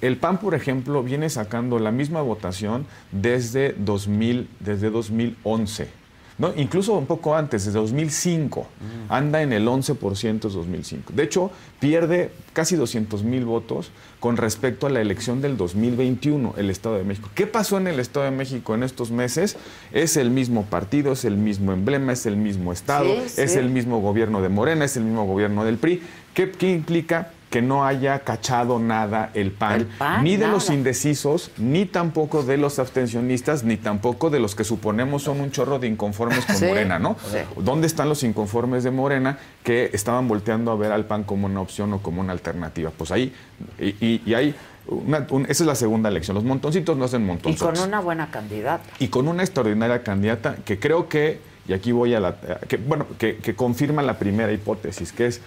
El PAN, por ejemplo, viene sacando la misma votación desde, 2000, desde 2011. ¿No? Incluso un poco antes, desde 2005. Anda en el 11% desde 2005. De hecho, pierde casi 200 mil votos con respecto a la elección del 2021, el Estado de México. ¿Qué pasó en el Estado de México en estos meses? Es el mismo partido, es el mismo emblema, es el mismo Estado, Sí, es sí. el mismo gobierno de Morena, es el mismo gobierno del PRI. ¿Qué, qué implica? Que no haya cachado nada el PAN, El PAN, ni de los indecisos, ni tampoco de los abstencionistas, ni tampoco de los que suponemos son un chorro de inconformes con Sí, Morena, ¿no? sí. ¿Dónde están los inconformes de Morena que estaban volteando a ver al PAN como una opción o como una alternativa? Pues ahí, y, y- y una- un- esa es la segunda elección. Los montoncitos no hacen Y montoncitos con una buena candidata. y con una extraordinaria candidata que creo que, y aquí voy a la, que, bueno, que, que confirma la primera hipótesis, que es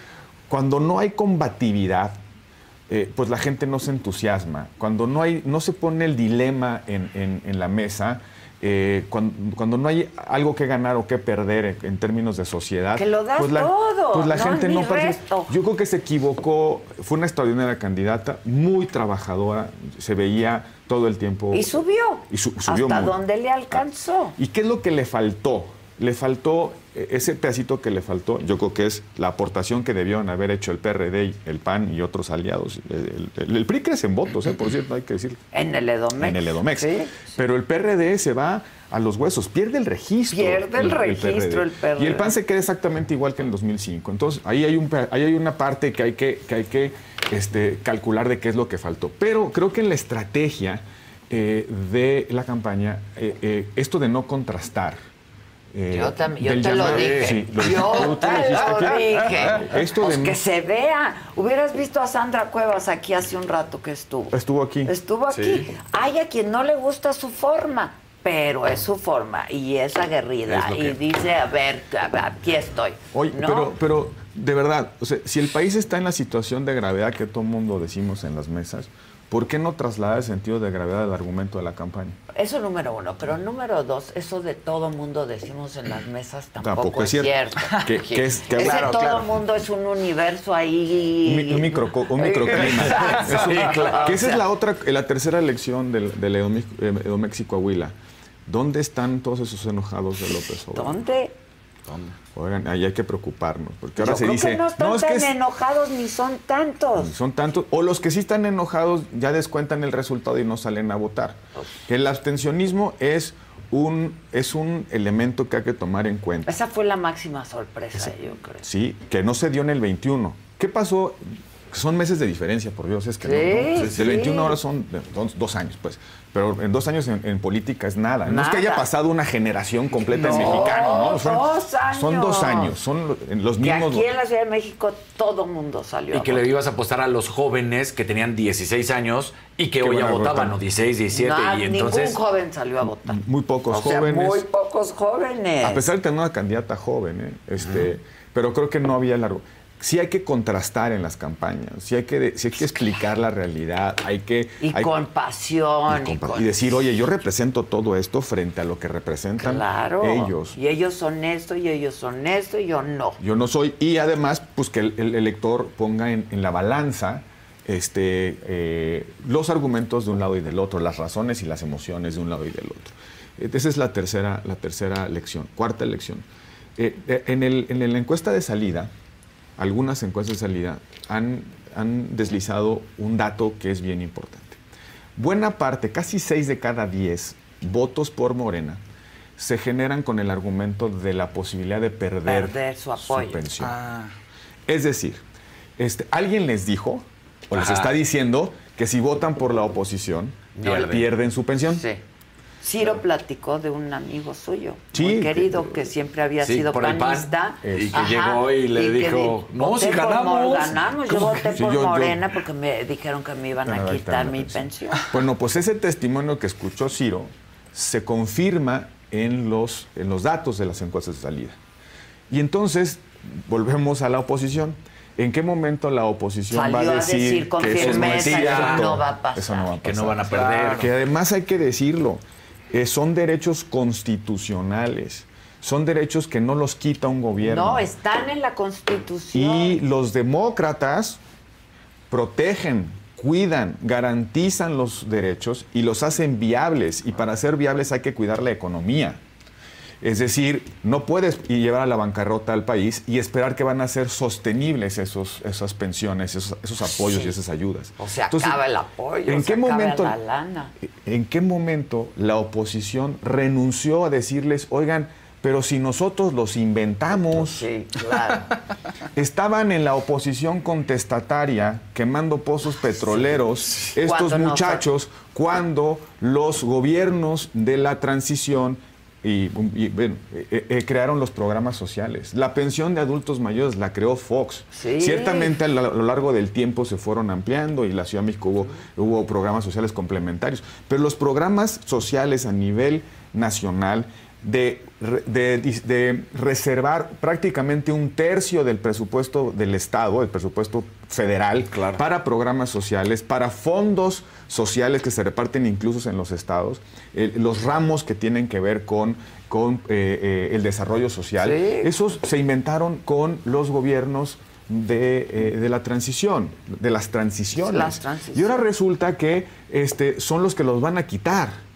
cuando no hay combatividad, eh, pues la gente no se entusiasma. Cuando no, hay, no se pone el dilema en, en- en la mesa, eh, cuando, cuando no hay algo que ganar o que perder en, en términos de sociedad, Que lo das pues la, todo, pues la no gente no resto. Yo creo que se equivocó, fue una extraordinaria candidata, muy trabajadora, se veía todo el tiempo. Y subió. Y su- subió ¿Hasta muy- dónde le alcanzó? ¿Y qué es lo que le faltó? Le faltó, eh, ese pedacito que le faltó, yo creo que es la aportación que debieron haber hecho el PRD, el PAN y otros aliados. El, el- el PRI crece en votos, eh, por cierto, hay que decirlo. En el Edomex. En el Edomex. Sí. Pero el PRD se va a los huesos, pierde el registro. Pierde el registro el PRD. Y el PAN se queda exactamente igual que en 2005. Entonces, ahí hay, un, ahí hay una parte que hay que, que, hay que este, calcular de qué es lo que faltó. Pero creo que en la estrategia eh, de la campaña, eh, esto de no contrastar. Eh, Yo también, yo te lo dije. Sí, lo dijiste. yo te lo dije. Esto Pues de que se vea. Hubieras visto a Sandra Cuevas aquí hace un rato que estuvo. Estuvo aquí. Estuvo aquí. Sí. Hay a quien no le gusta su forma, pero es su forma y es aguerrida. Es y dice, a ver, aquí estoy. Oye, ¿No? pero, pero de verdad, o sea, si el país está en la situación de gravedad que todo el mundo decimos en las mesas, ¿por qué no trasladar el sentido de gravedad del argumento de la campaña? Eso número uno. Pero número dos, eso de todo mundo decimos en las mesas tampoco, Tampoco es cierto. cierto. Que- que es- que- Ese Claro, todo claro. mundo es un universo ahí. Un, mi- un micro, un microclima. Es claro. que esa es la otra, la tercera elección del, del Edomex- eh, Edomex y Coahuila. ¿Dónde están todos esos enojados de López Obrador? ¿Dónde? Oigan, ahí hay que preocuparnos, porque ahora Yo se creo dice, que no están es que tan es- enojados ni son tantos. son tantos, o los que sí están enojados ya descuentan el resultado y no salen a votar. El abstencionismo es un, es un elemento que hay que tomar en cuenta. Esa fue la máxima sorpresa, yo creo. Sí, que no se dio en el 21. ¿Qué pasó? Son meses de diferencia, por Dios, es que Sí, no, ¿no? sí. De 21 horas son dos años, pues. Pero en dos años en, en política es nada. No es que haya pasado una generación completa en No, mexicano, ¿no? Son dos años. Son dos años, son los Que mismos. aquí en la Ciudad de México todo mundo salió. Y a que le ibas a apostar a los jóvenes que tenían 16 años y que, hoy ya votaban. ¿no? 16, 17. No, y entonces. Ningún joven salió a votar. Muy pocos o sea, jóvenes. muy pocos jóvenes. A pesar de tener una candidata joven, ¿eh? este, pero creo que no había largo. Sí hay que contrastar en las campañas, sí hay que, sí hay que explicar la realidad, hay que... Y hay- con pasión. y con- decir, oye, yo represento todo esto frente a lo que representan Claro. ellos. Y ellos son esto, y ellos son esto, y yo no. Yo no soy, y además, pues que el, el elector ponga en, en la balanza este, eh, los argumentos de un lado y del otro, las razones y las emociones de un lado y del otro. Eh, Esa es la tercera, la tercera lección. Cuarta lección. Eh, en, el- en la encuesta de salida, algunas encuestas de salida han, han deslizado un dato que es bien importante. Buena parte, casi 6 de cada 10 votos por Morena se generan con el argumento de la posibilidad de perder, Perder su apoyo. pensión. Es decir, este, alguien les dijo o les está diciendo que si votan por la oposición Pierden. pierden, su pensión. Sí. Ciro platicó de un amigo suyo, Sí, muy que- querido, que siempre había Sí, sido PAN. panista. Y que llegó y le que dijo, di- "No, si ganamos". Ganamos, yo ¿Cómo voté que? Por yo- yo- Morena porque me dijeron que me iban a quitar mi pensión. Bueno, pues ese testimonio que escuchó Ciro se confirma en los, en los datos de las encuestas de salida. Y entonces volvemos a la oposición. ¿En qué momento la oposición Salió va a a decir, decir con que eso no es firmeza que eso no va a pasar. Eso no va a Que no pasar. van a perder. Que además hay que decirlo, eh, son derechos constitucionales, son derechos que no los quita un gobierno. No, están en la Constitución. Y los demócratas protegen, cuidan, garantizan los derechos y los hacen viables. Y para ser viables hay que cuidar la economía. Es decir, no puedes llevar a la bancarrota al país y esperar que van a ser sostenibles esos, esas pensiones, esos, esos apoyos Sí. y esas ayudas. O se Entonces, acaba el apoyo, ¿en se qué acaba momento- la lana. ¿En qué momento la oposición renunció a decirles, oigan, pero si nosotros los inventamos? Sí, claro. Estaban en la oposición contestataria quemando pozos petroleros estos no muchachos cuando los gobiernos de la transición y, y, bueno, eh, eh, crearon los programas sociales. La pensión de adultos mayores la creó Fox. Sí. Ciertamente a lo, largo del tiempo se fueron ampliando y la Ciudad de México hubo, hubo programas sociales complementarios. Pero los programas sociales a nivel nacional de, de reservar prácticamente un tercio del presupuesto del Estado, el presupuesto federal, para programas sociales, para fondos sociales que se reparten incluso en los estados, eh, los ramos que tienen que ver con, con eh, eh, el desarrollo social, Sí. esos se inventaron con los gobiernos de, eh, de la transición, de las transiciones. Las transiciones. Y ahora resulta que este, son los que los van a quitar.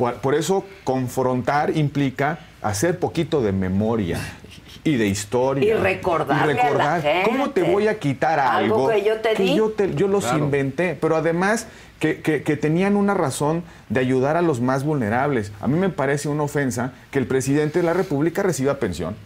Por, por eso confrontar implica hacer poquito de memoria y de historia. Y a la gente. ¿Cómo te voy a quitar Algo algo, que yo te di? yo, te- yo los Claro. inventé? Pero además que, que- que tenían una razón de ayudar a los más vulnerables. A mí me parece una ofensa que el presidente de la República reciba pensión.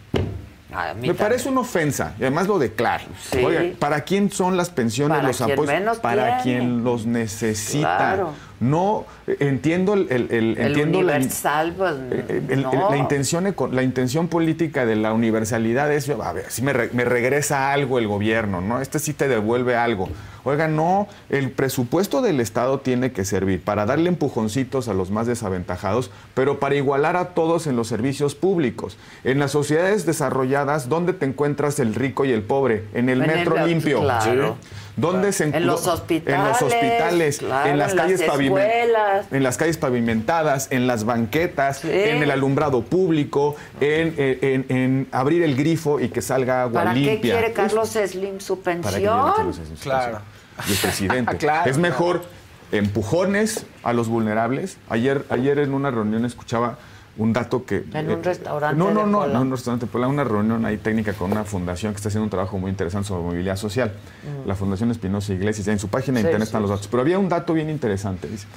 A mí Me también. parece una ofensa y además lo declaro. Sí. Oiga, ¿para quién son las pensiones, Para los apoyos? menos Para tiene. quien los necesita. Claro. No, eh, entiendo el, el- el- El entiendo la, universal, pues, el- el- no. la intención la intención política de la universalidad es a ver si me, re- me regresa algo el gobierno no este sí te devuelve algo. Oiga no el presupuesto del estado tiene que servir para darle empujoncitos a los más desaventajados pero para igualar a todos en los servicios públicos. En las sociedades desarrolladas dónde te encuentras el rico y el pobre en el En el metro metro, limpio. claro. ¿Dónde se En los hospitales, En los hospitales, claro, en las en las calles pavimen- escuelas. en las calles pavimentadas, en las banquetas, en el alumbrado público, en, en- en- en abrir el grifo y que salga agua ¿Para qué limpia. quiere Carlos Slim su ¿Para qué quiere pensión? Carlos Slim su Claro. pensión? Y el presidente. Claro, es mejor empujones a los vulnerables. Ayer, ayer en una reunión escuchaba un dato que... En un eh, restaurante No, no, de no, en un restaurante de una reunión ahí técnica con una fundación que está haciendo un trabajo muy interesante sobre movilidad social. Mm. La Fundación Espinosa Iglesias, en su página de Sí, internet sí. están los datos. Pero había un dato bien interesante. Dice,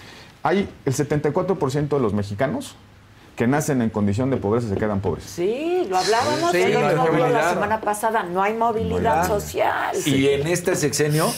hay el 74% de los mexicanos que nacen en condición de pobreza se quedan pobres. Sí, lo hablábamos Sí, el no la movilidad. semana pasada. No hay movilidad social. Y en este sexenio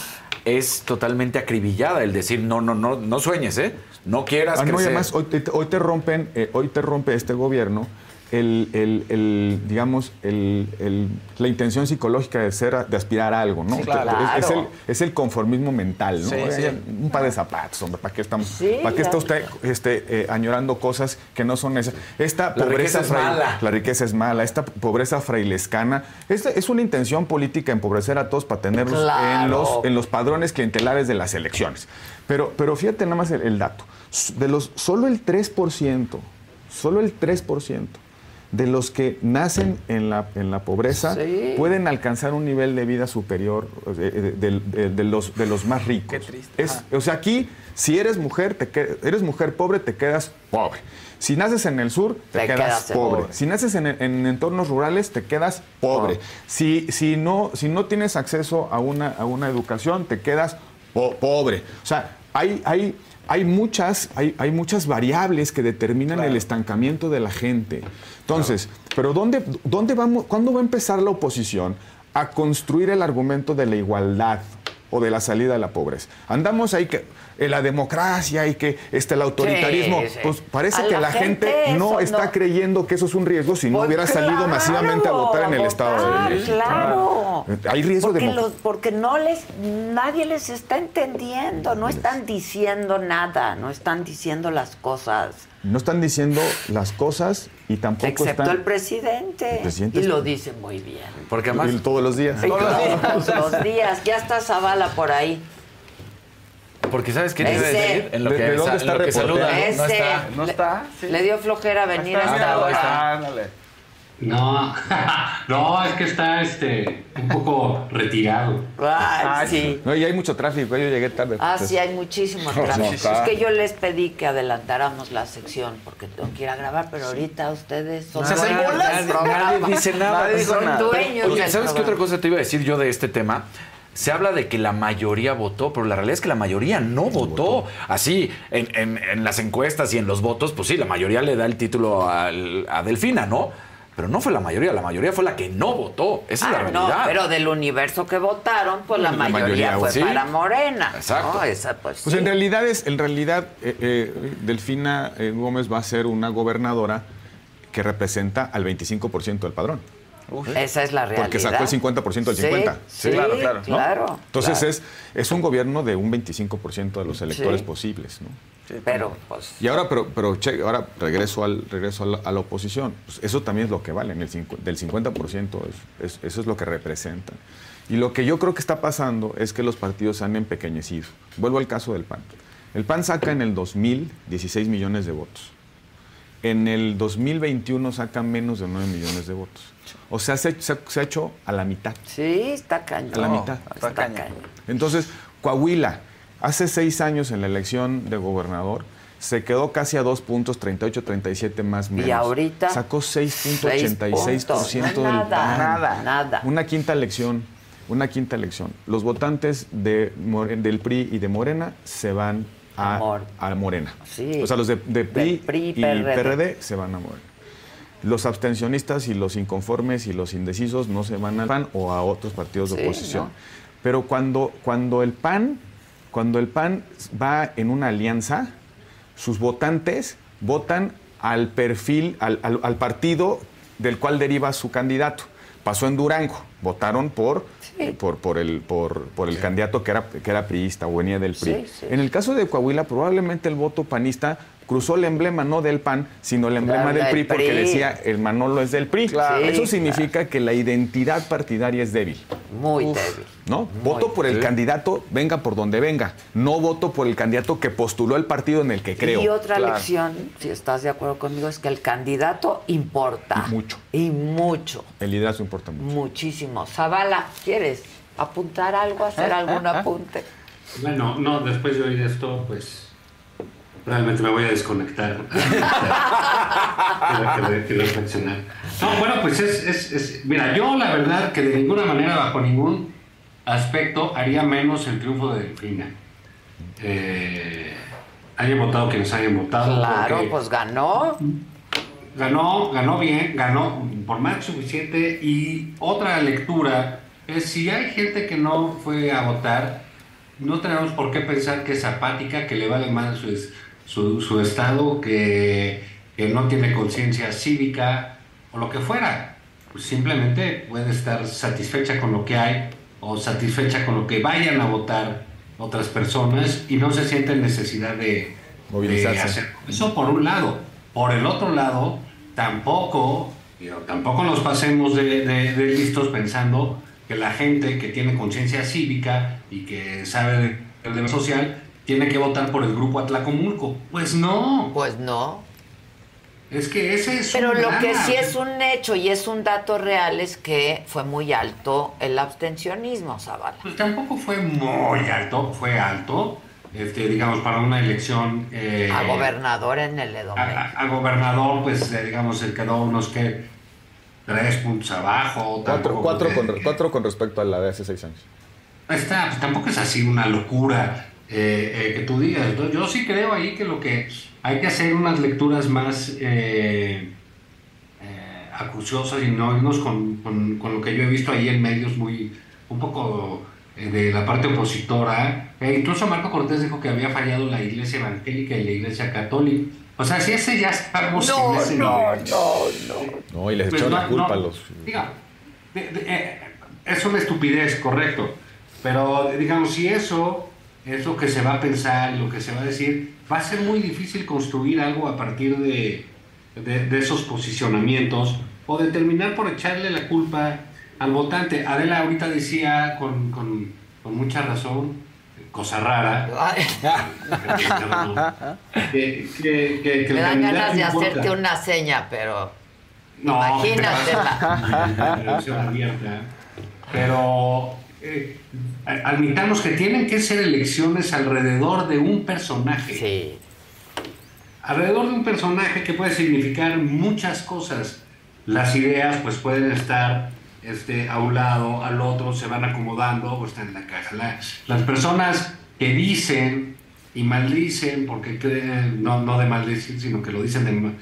es totalmente acribillada el decir, no, no, no, no sueñes, ¿eh? No quieras Ah, no, y además hoy te, hoy te rompen, eh, hoy te rompe este gobierno el, el- el, digamos, el, el- la intención psicológica de ser, de aspirar a algo, ¿no? Sí, claro. Es, es es el conformismo mental, ¿no? Sí, sí. Un par de zapatos, hombre, ¿para qué estamos? ¿Para qué está usted este, eh, añorando cosas que no son esas? Esta La pobreza es mala. La riqueza es mala, esta pobreza frailescana, esta es una intención política empobrecer a todos para tenerlos Claro. en los en los padrones clientelares de las elecciones. Pero, pero fíjate nada más el, el dato. De los, solo el 3%, solo el 3% de los que nacen en la, en la pobreza Sí. pueden alcanzar un nivel de vida superior de, de- de- de los, de los más ricos. Es, o sea, aquí, si eres mujer, te que- eres mujer pobre, te quedas pobre. Si naces en el sur, te, Te quedas, quedas pobre. pobre. Si naces en, en entornos rurales, te quedas pobre. Si, si, no, si no tienes acceso a una, a una educación, te quedas po- pobre. O sea, hay, hay, hay, muchas, hay, hay muchas variables que determinan el estancamiento de la gente. Entonces, pero ¿dónde, dónde vamos, ¿cuándo va a empezar la oposición a construir el argumento de la igualdad o de la salida de la pobreza? Andamos ahí que la democracia y que este, el autoritarismo, Sí, sí. pues parece A que la gente, gente no está no. creyendo que eso es un riesgo si no Pues hubiera salido masivamente a votar en el Estado de Derecho. Claro. Hay riesgo porque de los- porque no les, nadie les está entendiendo, no están diciendo nada, no están diciendo las cosas. No están diciendo las cosas y tampoco Excepto están... el presidente. El presidente y lo dice muy bien. Porque además... Todos los días. Y Todos los días. Ya está Zavala por ahí. Porque ¿sabes qué Ese. En lo ¿De- que, de dónde sa- está en lo que reportero? saluda. Ese. No está. No Le- está. sí. Le dio flojera venir hasta ahora. está, ándale. No, no, es que está este un poco retirado. Ay, sí. No, y hay mucho tráfico, yo llegué tarde. Ah, pues. sí, hay muchísimo tráfico. es que yo les pedí que adelantáramos la sección porque tengo que ir a grabar, pero ahorita ustedes son Se hacen dueños bolas. del Nadie, programa. nadie dice nada. Nadie dijo Son nada. dueños Oye, del ¿sabes qué otra cosa te iba a decir yo de este tema? Se habla de que la mayoría votó, pero la realidad es que la mayoría no votó. Así, en, en- en las encuestas y en los votos, pues sí, la mayoría le da el título al- a Delfina, ¿no? Pero no fue la mayoría, la mayoría fue la que no votó. Esa es la Ah, no, realidad. pero del universo que votaron, pues la, La mayoría, mayoría, fue sí. para Morena. Exacto. ¿no? Esa, pues, Pues sí. en realidad es, en realidad, eh, eh, Delfina eh, Gómez va a ser una gobernadora que representa al 25% del padrón. Esa es la realidad. Porque sacó el 50% del Sí, 50%. sí, claro, claro. ¿no? claro, Entonces claro. Es, es un gobierno de un 25% de los electores Sí. posibles, ¿no? Pero, pues. Y ahora, pero, pero che, ahora regreso, al, regreso a, la, a la oposición. Pues eso también es lo que vale, en el del 50% es, es- eso es lo que representan. Y lo que yo creo que está pasando es que los partidos se han empequeñecido. Vuelvo al caso del PAN. El PAN saca en el 2000 16 millones de votos. En el 2021 saca menos de 9 millones de votos. O sea, se, se- se ha hecho a la mitad. Sí, está cañón. A la mitad. Está, cañón. Entonces, Coahuila, hace seis años en la elección de gobernador, se quedó casi a dos puntos, 38, 37 más menos. Y ahorita. Sacó 6.86% puntos. del Nada, PAN. nada, nada. Una quinta elección, una quinta elección. Los votantes de, del PRI y de Morena se van a, a Morena. Sí. O sea, los de, de PRI, PRI, y PRD. PRD se van a Morena. Los abstencionistas y los inconformes y los indecisos no se van al PAN o a otros partidos de Sí, oposición. ¿no? Pero cuando, cuando el PAN, cuando el PAN va en una alianza, sus votantes votan al perfil, al, al- al partido del cual deriva su candidato. Pasó en Durango, votaron por, eh, por, por el, por, por el candidato que era, que era priista o venía del PRI. Sí, sí. En el caso de Coahuila, probablemente el voto panista cruzó el emblema no del PAN, sino el emblema Claro, del PRI, porque PRI. decía el Manolo es del PRI. Claro. Eso significa que la identidad partidaria es débil. Muy débil. ¿no? voto por el candidato, venga por donde venga. No voto por el candidato que postuló el partido en el que creo. Y otra Claro. lección, si estás de acuerdo conmigo, es que el candidato importa. Mucho. Y mucho. El liderazgo importa mucho. Muchísimo. Zavala, ¿quieres apuntar algo, hacer algún apunte? Bueno, no, después de oír esto, pues realmente me voy a desconectar. Que, reflexionar. No, bueno, pues es, es, es- Mira, yo la verdad que de ninguna manera, bajo ningún aspecto, haría menos el triunfo de Delfina. Eh, hayan votado quienes hayan votado. Claro, pues ganó. ganó, ganó bien, ganó por más suficiente. Y otra lectura es si hay gente que no fue a votar, no tenemos por qué pensar que es apática, que le vale mal su, es- su, su estado, que, que no tiene conciencia cívica o lo que fuera. Pues simplemente puede estar satisfecha con lo que hay o satisfecha con lo que vayan a votar otras personas y no se siente en necesidad de, Movilizarse. de hacer eso por un lado. Por el otro lado, tampoco, digo, tampoco nos pasemos de, de- de listos pensando que la gente que tiene conciencia cívica y que sabe de- del deber social tiene que votar por el grupo Atlacomulco. Pues no. Pues no. Es que ese es Pero un lo que sí es un hecho y es un dato real es que fue muy alto el abstencionismo, Zavala. Pues tampoco fue muy alto, fue alto, este, digamos, para una elección... eh, A gobernador en el a, Edomex. a- a gobernador, pues, eh, digamos, se quedó unos que tres puntos abajo. Cuatro, cuatro, que- con, cuatro con respecto a la de hace seis años. Está, pues, tampoco es así una locura eh, eh, que tú digas. Yo, yo sí creo ahí que lo que hay que hacer unas lecturas más eh, eh, acuciosas y no irnos con, con- con lo que yo he visto ahí en medios muy, un poco eh, de la parte opositora. Eh, incluso Marco Cortés dijo que había fallado la iglesia evangélica y la iglesia católica. O sea, si ese ya estamos No, en ese no, nivel. no, No, y les Pues echó no, la culpa no. a los... Diga, de- de- eh, es una estupidez, correcto. Pero digamos, si eso es lo que se va a pensar, lo que se va a decir, va a ser muy difícil construir algo a partir de, de- de esos posicionamientos o de terminar por echarle la culpa al votante. Adela ahorita decía con, con- con mucha razón, cosa rara, que, que- que- que Me dan ganas de importa. hacerte una seña, pero No, imagínatela. Pero eh, que tienen que ser elecciones alrededor de un personaje. Alrededor de un personaje que puede significar muchas cosas. Las ideas pues pueden estar este, a un lado, al otro, se van acomodando o están en la caja. La- las personas que dicen y maldicen, porque creen, no, no de maldecir, sino que lo dicen de ma-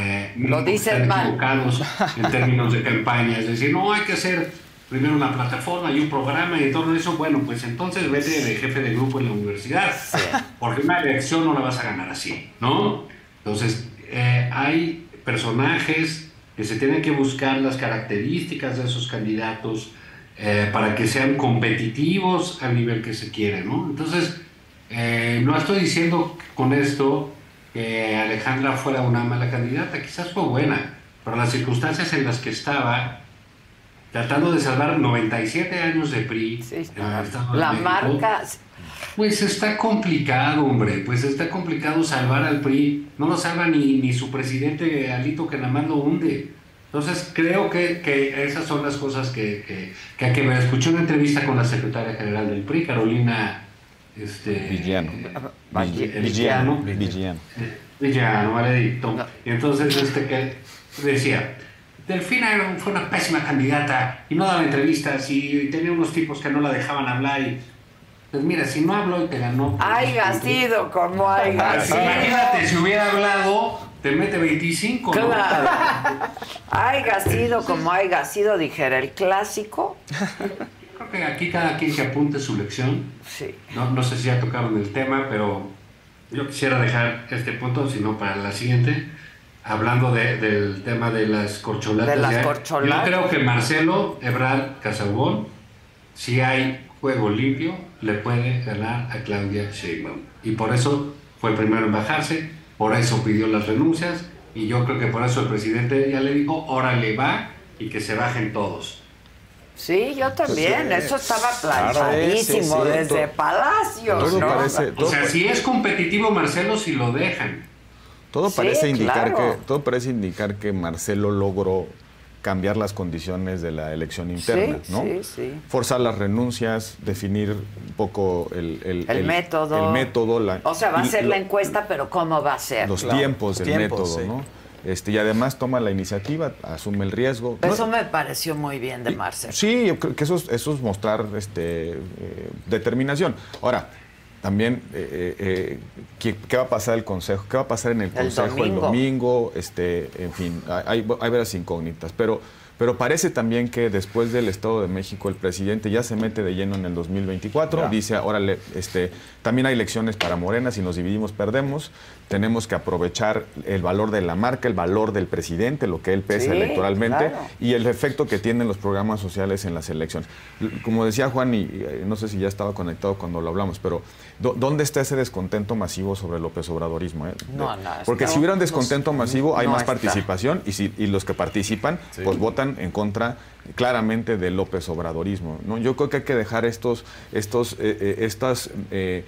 eh, lo dicen mal. equivocados en términos de campaña. Es decir, no hay que hacer primero una plataforma y un programa y todo eso. Bueno, pues entonces vete de jefe de grupo en la universidad, porque una elección no la vas a ganar así, ¿no? Entonces, eh, hay personajes que se tienen que buscar las características de esos candidatos eh, para que sean competitivos al nivel que se quiere, ¿no? Entonces, eh, no estoy diciendo con esto que Alejandra fuera una mala candidata, quizás fue buena, pero las circunstancias en las que estaba, tratando de salvar 97 años de PRI, de La marca, pues está complicado, hombre, pues está complicado salvar al PRI, no lo salva ni, ni su presidente Alito que nada más lo hunde. Entonces creo que, que esas son las cosas que, que, que que ver. Escuché una entrevista con la secretaria general del PRI, Carolina este, Villano. Villano. Villano. Villano. Villano. Y entonces este que decía, Delfina fue una pésima candidata y no daba entrevistas y tenía unos tipos que no la dejaban hablar y pues mira, si no habló y te ganó. pues, haya sido como pues, sido. Imagínate, si hubiera hablado, te mete 25, ¿no? Claro. Haya sido como haya sido, dijera el clásico. Creo que aquí cada quien que apunte su lección. Sí. No, no sé si ya tocaron el tema, pero yo quisiera dejar este punto, sino para la siguiente, hablando de- del tema de las corcholatas. De las Ya- corcholatas. Yo creo que Marcelo Ebrard Casabón, si hay juego limpio, le puede ganar a Claudia Sheinbaum. Y por eso fue el primero en bajarse, por eso pidió las renuncias, y yo creo que por eso el presidente ya le dijo, órale va, y que se bajen todos. Sí, yo también. Sí. Eso estaba Claro, planchadísimo sí, sí, desde todo ¿no? parece- O sea, si es competitivo Marcelo, si lo dejan. Todo Sí, parece indicar claro. que todo parece indicar que Marcelo logró cambiar las condiciones de la elección interna, Sí, ¿no? sí, sí. Forzar las renuncias, definir un poco el, el- El método. el método, la- O sea, va a ser lo- la encuesta, pero ¿cómo va a ser? los tiempos del Tiempos, método, sí. ¿no? Este, y además toma la iniciativa, asume el riesgo. No- Eso me pareció muy bien de Marcelo. Sí, yo creo que eso es, eso es mostrar este, eh, determinación. Ahora, también eh, eh, ¿qué, qué va a pasar el consejo, qué va a pasar en el El consejo el domingo. domingo, este, en fin, hay, hay varias incógnitas, pero, pero parece también que después del Estado de México el presidente ya se mete de lleno en el 2024, Ya. dice, órale, este, también hay elecciones para Morena, si nos dividimos perdemos, tenemos que aprovechar el valor de la marca, el valor del presidente, lo que él pesa Sí, electoralmente claro. y el efecto que tienen los programas sociales en las elecciones. Como decía Juan, y eh, no sé si ya estaba conectado cuando lo hablamos, pero ¿dó- ¿dónde está ese descontento masivo sobre López Obradorismo? eh? No, no, Porque si hubiera un no, descontento masivo, hay no más está. participación y, si, y los que participan, pues votan en contra claramente del López Obradorismo. ¿no? Yo creo que hay que dejar estos, estos, eh, eh, estas eh,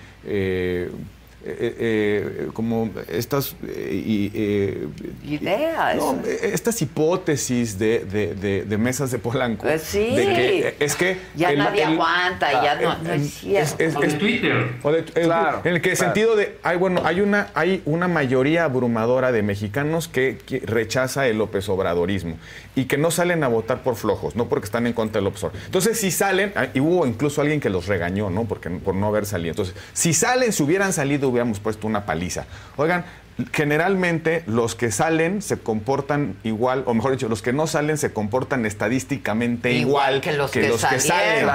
eh, eh, eh, como estas eh, y, eh, Ideas. no, estas hipótesis de, de- de- de mesas de Polanco. Pues sí. de que, es que Ya el- nadie el- aguanta, ya no, no el- es cierto. es- es- Twitter. o de- el- Claro, en el que claro. sentido de, hay, bueno, hay una, hay una mayoría abrumadora de mexicanos que, que rechaza el López Obradorismo y que no salen a votar por flojos, no porque están en contra del López Obrador. Entonces, si salen, ah, y hubo incluso alguien que los regañó, ¿no? Porque, por no haber salido. Entonces, si salen, si hubieran salido, hubiéramos puesto una paliza. Oigan, generalmente los que salen se comportan igual, o mejor dicho, los que no salen se comportan estadísticamente igual, Igual que los que salen.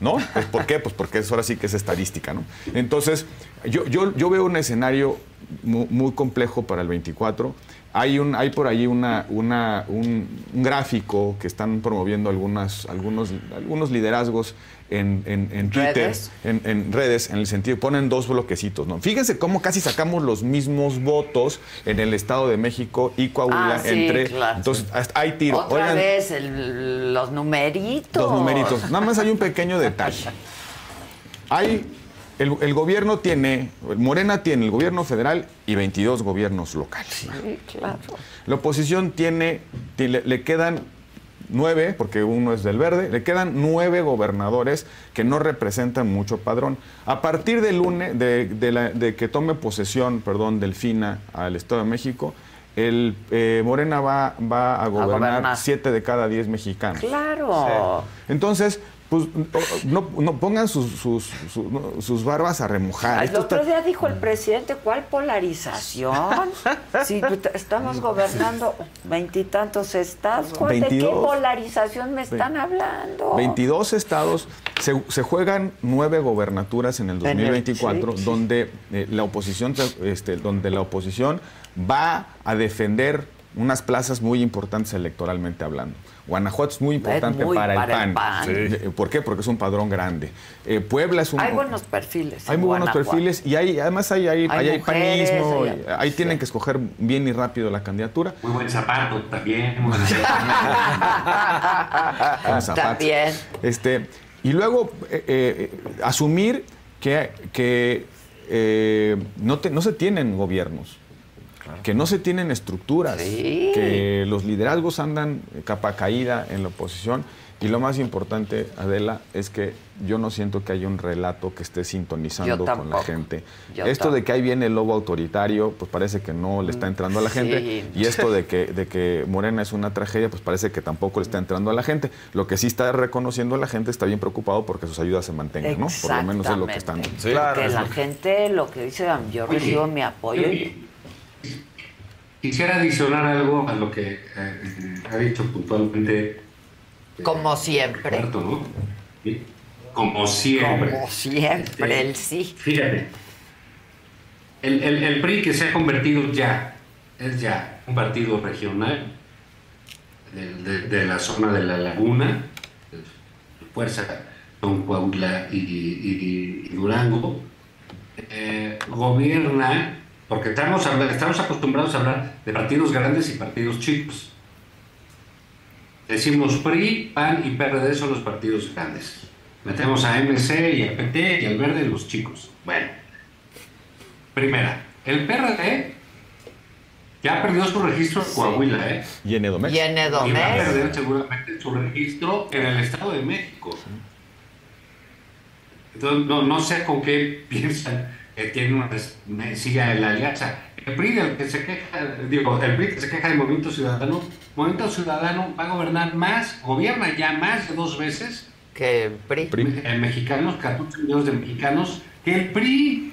¿No? Pues, ¿Por qué? Pues porque eso ahora sí que es estadística, ¿no? Entonces, yo, yo, yo veo un escenario mu- muy, complejo para el 24. Hay, un, hay por ahí una, una- un, un gráfico que están promoviendo algunas, algunos, algunos liderazgos en, en- en Twitter, ¿Redes? En, en redes, en el sentido, ponen dos bloquecitos, ¿no? Fíjense cómo casi sacamos los mismos votos en el Estado de México y Coahuila Ah, sí, entre... claro. Entonces, hay tiro. Otra Oigan, vez el- los numeritos. Dos numeritos. Nada más hay un pequeño detalle. Hay, el, el gobierno tiene, Morena tiene el gobierno federal y 22 gobiernos locales. Sí, claro. La oposición tiene, tiene- le quedan nueve, porque uno es del verde, le quedan nueve gobernadores que no representan mucho padrón. A partir del lunes, de, de la- de que tome posesión, perdón, Delfina al Estado de México, el eh, Morena va, va a gobernar gobernar. siete de cada diez mexicanos. Claro. Entonces, pues no, no pongan sus, sus, sus- no, sus barbas a remojar. El Esto otro está- día dijo el presidente, ¿cuál polarización? Si estamos gobernando veintitantos estados, ¿cuál- ¿de qué 22. polarización me están hablando? 22 estados, se, se juegan nueve gobernaturas en el En el- 2024, sí, sí. donde eh, la oposición, este, donde la oposición va a defender unas plazas muy importantes electoralmente hablando. Guanajuato es muy importante muy para, para el el PAN. ¿Por qué? Porque es un padrón grande. Eh, Puebla es un... Hay buenos perfiles. Hay en muy buenos perfiles y hay, además hay, hay, Hay ahí hay mujeres, panismo, hay- ahí tienen que escoger bien y rápido la candidatura. Muy buen zapato también. muy buen zapatos. También. Este, y luego eh, eh, asumir que, que, eh, no, te- no se tienen gobiernos, que no se tienen estructuras, que los liderazgos andan capa caída en la oposición. Y lo más importante, Adela, es que yo no siento que haya un relato que esté sintonizando Yo con la gente. Yo esto de que ahí viene el lobo autoritario, pues parece que no le está entrando a la gente. Sí. Y esto de que, de que Morena es una tragedia, pues parece que tampoco le está entrando a la gente. Lo que sí está reconociendo la gente está bien preocupado porque sus ayudas se mantengan, ¿no? Por lo menos es lo que están. Exactamente. que la gente, lo que dice, yo Oye, recibo mi apoyo. Quisiera adicionar algo a lo que eh, eh, ha dicho puntualmente. Como siempre. Roberto, ¿no? Sí. Como siempre. Como siempre, él sí. Fíjate, el, el- el PRI que se ha convertido ya, es ya un partido regional de, de- de la zona de la laguna, fuerza con Coahuila y, y- y Durango, eh, gobierna, porque estamos, estamos acostumbrados a hablar de partidos grandes y partidos chicos. Decimos PRI, PAN y PRD son los partidos grandes. Metemos a MC y a PT y al verde los chicos. Bueno, primera, el PRD ya perdió su registro en Coahuila, ¿eh? Y en Edomex. Y en Y va a perder seguramente su registro en el Estado de México. Entonces, no, no sé con qué piensan que tiene una me- siga en la alianza. El PRI del que se queja, digo, el PRI que se queja de Movimiento Ciudadano, Movimiento Ciudadano va a gobernar más, gobierna ya más de dos veces Que el PRI. Eh, mexicanos, 14 millones de mexicanos, que el PRI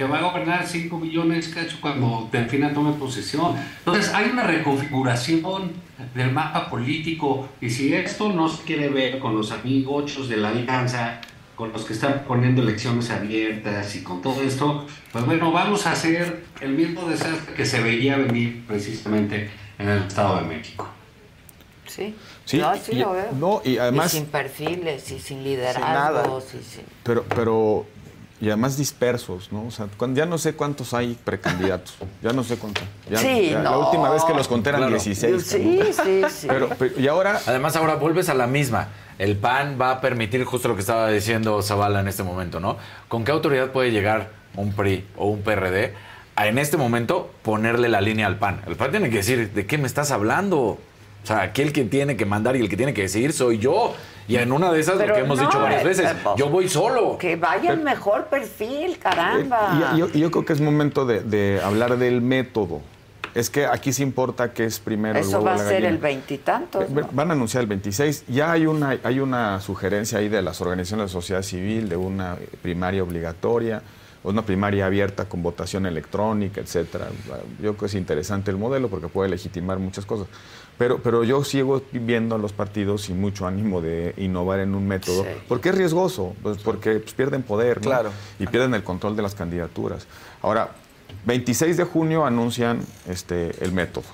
Que va a gobernar 5 millones, cacho, cuando Delfina tome posesión. Entonces, hay una reconfiguración del mapa político, y si esto no se quiere ver con los amigos de la alianza, con los que están poniendo elecciones abiertas y con todo esto, pues bueno, vamos a hacer el mismo desastre que se veía venir precisamente en el Estado de México. Sí. Sí, Yo así y- lo veo. no, y además- sin perfiles y sin liderazgos. nada. y sin- Pero, pero, y además dispersos, ¿no? O sea, cuando, ya no sé cuántos hay precandidatos. Ya no sé cuántos. Ya- Sí, ya La última vez que los conté eran Claro. 16. Sí, sí, sí. Pero, pero- y ahora. Además, ahora vuelves a la misma. El PAN va a permitir justo lo que estaba diciendo Zavala en este momento, ¿no? ¿Con qué autoridad puede llegar un PRI o un PRD a en este momento ponerle la línea al PAN? El PAN tiene que decir, ¿de qué me estás hablando? O sea, aquí el que tiene que mandar y el que tiene que decidir soy yo. Y en una de esas, Pero lo que hemos no, dicho varias eh, veces, eh, yo voy solo. Que vaya el mejor perfil, caramba. Y, y yo, yo creo que es momento de, de hablar del método. Es que aquí sí importa que es primero el Eso huevo va a la ser el veintitantos. Eh, Van a anunciar el 26. Ya hay una, hay una sugerencia ahí de las organizaciones de la sociedad civil de una primaria obligatoria, una primaria abierta con votación electrónica, etcétera. Yo creo que es interesante el modelo porque puede legitimar muchas cosas. Pero, pero yo sigo viendo a los partidos sin mucho ánimo de innovar en un método, Sí. porque es riesgoso, pues porque pues, pierden poder ¿no? Claro. y pierden el control de las candidaturas. Ahora, 26 de junio anuncian este, el método.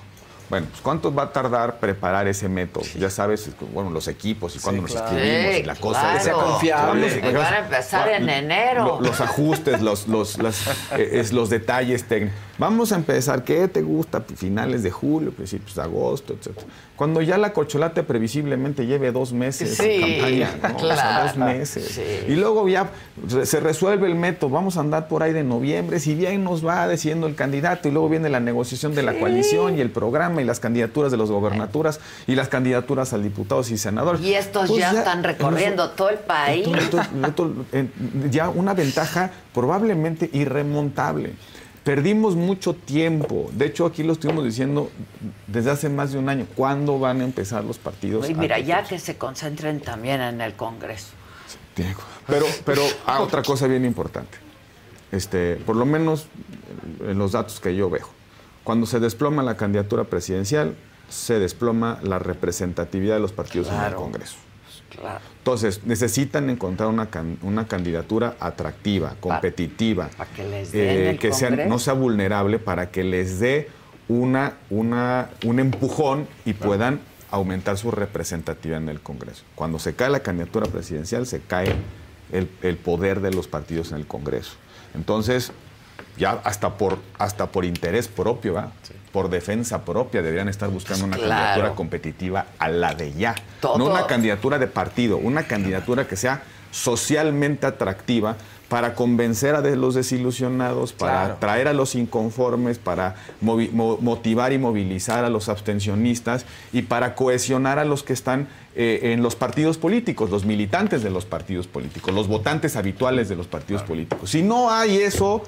Bueno, pues ¿cuánto va a tardar preparar ese método? Ya sabes, bueno, los equipos y cuándo nos claro. escribimos Sí, y la cosa. claro. sea confiable. Los- Que van a empezar en enero. lo- Los ajustes, los, los, las, eh, es los detalles técnicos. Vamos a empezar, ¿qué te gusta? Finales de julio, principios de agosto, etc. Cuando ya la corcholata previsiblemente lleve dos meses Sí, en campaña, ¿no? O sea, claro, dos meses. sí. Y luego ya se- resuelve el método, vamos a andar por ahí de noviembre, si bien nos va decidiendo el candidato y luego viene la negociación de la Sí. coalición y el programa y las candidaturas de los gobernaturas y las candidaturas a diputados y senadores. Y estos Pues ya, están recorriendo todo el país. Esto- esto- eh, ya una ventaja probablemente irremontable. Perdimos mucho tiempo. De hecho, aquí lo estuvimos diciendo desde hace más de un año. ¿Cuándo van a empezar los partidos? Y mira, ya que se concentren también en el Congreso. pero, pero ah, otra cosa bien importante. Este, por lo menos en los datos que yo veo. Cuando se desploma la candidatura presidencial, se desploma la representatividad de los partidos en el. Congreso. Claro. Entonces, necesitan encontrar una, can- una candidatura atractiva, competitiva, Para que les den el que sea- no sea vulnerable para que les dé una, una, un empujón y puedan aumentar su representatividad en el Congreso. Cuando se cae la candidatura presidencial, se cae el, el poder de los partidos en el Congreso. Entonces, ya hasta por, hasta por interés propio, ¿va? por defensa propia, deberían estar buscando una Claro. candidatura competitiva a la de ya. Todo. No una candidatura de partido, una candidatura que sea socialmente atractiva para convencer a los desilusionados, para Claro. traer a los inconformes, para movi- mo- motivar y movilizar a los abstencionistas y para cohesionar a los que están eh, en los partidos políticos, los militantes de los partidos políticos, los votantes habituales de los partidos políticos. Si no hay eso,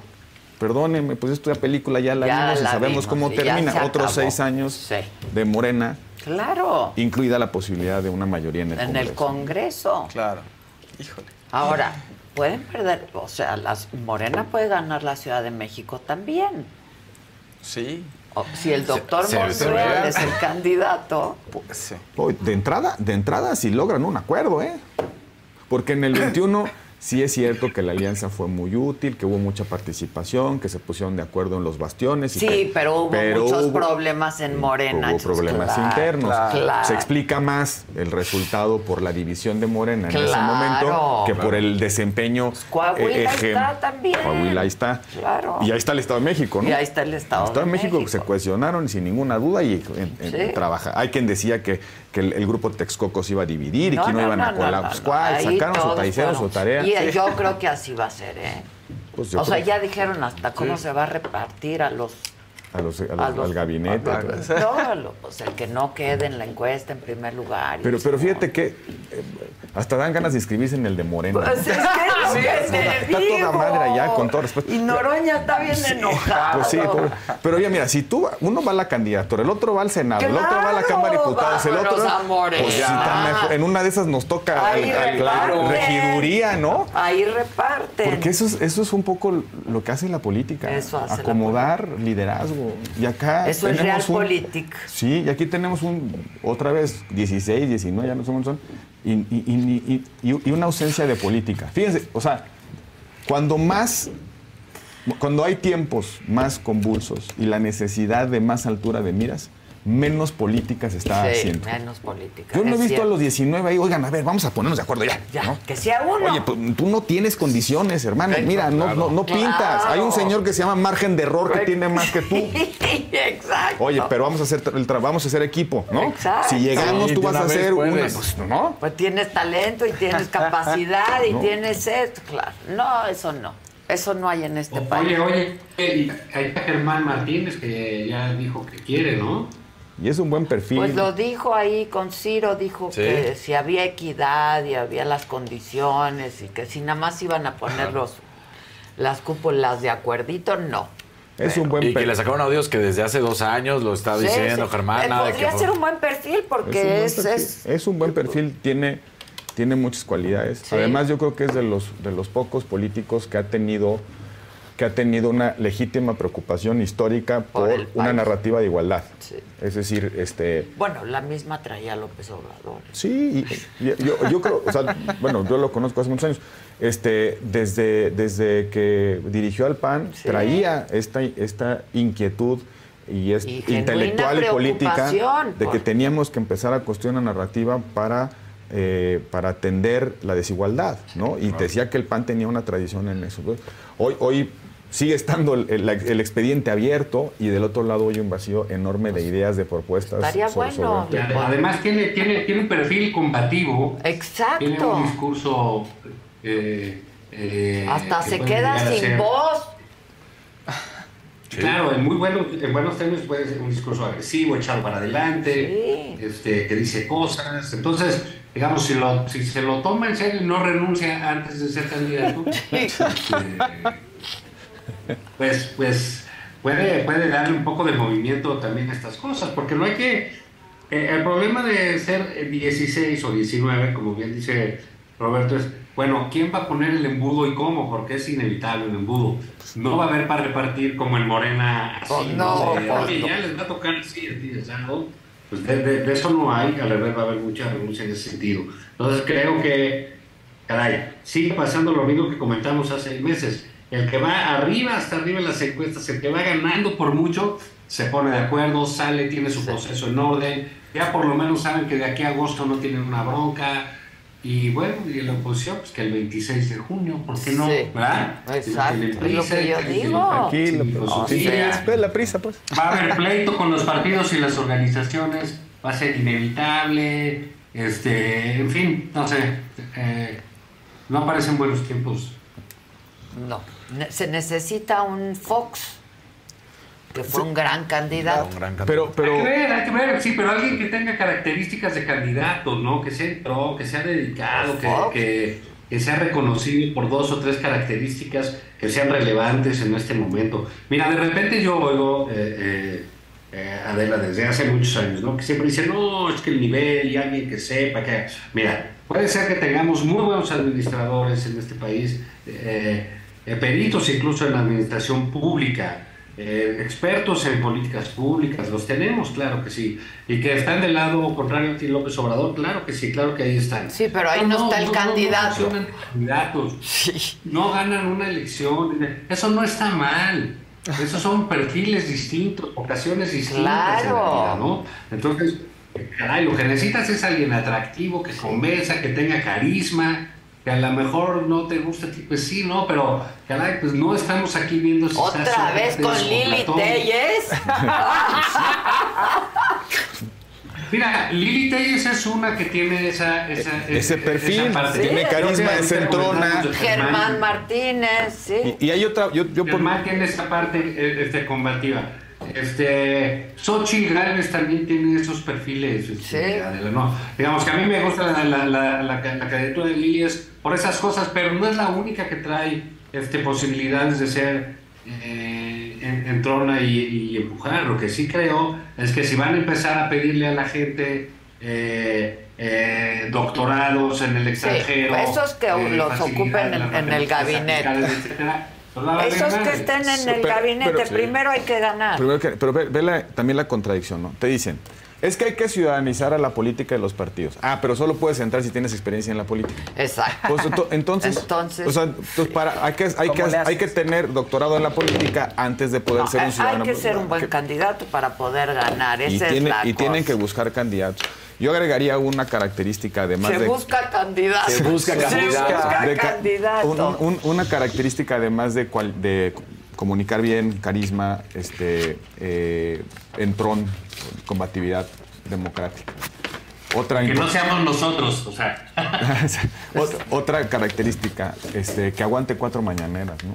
perdónenme, pues esta película ya la Ya vimos y sabemos vimos, cómo y termina. se Otros seis años de Morena, Claro. incluida la posibilidad de una mayoría en el En Congreso. el Congreso. Claro. Híjole. Ahora, pueden perder, o sea, las Morena puede ganar la Ciudad de México también. Sí. O- si el doctor Monreal se- es el candidato. Hoy, de entrada, de entrada sí logran un acuerdo, ¿eh? Porque en el 21 sí es cierto que la alianza fue muy útil, que hubo mucha participación, que se pusieron de acuerdo en los bastiones. y Sí, que- pero hubo pero muchos hubo- problemas en Morena. Hubo problemas claro, internos. claro. Se explica más el resultado por la división de Morena en ese Claro. momento que Claro. por el desempeño. Coahuila eh, está también. Coahuila ahí está. Claro. Y ahí está el Estado de México, ¿no? Y ahí está el Estado, El Estado de de México, se cohesionaron sin ninguna duda y en- en- Sí. trabaja. Hay quien decía que, que el, el grupo Texcoco se iba a dividir y que no, no, iban a no, no, pues, ¿cuál? Sacaron su taicero, su tarea. Y Sí. yo creo que así va a ser, ¿eh? Pues o sea, ya dijeron hasta cómo Sí. se va a repartir a los... a los, a los- a los- al gabinete. a-. No, lo- pues el que no quede en la encuesta en primer lugar. Pero, pero fíjate que eh, hasta dan ganas de inscribirse en el de Morena. Pues es que es lo Sí, que está- te está toda madre allá, con todo respeto. Y Noroña está bien enojado. Pues sí, pobre. pero oye, mira, si tú, uno va a la candidatura, el otro va al Senado, el otro va a la Cámara de Diputados, el otro. Pues sí, mejor. en una de esas nos toca Ahí al- al- reparten. regiduría, ¿no? Ahí reparten. Porque eso es, eso es un poco lo que hace la política. Eso hace la acomodar liderazgo. Y acá Eso es realpolitik. Sí, y aquí tenemos un, otra vez, 16, 19, ya no sé cuántos son, y- y- y- y una ausencia de política. Fíjense, o sea, cuando más, cuando hay tiempos más convulsos y la necesidad de más altura de miras, menos política se está sí, haciendo. menos política. Yo no he visto a los 19 ahí, oigan, a ver, vamos a ponernos de acuerdo ya. Ya, ¿no? que sea uno. Oye, pues, tú no tienes condiciones, hermano. Mira, no, no, no Claro. pintas. Hay un señor que se llama margen de error que tiene más que tú. Exacto. Oye, pero vamos a hacer el tra- vamos a hacer equipo, ¿no? Exacto. Si llegamos, Sí, tú vas una a hacer una, puedes. pues, ¿no? Pues tienes talento y tienes capacidad y No. tienes esto, claro. No, eso no. Eso no hay en este país. Oye, oye, y ahí está Germán Martínez que ya dijo que quiere, ¿no? Y es un buen perfil. Pues lo dijo ahí con Ciro, dijo Sí. que si había equidad y había las condiciones y que si nada más iban a poner los, las cúpulas de acuerdito, no. es un buen Y que perfil. le sacaron audios que desde hace dos años lo está Sí, diciendo sí. Germán. Eh, nada podría que- ser un buen perfil Es un porque buen es, perfil. es, Es un buen perfil, tiene, tiene muchas cualidades. Sí. Además, yo creo que es de los, de los pocos políticos que ha tenido que ha tenido una legítima preocupación histórica por, una narrativa de igualdad. Sí. Es decir, este, bueno, la misma traía López Obrador. Sí, y- y- yo, yo creo, o sea, bueno, yo lo conozco hace muchos años. Este, desde, desde que dirigió al PAN, traía esta, esta inquietud y, es Y intelectual y política de por- que teníamos que empezar a construir una narrativa para, eh, para atender la desigualdad, ¿no? Y decía que el PAN tenía una tradición en eso. Hoy, hoy sigue estando el, el- el expediente abierto y del otro lado hay un vacío enorme de ideas, de propuestas. estaría sobre- bueno. sobre el además tiene, tiene, tiene un perfil combativo. Exacto. Tiene un discurso. eh, eh, Hasta que se queda sin ser- voz. Claro, en muy buenos, en buenos términos puede ser un discurso agresivo, echado para adelante, este, que dice cosas. Entonces, digamos, si, lo, si se lo toma en serio y no renuncia antes de ser candidato, este, pues, pues puede, puede darle un poco de movimiento también a estas cosas, porque no hay que... eh, el problema de ser 16 o 19, como bien dice Roberto, es, bueno, ¿quién va a poner el embudo y cómo? Porque es inevitable el embudo. No va a haber para repartir como en Morena, así, Pues ¿no? no, no. ya les va a tocar así, así, asado. Pues de, de- de eso no hay, al revés va a haber mucha renuncia en ese sentido. Entonces creo que, caray, sigue pasando lo mismo que comentamos hace seis meses. El que va arriba, hasta arriba en las encuestas, el que va ganando por mucho, se pone de acuerdo, sale, tiene su proceso en orden, ya por lo menos saben que de aquí a agosto no tienen una bronca. Y bueno, y la oposición, pues que el 26 de junio, ¿por qué no? Sí. ¿Verdad? Exacto, lo que prisa, yo digo. Tranquilo, pues, sí, la prisa, pues. Va a haber pleito con los partidos y las organizaciones, va a ser inevitable, este, en fin, no sé, eh, no parecen buenos tiempos. No. Se necesita un Fox, que fue un gran candidato. Pero, pero... Hay que ver, hay que ver, sí, pero alguien que tenga características de candidato, ¿no? Que sea pro, que sea dedicado, que, que, que sea reconocido por dos o tres características que sean relevantes en este momento. Mira, de repente yo oigo, eh, eh, eh, Adela, desde hace muchos años, ¿no? Que siempre dice, no, es que el nivel y alguien que sepa que... Mira, puede ser que tengamos muy buenos administradores en este país, eh, eh, peritos incluso en la administración pública, eh, expertos en políticas públicas, los tenemos, claro que sí. Y que están del lado contrario a ti, López Obrador, claro que sí, claro que ahí están. Sí, pero ahí no, está el candidato. candidatos. No ganan una elección. Eso no está mal. Esos son perfiles distintos, ocasiones distintas en la Claro. vida, ¿no? Entonces, caray, lo que necesitas es alguien atractivo, que convenza, que tenga carisma, que a lo mejor no te gusta a ti, pues sí, ¿no? Pero, caray, pues no estamos aquí viendo si Otra estás vez con Lili. Telles. Mira, Lili Telles es una que tiene esa, esa Ese esa perfil, parte. tiene Yo carisma, es te entrona. comentamos de Germán Martínez, sí. Y, y hay otra, yo, yo por- Germán tiene esa parte eh, este, combativa. Este, Xochitl Gálvez también tiene esos perfiles. este, no. Digamos que a mí me gusta la, la, la, la, ca- la candidatura de Lili es por esas cosas, pero no es la única que trae este, posibilidades de ser eh, en, entrona y, y empujar. Lo que sí creo es que si van a empezar a pedirle a la gente eh, eh, doctorados en el extranjero, esos que los ocupen en- en el gabinete. etcétera, pues Esos que estén en el Pero- gabinete, pero- sí. primero hay que ganar. Primero que- pero ve, ve la- también la contradicción, ¿no? Te dicen, es que hay que ciudadanizar a la política de los partidos. Ah, pero solo puedes entrar si tienes experiencia en la política. Exacto. Pues, ento- entonces, Entonces- o sea, entonces, para, hay, que, hay, que, ¿Cómo le hay que tener doctorado en la política antes de poder No, ser un hay ciudadano. que ser un buen candidato para poder ganar. y Esa es tiene- la y tienen que buscar candidatos. Yo agregaría una característica además Se de... busca candidato. Se busca Se candidato. busca De ca- candidato. un- un- una característica además de, cual- de comunicar bien, carisma, este, eh, entrón, combatividad democrática. Otra Que no seamos nosotros, o sea. Ot- otra característica, este, que aguante cuatro mañaneras, ¿no?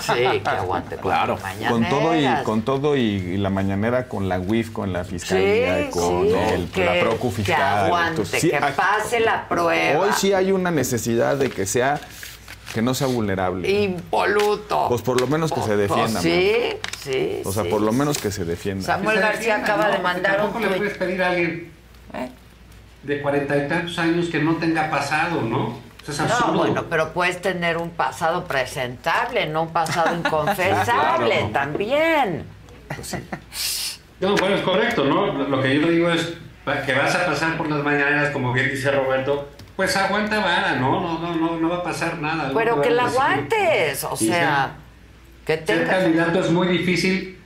Sí, que aguante Claro, cuatro con todo y con todo y, y la mañanera con la WIF, con la fiscalía, Sí, con sí, el- que- la procu que fiscal. aguante, sí, que pase la prueba. Hoy sí hay una necesidad de que sea que no sea vulnerable. Impoluto. Pues por lo menos que se defienda. Pues sí, man. sí. O sea, sí. por lo menos que se defienda. Samuel Que García acaba ¿no? de mandar Tampoco un le tuit. puedes pedir a alguien. De cuarenta y tantos años que no tenga pasado, ¿no? Eso es No, absurdo. bueno, pero puedes tener un pasado presentable, no un pasado inconfesable Claro. también. No, bueno, es correcto, ¿no? Lo que yo digo es que vas a pasar por las mañaneras, como bien dice Roberto, pues aguanta vara, ¿no? No, no, no, no va a pasar nada. Pero que la aguantes, o sea, que Ser tengas... candidato es muy difícil.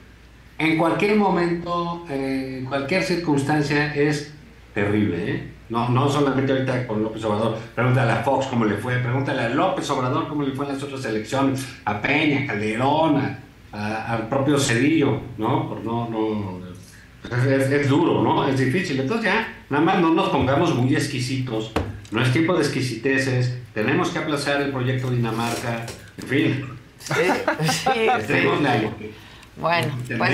En cualquier momento, eh, en cualquier circunstancia, es terrible. ¿eh? No, no solamente ahorita con López Obrador. Pregúntale a Fox cómo le fue, pregúntale a López Obrador cómo le fue en las otras elecciones, a Peña, Calderón, a- a- al propio Cedillo, ¿no? Por no, no es, es- es duro, ¿no? Es difícil. Entonces ya, nada más no nos pongamos muy exquisitos. No es tiempo de exquisiteces. Tenemos que aplazar el proyecto Dinamarca. En fin. Sí, sí, sí. Bueno, pues,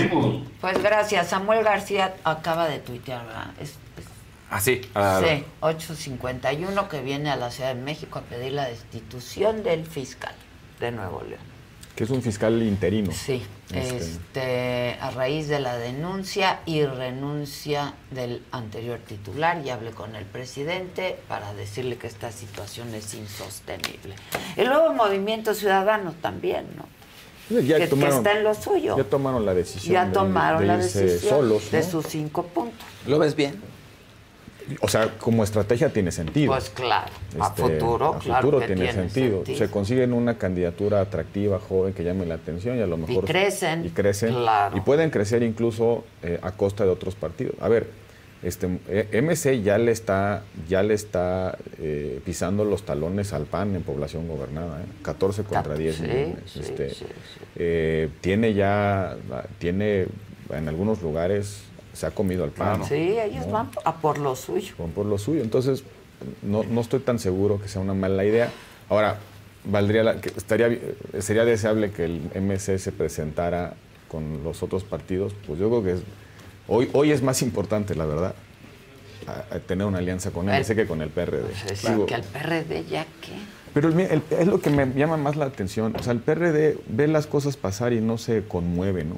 pues gracias. Samuel García acaba de tuitear, ¿verdad? Es- es- Así. ah, sí, 851 que viene a la Ciudad de México a pedir la destitución del fiscal de Nuevo León. Que es un fiscal interino. Sí, Este, este, a raíz de la denuncia y renuncia del anterior titular, ya hablé con el presidente para decirle que esta situación es insostenible. El nuevo Movimiento Ciudadano también, ¿no? ya que, que tomaron- está en lo suyo. Ya tomaron la decisión. Ya de- tomaron de la decisión solos, de ¿no? sus cinco puntos. ¿Lo ves bien? O sea, como estrategia tiene sentido. Pues claro, a Este, futuro, a claro futuro que tiene, tiene sentido. sentido. Se consiguen una candidatura atractiva, joven, que llame la atención y a lo mejor... crecen, Y crecen. claro. Y pueden crecer incluso eh, a costa de otros partidos. A ver, este, eh, MC ya le está, ya le está eh, pisando los talones al PAN en población gobernada. ¿eh? 14 contra 10 sí, millones. sí, Este, sí, eh, tiene ya, tiene en algunos lugares, se ha comido al PAN. Sí, ellos ¿no? van a por lo suyo. Van por lo suyo. Entonces, no, no estoy tan seguro que sea una mala idea. Ahora, valdría la- que estaría, sería deseable que el MC se presentara con los otros partidos. Pues yo creo que es- hoy, hoy es más importante, la verdad, a- a tener una alianza con El- MC que con el PRD. Es Digo, que al PRD ya que... pero el mi- el- es lo que me llama más la atención. O sea, el PRD ve las cosas pasar y no se conmueve, ¿no?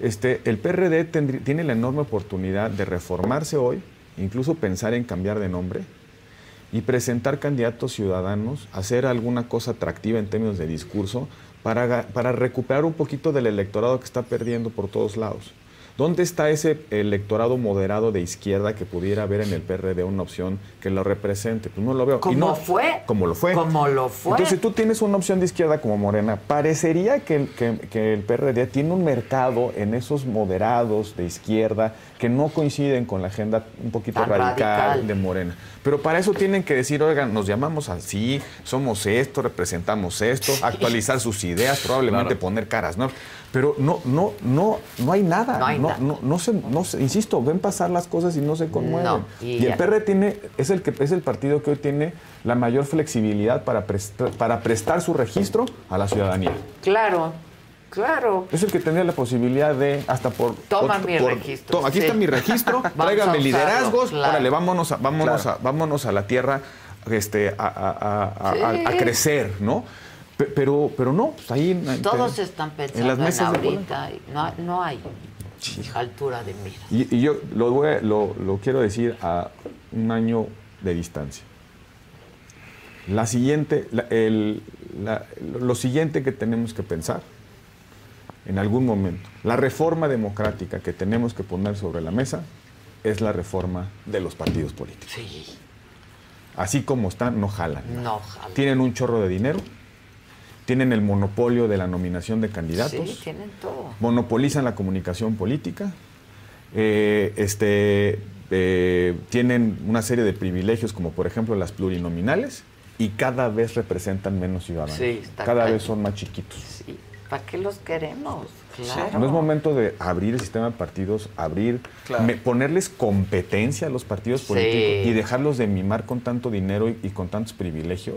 Este, el PRD tiene la enorme oportunidad de reformarse hoy, incluso pensar en cambiar de nombre y presentar candidatos ciudadanos, hacer alguna cosa atractiva en términos de discurso para, para recuperar un poquito del electorado que está perdiendo por todos lados. ¿Dónde está ese electorado moderado de izquierda que pudiera haber en el PRD una opción que lo represente? Pues no lo veo. No- fue. Como lo fue. Como lo fue. Entonces, si tú tienes una opción de izquierda como Morena, parecería que el, que, que el PRD tiene un mercado en esos moderados de izquierda que no coinciden con la agenda un poquito radical, radical. de Morena. Pero para eso tienen que decir, oigan, nos llamamos así, somos esto, representamos esto, actualizar sus ideas, probablemente poner caras, ¿no? Pero no, no, no, no hay nada. No hay no, nada. no, no se, no se- insisto, ven pasar las cosas y no se conmueven. No, y y el. PR tiene, es el que es el partido que hoy tiene la mayor flexibilidad para prestar, para prestar su registro a la ciudadanía. Claro, claro. Es el que tendría la posibilidad de, hasta por... Toma por- mi por- registro, to- aquí sí. está mi registro, tráigame liderazgos, claro. órale, vámonos a, vámonos Claro. a, vámonos a la tierra este, a, a- a- a- Sí. a- a crecer, ¿no? Pe- Pero, pero no, pues ahí... en- Todos están en pensando las en, mesas de ahorita. No, no hay altura de mira. Y, y yo lo, voy a- lo, lo quiero decir a un año de distancia. La siguiente, la- el- la- lo siguiente que tenemos que pensar en algún momento, la reforma democrática que tenemos que poner sobre la mesa es la reforma de los partidos políticos. Sí, Así como están, no jalan. no, jala. Tienen un chorro de dinero, tienen el monopolio de la nominación de candidatos Sí, tienen todo. monopolizan la comunicación política, eh, este, eh, tienen una serie de privilegios como por ejemplo las plurinominales y cada vez representan menos ciudadanos. Sí, está cada vez son más chiquitos. Sí, ¿para qué los queremos? Claro. No es momento de abrir el sistema de partidos, abrir, Claro. me- ponerles competencia a los partidos Sí. políticos y dejarlos de mimar con tanto dinero y, y con tantos privilegios.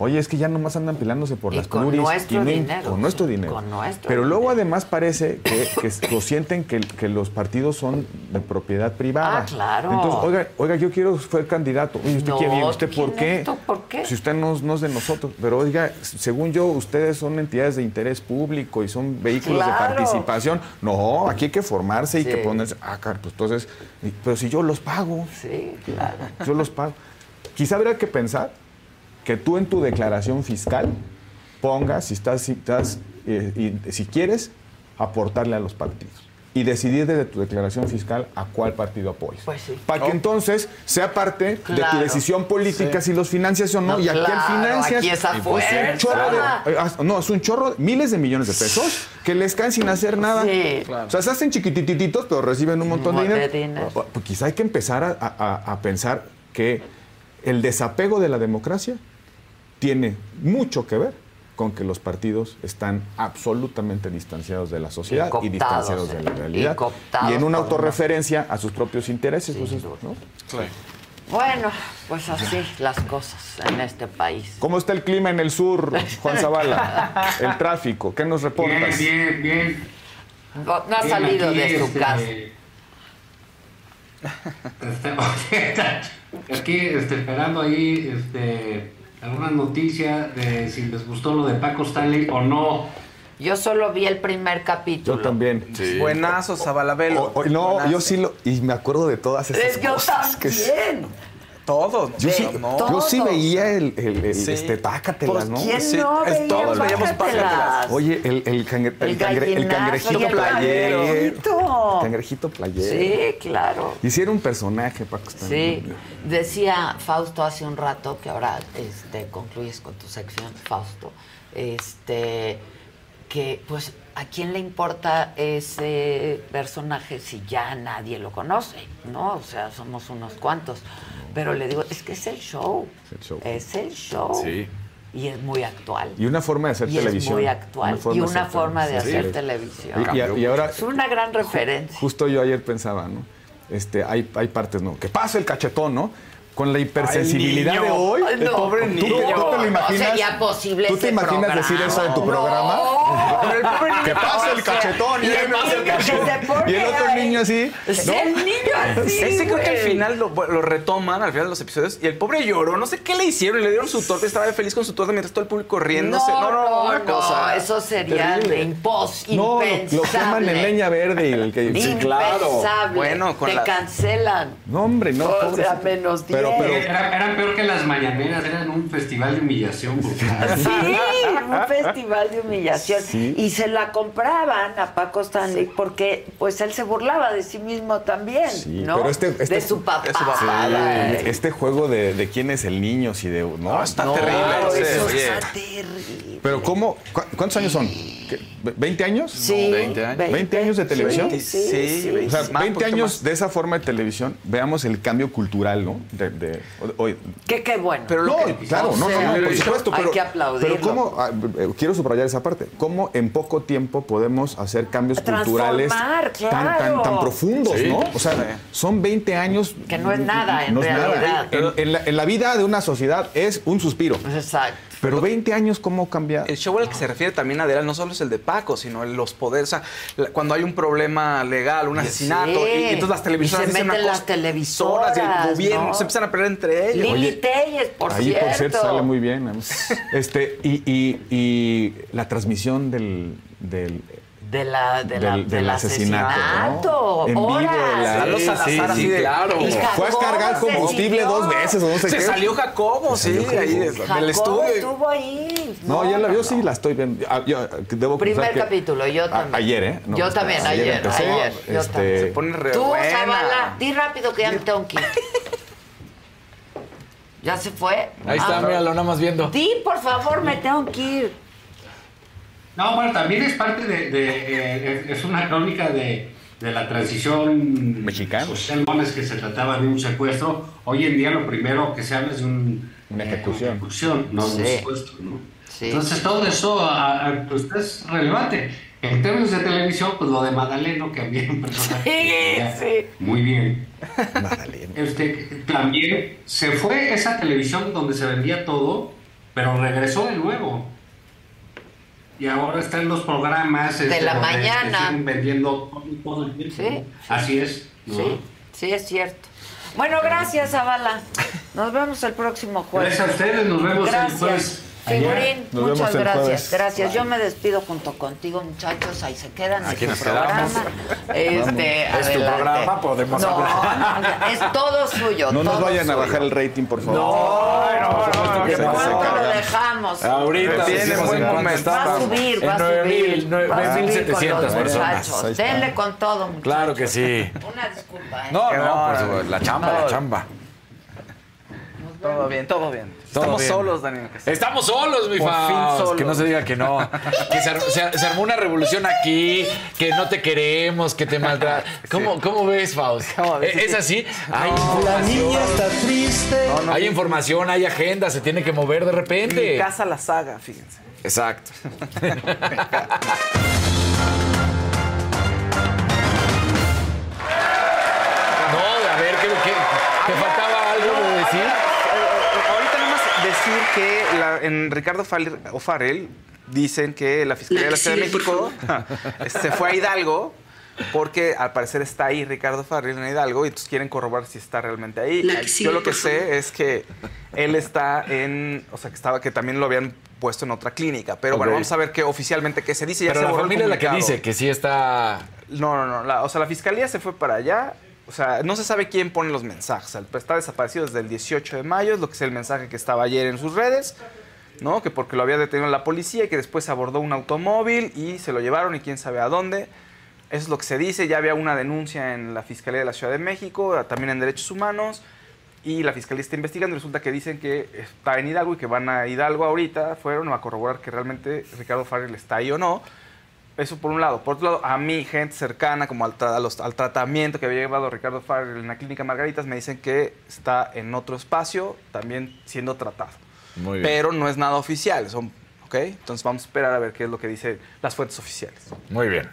Oye, es que ya nomás andan pilándose por Y las con nuestro dinero, Con nuestro dinero. con nuestro Pero dinero. luego además parece que, que lo sienten que, que los partidos son de propiedad privada. Ah, claro. Entonces, oiga, oiga, yo quiero ser candidato. Oye, ¿usted No, quién? ¿Usted por ¿quién qué? esto? ¿Por qué? Si usted no, no es de nosotros. Pero oiga, según yo, ustedes son entidades de interés público y son vehículos Claro. de participación. No, aquí hay que formarse y Sí. que ponerse. Ah, claro, pues entonces, pero si yo los pago. Sí, claro. Yo los pago. Quizá habría que pensar que tú en tu declaración fiscal pongas, si estás, si, estás, eh, y si quieres, aportarle a los partidos. Y decidir desde tu declaración fiscal a cuál partido apoyas. Pues sí. Para que entonces sea parte de Claro. tu decisión política Sí. si los financias o no. No, y aquí claro, financias. aquí es a y pues un fuerza. chorro de- eh, no, es un chorro, miles de millones de pesos que les caen sin hacer nada. Sí. O sea, se hacen chiquitititos, pero reciben un montón de montón de dinero. O- Pues quizá hay que empezar a, a- a pensar que el desapego de la democracia tiene mucho que ver con que los partidos están absolutamente distanciados de la sociedad y, cooptados, distanciados de la eh, y realidad. Y en una autorreferencia a sus propios intereses. pues, ¿no? Bueno, pues así las cosas en este país. ¿Cómo está el clima en el sur, Juan Zavala? El tráfico, ¿qué nos reportas? Bien, bien, bien. No, no ha Bien, salido de su este, casa. Este, aquí este, esperando ahí este, alguna noticia de si les gustó lo de Paco Stanley o no. Yo solo vi el primer capítulo. Yo también. Buenazo, Zabalabelo. No, yo sí lo. Y me acuerdo de todas esas Es yo cosas. que sí. también. Todos. Yo sí, no. yo sí veía el, el, el, Sí. este, pácatelas, Por- ¿no? ¿Quién Sí, no es veía todos veíamos Pácatelas? Oye, el, el, cangre- el, El cangre- el gallinazo cangrejito y el player. cangrejito. Cangrejito player. Sí, claro. Hicieron un personaje, Paco. Sí, decía Fausto hace un rato que ahora este, concluyes con tu sección, Fausto, este, que pues a quién le importa ese personaje si ya nadie lo conoce, ¿no? O sea, somos unos cuantos. Pero le digo, es que es el show. Es el show. Es el show. Sí. Y es muy actual. Y una forma de hacer Y es televisión. muy actual. y una forma de hacer televisión. Y, y- y ahora, Es una gran referencia. justo yo ayer pensaba, ¿no? Este, hay, hay partes, ¿no? Que pase el cachetón, ¿no? Con la hipersensibilidad Ay, de hoy. Ay, ¿tú- no, pobre ¿tú, niño. tú te lo No imaginas? sería posible ¿Tú te imaginas decir eso en tu programa? El pobre niño Que pasa el cachetón. y el se pone Y el otro niño así. Sí, el niño así. Ese creo que al final lo, lo retoman, al final de los episodios, y el pobre lloró. No sé qué le hicieron. Le dieron su torta, estaba feliz con su torta mientras todo el público riéndose. No, No, no, no, una no, cosa eso sería impos, No, lo, queman en leña verde y el que. Sí, claro. Impensable. Bueno, con Te la- cancelan. No, hombre, no. O sea, menos Pero, 10. Pero. Era- eran peor que las mañaneras, eran un festival de humillación. porque- Sí, un festival de humillación. Sí. Y se la compraban a Paco Stanley porque pues él se burlaba de sí mismo también, Sí, ¿no? pero este, este- de su papá. Sí, este juego de, de quién es el niño, si de. No, está no, terrible. eso-. Está terrible. Pero ¿cómo? cu- ¿Cuántos años son? ¿Qué? ¿20 años? Sí, 20 años. 20 años de sí, televisión. sí, sí. O sea, Más, 20 poquito años más. de esa forma de televisión, veamos el cambio cultural, ¿no? De, de- hoy- Que qué bueno. Pero no, claro, O no, no, sea, no, por supuesto. hay Pero, que aplaudirlo. pero cómo, ah, eh, quiero subrayar esa parte, cómo en poco tiempo podemos hacer cambios culturales Transformar, tan, tan, claro. tan profundos, Sí. ¿no? O sea, son 20 años. Que no es nada, en no es nada. realidad. En, en la, en la vida de una sociedad es un suspiro. Exacto. Pero 20 años, ¿cómo cambia? El show al que se refiere también Adela no solo es el de Paco, sino el- los poderes. O sea, cuando hay un problema legal, un asesinato, Sí. y, y entonces las televisoras Y se dicen una meten las televisoras, y el gobierno ¿no? se empiezan a pelear entre ellos. Lili Telles, por Ahí, cierto. por cierto, sale muy bien. Este, y, y- y la transmisión del, del, De la, de la, del, del del asesinato. asesinato. ¿no? En vivo. La- Salazar, de- claro. Y Fue a Jacobo cargar combustible dos veces o no sé Se qué. salió Jacobo, sí, salió ahí de- Jacobo. del Jacobo estudio. estuvo ahí. No, ya la vio, sí, la estoy viendo. Ah, yo, debo Primer que- capítulo, yo a- también. ayer, ¿eh? No, yo también, ayer, empecé, ayer. Yo este, también. Se pone re Tú, buena. Zavala, di rápido que ya me tengo que ir. ¿Ya se fue? Ahí está, Ah, míralo, nada más viendo. Di, por favor, me tengo que ir. No, bueno, también es parte de, de, eh, es una crónica de, de la transición Mexicana. social, no es que se trataba de un secuestro. Hoy en día lo primero que se habla es de un, Una eh, ejecución. ejecución, no de un Sí. secuestro, ¿no? Sí. Entonces todo eso ah, ah, pues, es relevante. En términos de televisión, pues lo de Madaleno, que había un personaje Sí, sí. muy bien. Magdalena. Este, también se fue esa televisión donde se vendía todo, pero regresó de nuevo. Y ahora está en los programas De este, la mañana. siguen vendiendo todo, el tiempo. Sí. Así es. ¿no? Sí, sí, es cierto. Bueno, gracias, Zavala. Nos vemos el próximo jueves. Gracias a ustedes, nos vemos el Gracias. jueves. Figurín, Nos vemos muchas el gracias. jueves. Gracias. Yo me despido junto contigo, muchachos. Ahí se quedan. Aquí en nos programa. quedamos. Este, Es tu programa, podemos no, hablar. no, es todo suyo. No nos vayan a bajar el rating, por favor. No, no, no, no. ¿Cuándo lo dejamos? Ahorita Tiene buen momento. Va a subir, va a 9,000, subir. Va a subir con 9,700 los personas. Denle con todo, muchachos. Claro que sí. Una disculpa, ¿eh? No, no, por bárbaro. supuesto, la chamba, la chamba. Todo bien, todo bien. Estamos bien. solos, Daniel. Estamos solos, mi solos. Que no se diga que no. Que se, ar- se ar- se armó una revolución aquí, que no te queremos, que te maltratan. ¿Cómo, ¿Cómo ves, Faust? ¿Cómo ves? ¿E- ¿Es así? Hay La niña está triste. No, Hay mi- información, hay agenda, se tiene que mover de Mi repente. casa la saga, fíjense. Exacto. decir que la- en Ricardo O'Farrell dicen que la Fiscalía de la Ciudad de México se fue a Hidalgo porque al parecer está ahí Ricardo Farrell en Hidalgo y entonces quieren corroborar si está realmente ahí. La Yo sigue, lo que sé es que él está en, o sea, que estaba que también lo habían puesto en otra clínica, pero bueno, vamos a ver qué oficialmente qué se dice. Ya Pero se la familia es la que dice que sí está. No, no, no. la- o sea, la fiscalía se fue para allá. O sea, no se sabe quién pone los mensajes. Está desaparecido desde el 18 de mayo, es lo que es el mensaje que estaba ayer en sus redes, ¿no? Que porque lo había detenido la policía y que después abordó un automóvil y se lo llevaron y quién sabe a dónde. Eso es lo que se dice. Ya había una denuncia en la Fiscalía de la Ciudad de México, también en Derechos Humanos. Y la fiscalía está investigando resulta que dicen que está en Hidalgo y que van a Hidalgo ahorita. Fueron a corroborar que realmente Ricardo Farrell está ahí o no. Eso por un lado. Por otro lado, a mí, gente cercana como al, tra- a los- al tratamiento que había llevado Ricardo Farrell en la clínica Margaritas, me dicen que está en otro espacio también siendo tratado. Muy bien. Pero no es nada oficial. Son, ¿ok? Entonces vamos a esperar a ver qué es lo que dicen las fuentes oficiales. Muy bien.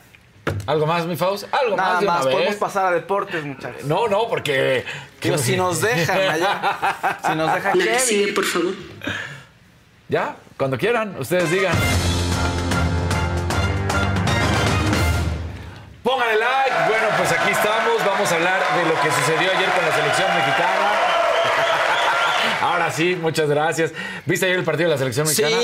¿Algo más, mi Faust? ¿Algo Nada más de una más, vez? podemos pasar a deportes, muchachos. No, no, porque... Digo, si nos dejan allá. Si nos deja La que Kevin. sigue, por favor. Ya, cuando quieran, ustedes digan. Bueno, pues aquí estamos. Vamos a hablar de lo que sucedió ayer con sí, muchas gracias. ¿Viste ayer el partido de la selección Sí, mexicana?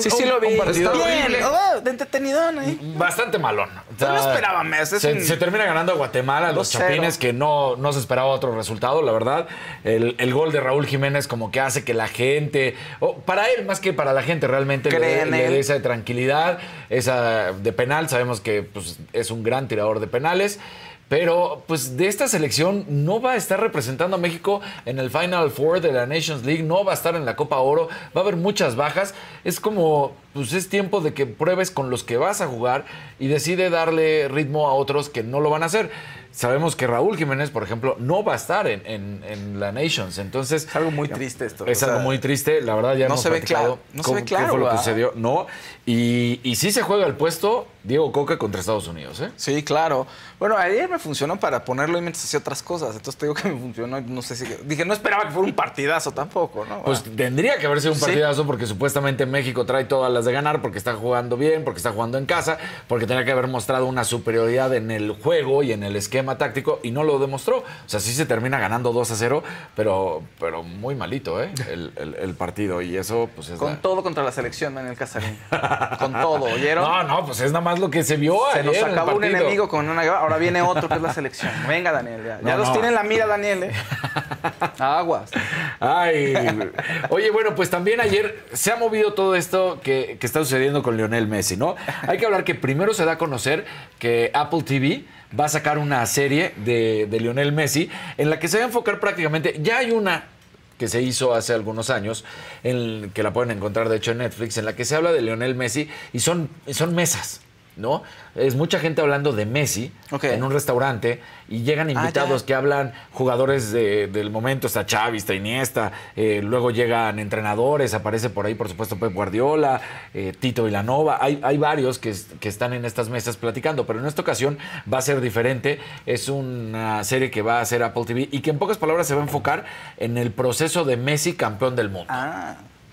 sí, sí lo vi. un partido bien, oh, de entretenidón ahí. Bastante malón. O no esperaba más, Se, un- se termina ganando a Guatemala, los 2-0. Chapines, que no, no se esperaba otro resultado, la verdad. El, el gol de Raúl Jiménez como que hace que la gente, o para él más que para la gente, realmente le Cree le dé esa tranquilidad, esa de penal. Sabemos que pues, es un gran tirador de penales. Pero, pues, de esta selección no va a estar representando a México en el Final Four de la Nations League, no va a estar en la Copa Oro, va a haber muchas bajas. Es como, pues, es tiempo de que pruebes con los que vas a jugar y decide darle ritmo a otros que no lo van a hacer. Sabemos que Raúl Jiménez, por ejemplo, no va a estar en, en- en la Nations. Entonces. Es algo muy triste esto. Es o sea, algo muy triste, la verdad ya no hemos se ve claro, no se cómo- ve claro, qué fue lo que sucedió. No, y, y sí se juega el puesto Diego Coca contra Estados Unidos, ¿eh? Sí, claro. Bueno, ayer me funcionó para ponerlo y mientras hacía otras cosas. Entonces te digo que me funcionó. No sé si. Dije, no esperaba que fuera un partidazo tampoco, ¿no? Pues tendría que haber sido un Sí. partidazo porque supuestamente México trae todas las de ganar, porque está jugando bien, porque está jugando en casa, porque tenía que haber mostrado una superioridad en el juego y en el esquema táctico y no lo demostró. O sea, sí se termina ganando 2 a 0, pero, pero muy malito, ¿eh? El, el- el partido y eso, pues es... Con la- todo contra la selección, Daniel Casarín. Con todo, ¿oyeron? No, no, pues es nada más lo que se vio Se ayer nos en acabó un enemigo con una ahora viene otro que es la selección. Venga, Daniel, ya, ya No, los tiene en la mira, Daniel, ¿eh? Aguas. Ay, oye, bueno, pues también ayer se ha movido todo esto que, que está sucediendo con Lionel Messi, ¿no? Hay que hablar que primero se da a conocer que Apple TV va a sacar una serie de, de Lionel Messi en la que se va a enfocar prácticamente, ya hay una que se hizo hace algunos años, en, que la pueden encontrar de hecho en Netflix, en la que se habla de Lionel Messi y son, son mesas. ¿No? Es mucha gente hablando de Messi en un restaurante y llegan Ah, invitados que hablan jugadores de- del momento, está Xavi, está Iniesta, eh, luego llegan entrenadores, aparece por ahí por supuesto Pep Guardiola, eh, Tito Vilanova, hay, hay varios que, que están en estas mesas platicando, pero en esta ocasión va a ser diferente, es una serie que va a hacer Apple TV y que en pocas palabras se va a enfocar en el proceso de Messi campeón del mundo.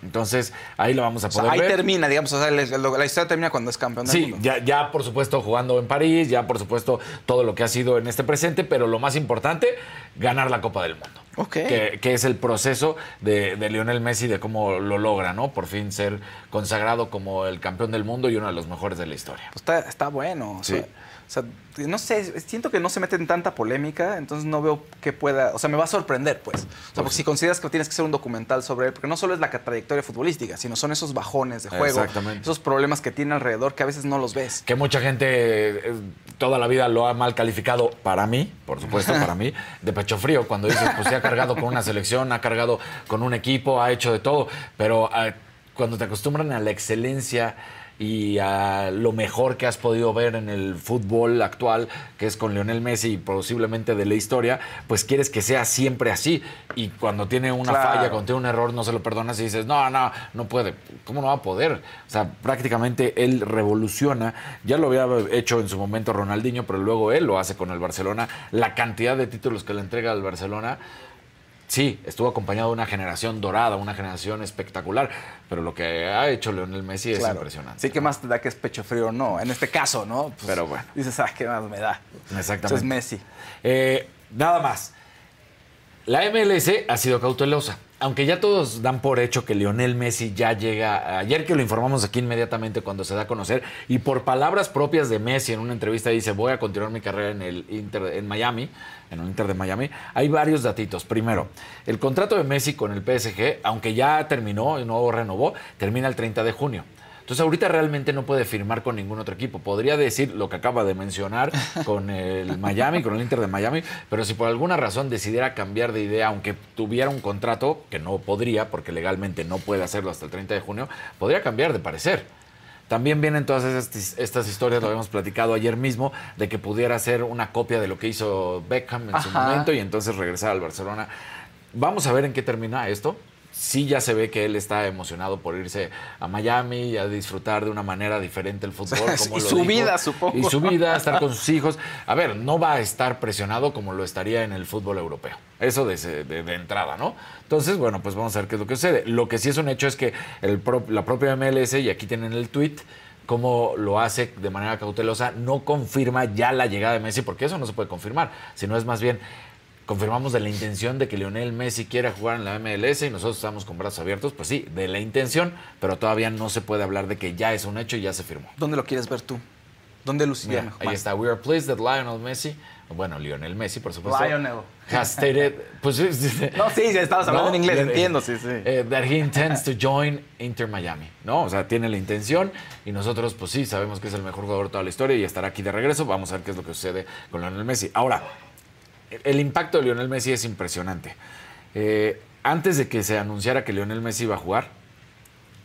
Entonces ahí lo vamos a Ah. O sea, poder ahí ver. termina, digamos, o sea, la, la historia termina cuando es campeón del Sí, mundo. ya, ya por supuesto jugando en París, ya por supuesto todo lo que ha sido en este presente, pero lo más importante, ganar la Copa del Mundo. Ok. Que, que es el proceso de, de Lionel Messi, de cómo lo logra, ¿no? Por fin ser consagrado como el campeón del mundo y uno de los mejores de la historia. Pues está, está bueno. O Sí. sea, o sea, no sé, siento que no se mete en tanta polémica, entonces no veo que pueda, o sea, me va a sorprender, pues. O sea, porque si consideras que tienes que hacer un documental sobre él, porque no solo es la trayectoria futbolística, sino son esos bajones de juego, Exactamente. esos problemas que tiene alrededor que a veces no los ves. Que mucha gente eh, toda la vida lo ha mal calificado, para mí, por supuesto, para mí, de pecho frío, cuando dices, pues se ha cargado con una selección, ha cargado con un equipo, ha hecho de todo, pero ah, cuando te acostumbran a la excelencia y a lo mejor que has podido ver en el fútbol actual, que es con Lionel Messi y posiblemente de la historia, pues quieres que sea siempre así. Y cuando tiene una Claro. falla, cuando tiene un error, no se lo perdonas y dices, no, no, no puede. ¿Cómo no va a poder? O sea, prácticamente él revoluciona. Ya lo había hecho en su momento Ronaldinho, pero luego él lo hace con el Barcelona. La cantidad de títulos que le entrega al Barcelona. Sí, estuvo acompañado de una generación dorada, una generación espectacular, pero lo que ha hecho Lionel Messi es impresionante. Sí, que más te da que es pecho frío o no. En este caso, ¿no? Pues, Pero bueno. Dices, ah, ¿qué más me da? Exactamente. Entonces, Messi. Eh, nada más. La MLS ha sido cautelosa. Aunque ya todos dan por hecho que Lionel Messi ya llega, ayer que lo informamos aquí inmediatamente cuando se da a conocer, y por palabras propias de Messi en una entrevista dice, voy a continuar mi carrera en el Inter en Miami, en el Inter de Miami, hay varios datitos. Primero, el contrato de Messi con el PSG, aunque ya terminó y no renovó, termina el 30 de junio. Entonces ahorita realmente no puede firmar con ningún otro equipo. Podría decir lo que acaba de mencionar con el Miami, con el Inter de Miami, pero si por alguna razón decidiera cambiar de idea, aunque tuviera un contrato, que no podría, porque legalmente no puede hacerlo hasta el 30 de junio, podría cambiar de parecer. También vienen todas estas, estas historias, lo habíamos platicado ayer mismo, de que pudiera ser una copia de lo que hizo Beckham en su momento y entonces regresar al Barcelona. Vamos a ver en qué termina esto. Sí ya se ve que él está emocionado por irse a Miami y a disfrutar de una manera diferente el fútbol. Como Y lo su dijo. vida, supongo. Y su vida, estar con sus hijos. A ver, no va a estar presionado como lo estaría en el fútbol europeo. Eso de, de- de entrada, ¿no? Entonces, bueno, pues vamos a ver qué es lo que sucede. Lo que sí es un hecho es que el pro- la propia MLS, y aquí tienen el tweet, cómo lo hace de manera cautelosa, no confirma ya la llegada de Messi, porque eso no se puede confirmar, sino es más bien confirmamos de la intención de que Lionel Messi quiera jugar en la MLS y nosotros estamos con brazos abiertos, pues sí, de la intención, pero todavía no se puede hablar de que ya es un hecho y ya se firmó. ¿Dónde lo quieres ver tú? ¿Dónde luciría mejor? ahí está. We are pleased that Lionel Messi, bueno, Lionel Messi, por supuesto. Lionel. Has stated, pues, No, sí, ya estabas hablando en inglés, entiendo, sí, sí. eh, that he intends to join Inter Miami, ¿no? O sea, tiene la intención y nosotros, pues sí, sabemos que es el mejor jugador de toda la historia y estará aquí de regreso. Vamos a ver qué es lo que sucede con Lionel Messi. Ahora, el impacto de Lionel Messi es impresionante. Eh, antes de que se anunciara que Lionel Messi iba a jugar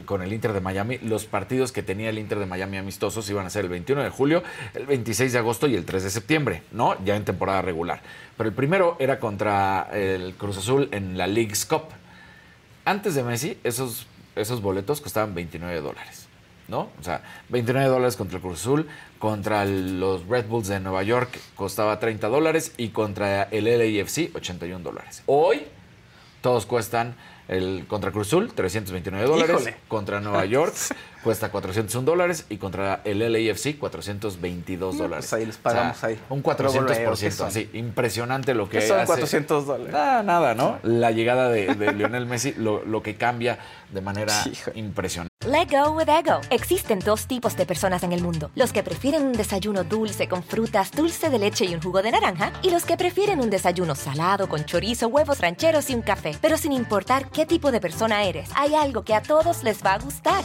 con el Inter de Miami, los partidos que tenía el Inter de Miami amistosos iban a ser el 21 de julio, el 26 de agosto y el 3 de septiembre, ¿no? Ya en temporada regular. Pero el primero era contra el Cruz Azul en la League's Cup. Antes de Messi, esos, esos boletos costaban 29 dólares. ¿No? O sea, 29 dólares contra el Cruz Azul, contra los Red Bulls de Nueva York costaba 30 dólares y contra el LAFC 81 dólares. Hoy todos cuestan el contra Cruz Azul 329 dólares, contra Nueva York cuesta 401 dólares y contra el LAFC 422 No, dólares. pues ahí les pagamos O sea, ahí. Un Luego luego, 400%, ¿qué son? así, impresionante lo que ¿Qué son hace. 400 dólares? Nada, nada, ¿no? La llegada de, de Lionel Messi, lo, lo que cambia de manera impresionante. Let go with ego. Existen dos tipos de personas en el mundo: los que prefieren un desayuno dulce con frutas, dulce de leche y un jugo de naranja, y los que prefieren un desayuno salado con chorizo, huevos rancheros y un café. Pero sin importar qué tipo de persona eres, hay algo que a todos les va a gustar.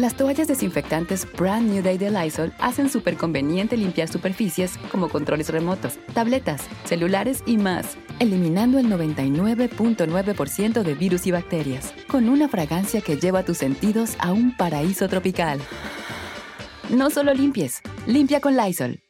Las toallas desinfectantes Brand New Day de Lysol hacen súper conveniente limpiar superficies como controles remotos, tabletas, celulares y más, eliminando el 99.9% de virus y bacterias, con una fragancia que lleva tus sentidos a un paraíso tropical. No solo limpies, limpia con Lysol.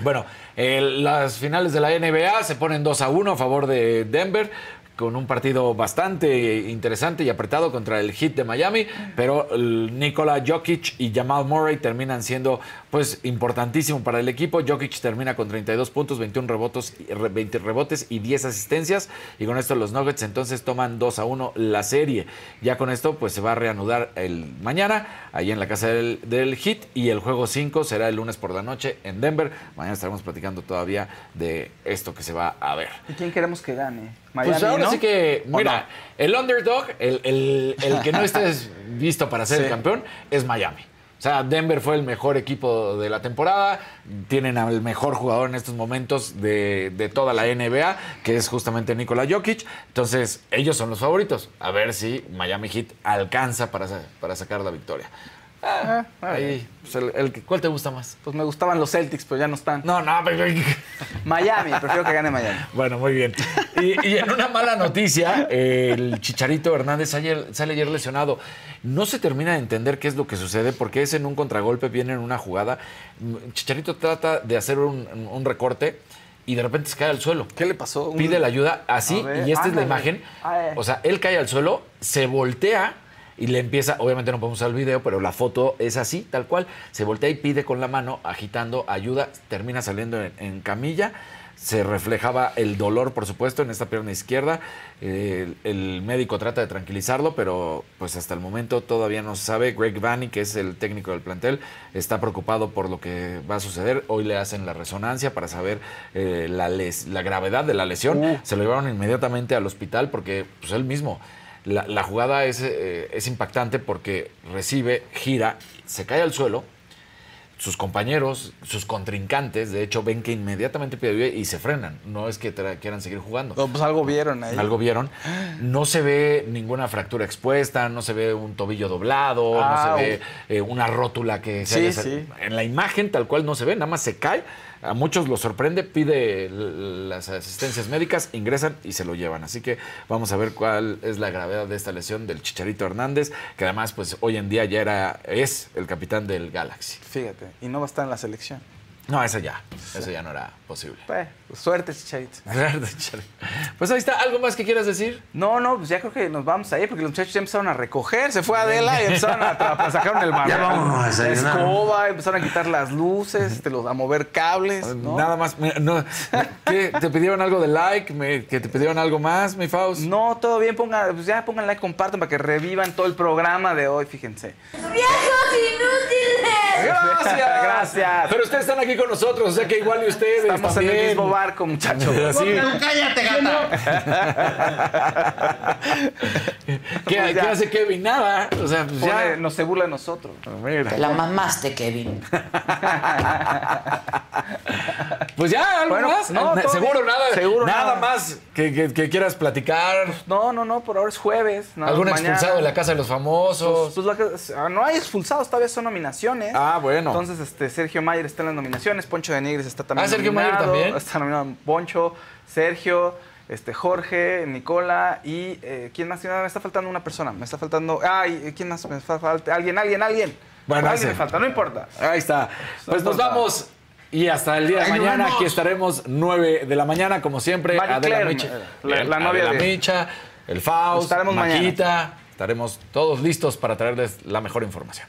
Bueno, las finales de la NBA se ponen 2 a 1 a favor de Denver con un partido bastante interesante y apretado contra el Heat de Miami, pero Nikola Jokic y Jamal Murray terminan siendo pues importantísimo para el equipo. Jokic termina con 32 puntos, 21 rebotes, 20 rebotes y 10 asistencias y con esto los Nuggets entonces toman 2 a 1 la serie. Ya con esto pues se va a reanudar el mañana ahí en la casa del, del Heat y el juego 5 será el lunes por la noche en Denver. Mañana estaremos platicando todavía de esto que se va a ver. ¿Y quién queremos que gane? Miami, Pues ahora ¿no? sí que, ¿O mira, el underdog, el, el- el que no esté visto para ser el campeón, es Miami. O sea, Denver fue el mejor equipo de la temporada, tienen al mejor jugador en estos momentos de, de toda la NBA, que es justamente Nikola Jokic. Entonces, ellos son los favoritos. A ver si Miami Heat alcanza para, para sacar la victoria. Ah, ahí, pues, el- el ¿Cuál te gusta más? Pues me gustaban los Celtics, pero ya no están. No, no. Miami, prefiero que gane Miami. Bueno, muy bien. Y, y en una mala noticia, eh, el Chicharito Hernández ayer- sale ayer lesionado. No se termina de entender qué es lo que sucede, porque es en un contragolpe, viene en una jugada. Chicharito trata de hacer un, un recorte y de repente se cae al suelo. ¿Qué le pasó? Pide la ayuda así, ver, y esta es la imagen. Ay. O sea, él cae al suelo, se voltea y le empieza, obviamente no podemos usar el video, pero la foto es así, tal cual. Se voltea y pide con la mano, agitando ayuda, termina saliendo en, en camilla. Se reflejaba el dolor, por supuesto, en esta pierna izquierda. Eh, el, el médico trata de tranquilizarlo, pero pues hasta el momento todavía no se sabe. Greg Vanny, que es el técnico del plantel, está preocupado por lo que va a suceder. Hoy le hacen la resonancia para saber eh, la, les- la gravedad de la lesión. Se lo llevaron inmediatamente al hospital porque pues él mismo la, la jugada es, eh, es impactante porque recibe, gira, se cae al suelo. Sus compañeros, sus contrincantes, de hecho, ven que inmediatamente pide ayuda y se frenan. No es que quieran seguir jugando. No, pues algo vieron ahí. Algo vieron. No se ve ninguna fractura expuesta, no se ve un tobillo doblado, Ah, no se ve eh, una rótula que se Sí, haya sí. En la imagen tal cual no se ve, nada más se cae, a muchos los sorprende, pide las asistencias médicas, ingresan y se lo llevan. Así que vamos a ver cuál es la gravedad de esta lesión del Chicharito Hernández, que además pues hoy en día ya era es el capitán del Galaxy. Fíjate, y no va a estar en la selección. No, ese ya, ese ya no era posible. Pues, suerte, Chicharito. Pues ahí está, ¿algo más que quieras decir? No, no, pues ya creo que nos vamos a ir porque los muchachos ya empezaron a recoger. Se fue Adela y empezaron a, tra- sacaron el Ya barril, vámonos a escoba, empezaron a quitar las luces, este, los- a mover cables. ¿no? Nada más, mira, no, ¿qué? ¿Te pidieron algo de like? ¿Me- ¿Que te pidieron algo más, mi Faust? No, todo bien, pongan, pues ya pongan like, compartan para que revivan todo el programa de hoy, fíjense. ¡Viejos inútiles! Gracias. Gracias. Pero ustedes están aquí con nosotros, o sea que igual y ustedes Estamos en el mismo barco, muchachos. Así. cállate, ¿Qué, Pues qué hace Kevin? Nada. O sea, pues Pone- ya. no se burla de nosotros. Te la mamaste, Kevin. Pues ya, algo Bueno, más. no, seguro bien. nada. Seguro nada nada. más que, que- que quieras platicar. No, no, no, por ahora es jueves. no, ¿Algún mañana. expulsado de la casa de los famosos? Pues, pues, la ah, no hay expulsados, todavía son nominaciones. Ah, bueno. Entonces, este, Sergio Mayer está en las nominaciones, Poncho de Nigris está también Ah, Sergio Mayer nominado, también. Está nominado Poncho, Sergio, este, Jorge, Nicola y eh, ¿quién más? Me está faltando una persona, me está faltando... Ay, ¿quién más? Me fa- falta alguien, alguien, alguien. Bueno, alguien me falta, no importa. Ahí está. Pues nos vamos. Y hasta el día de mañana, aquí estaremos 9 de la mañana, como siempre. Marie Adela Claire, Micha, la- novia Adela de- Micha, el Faust, Estaremos Maquita. Estaremos todos listos para traerles la mejor información.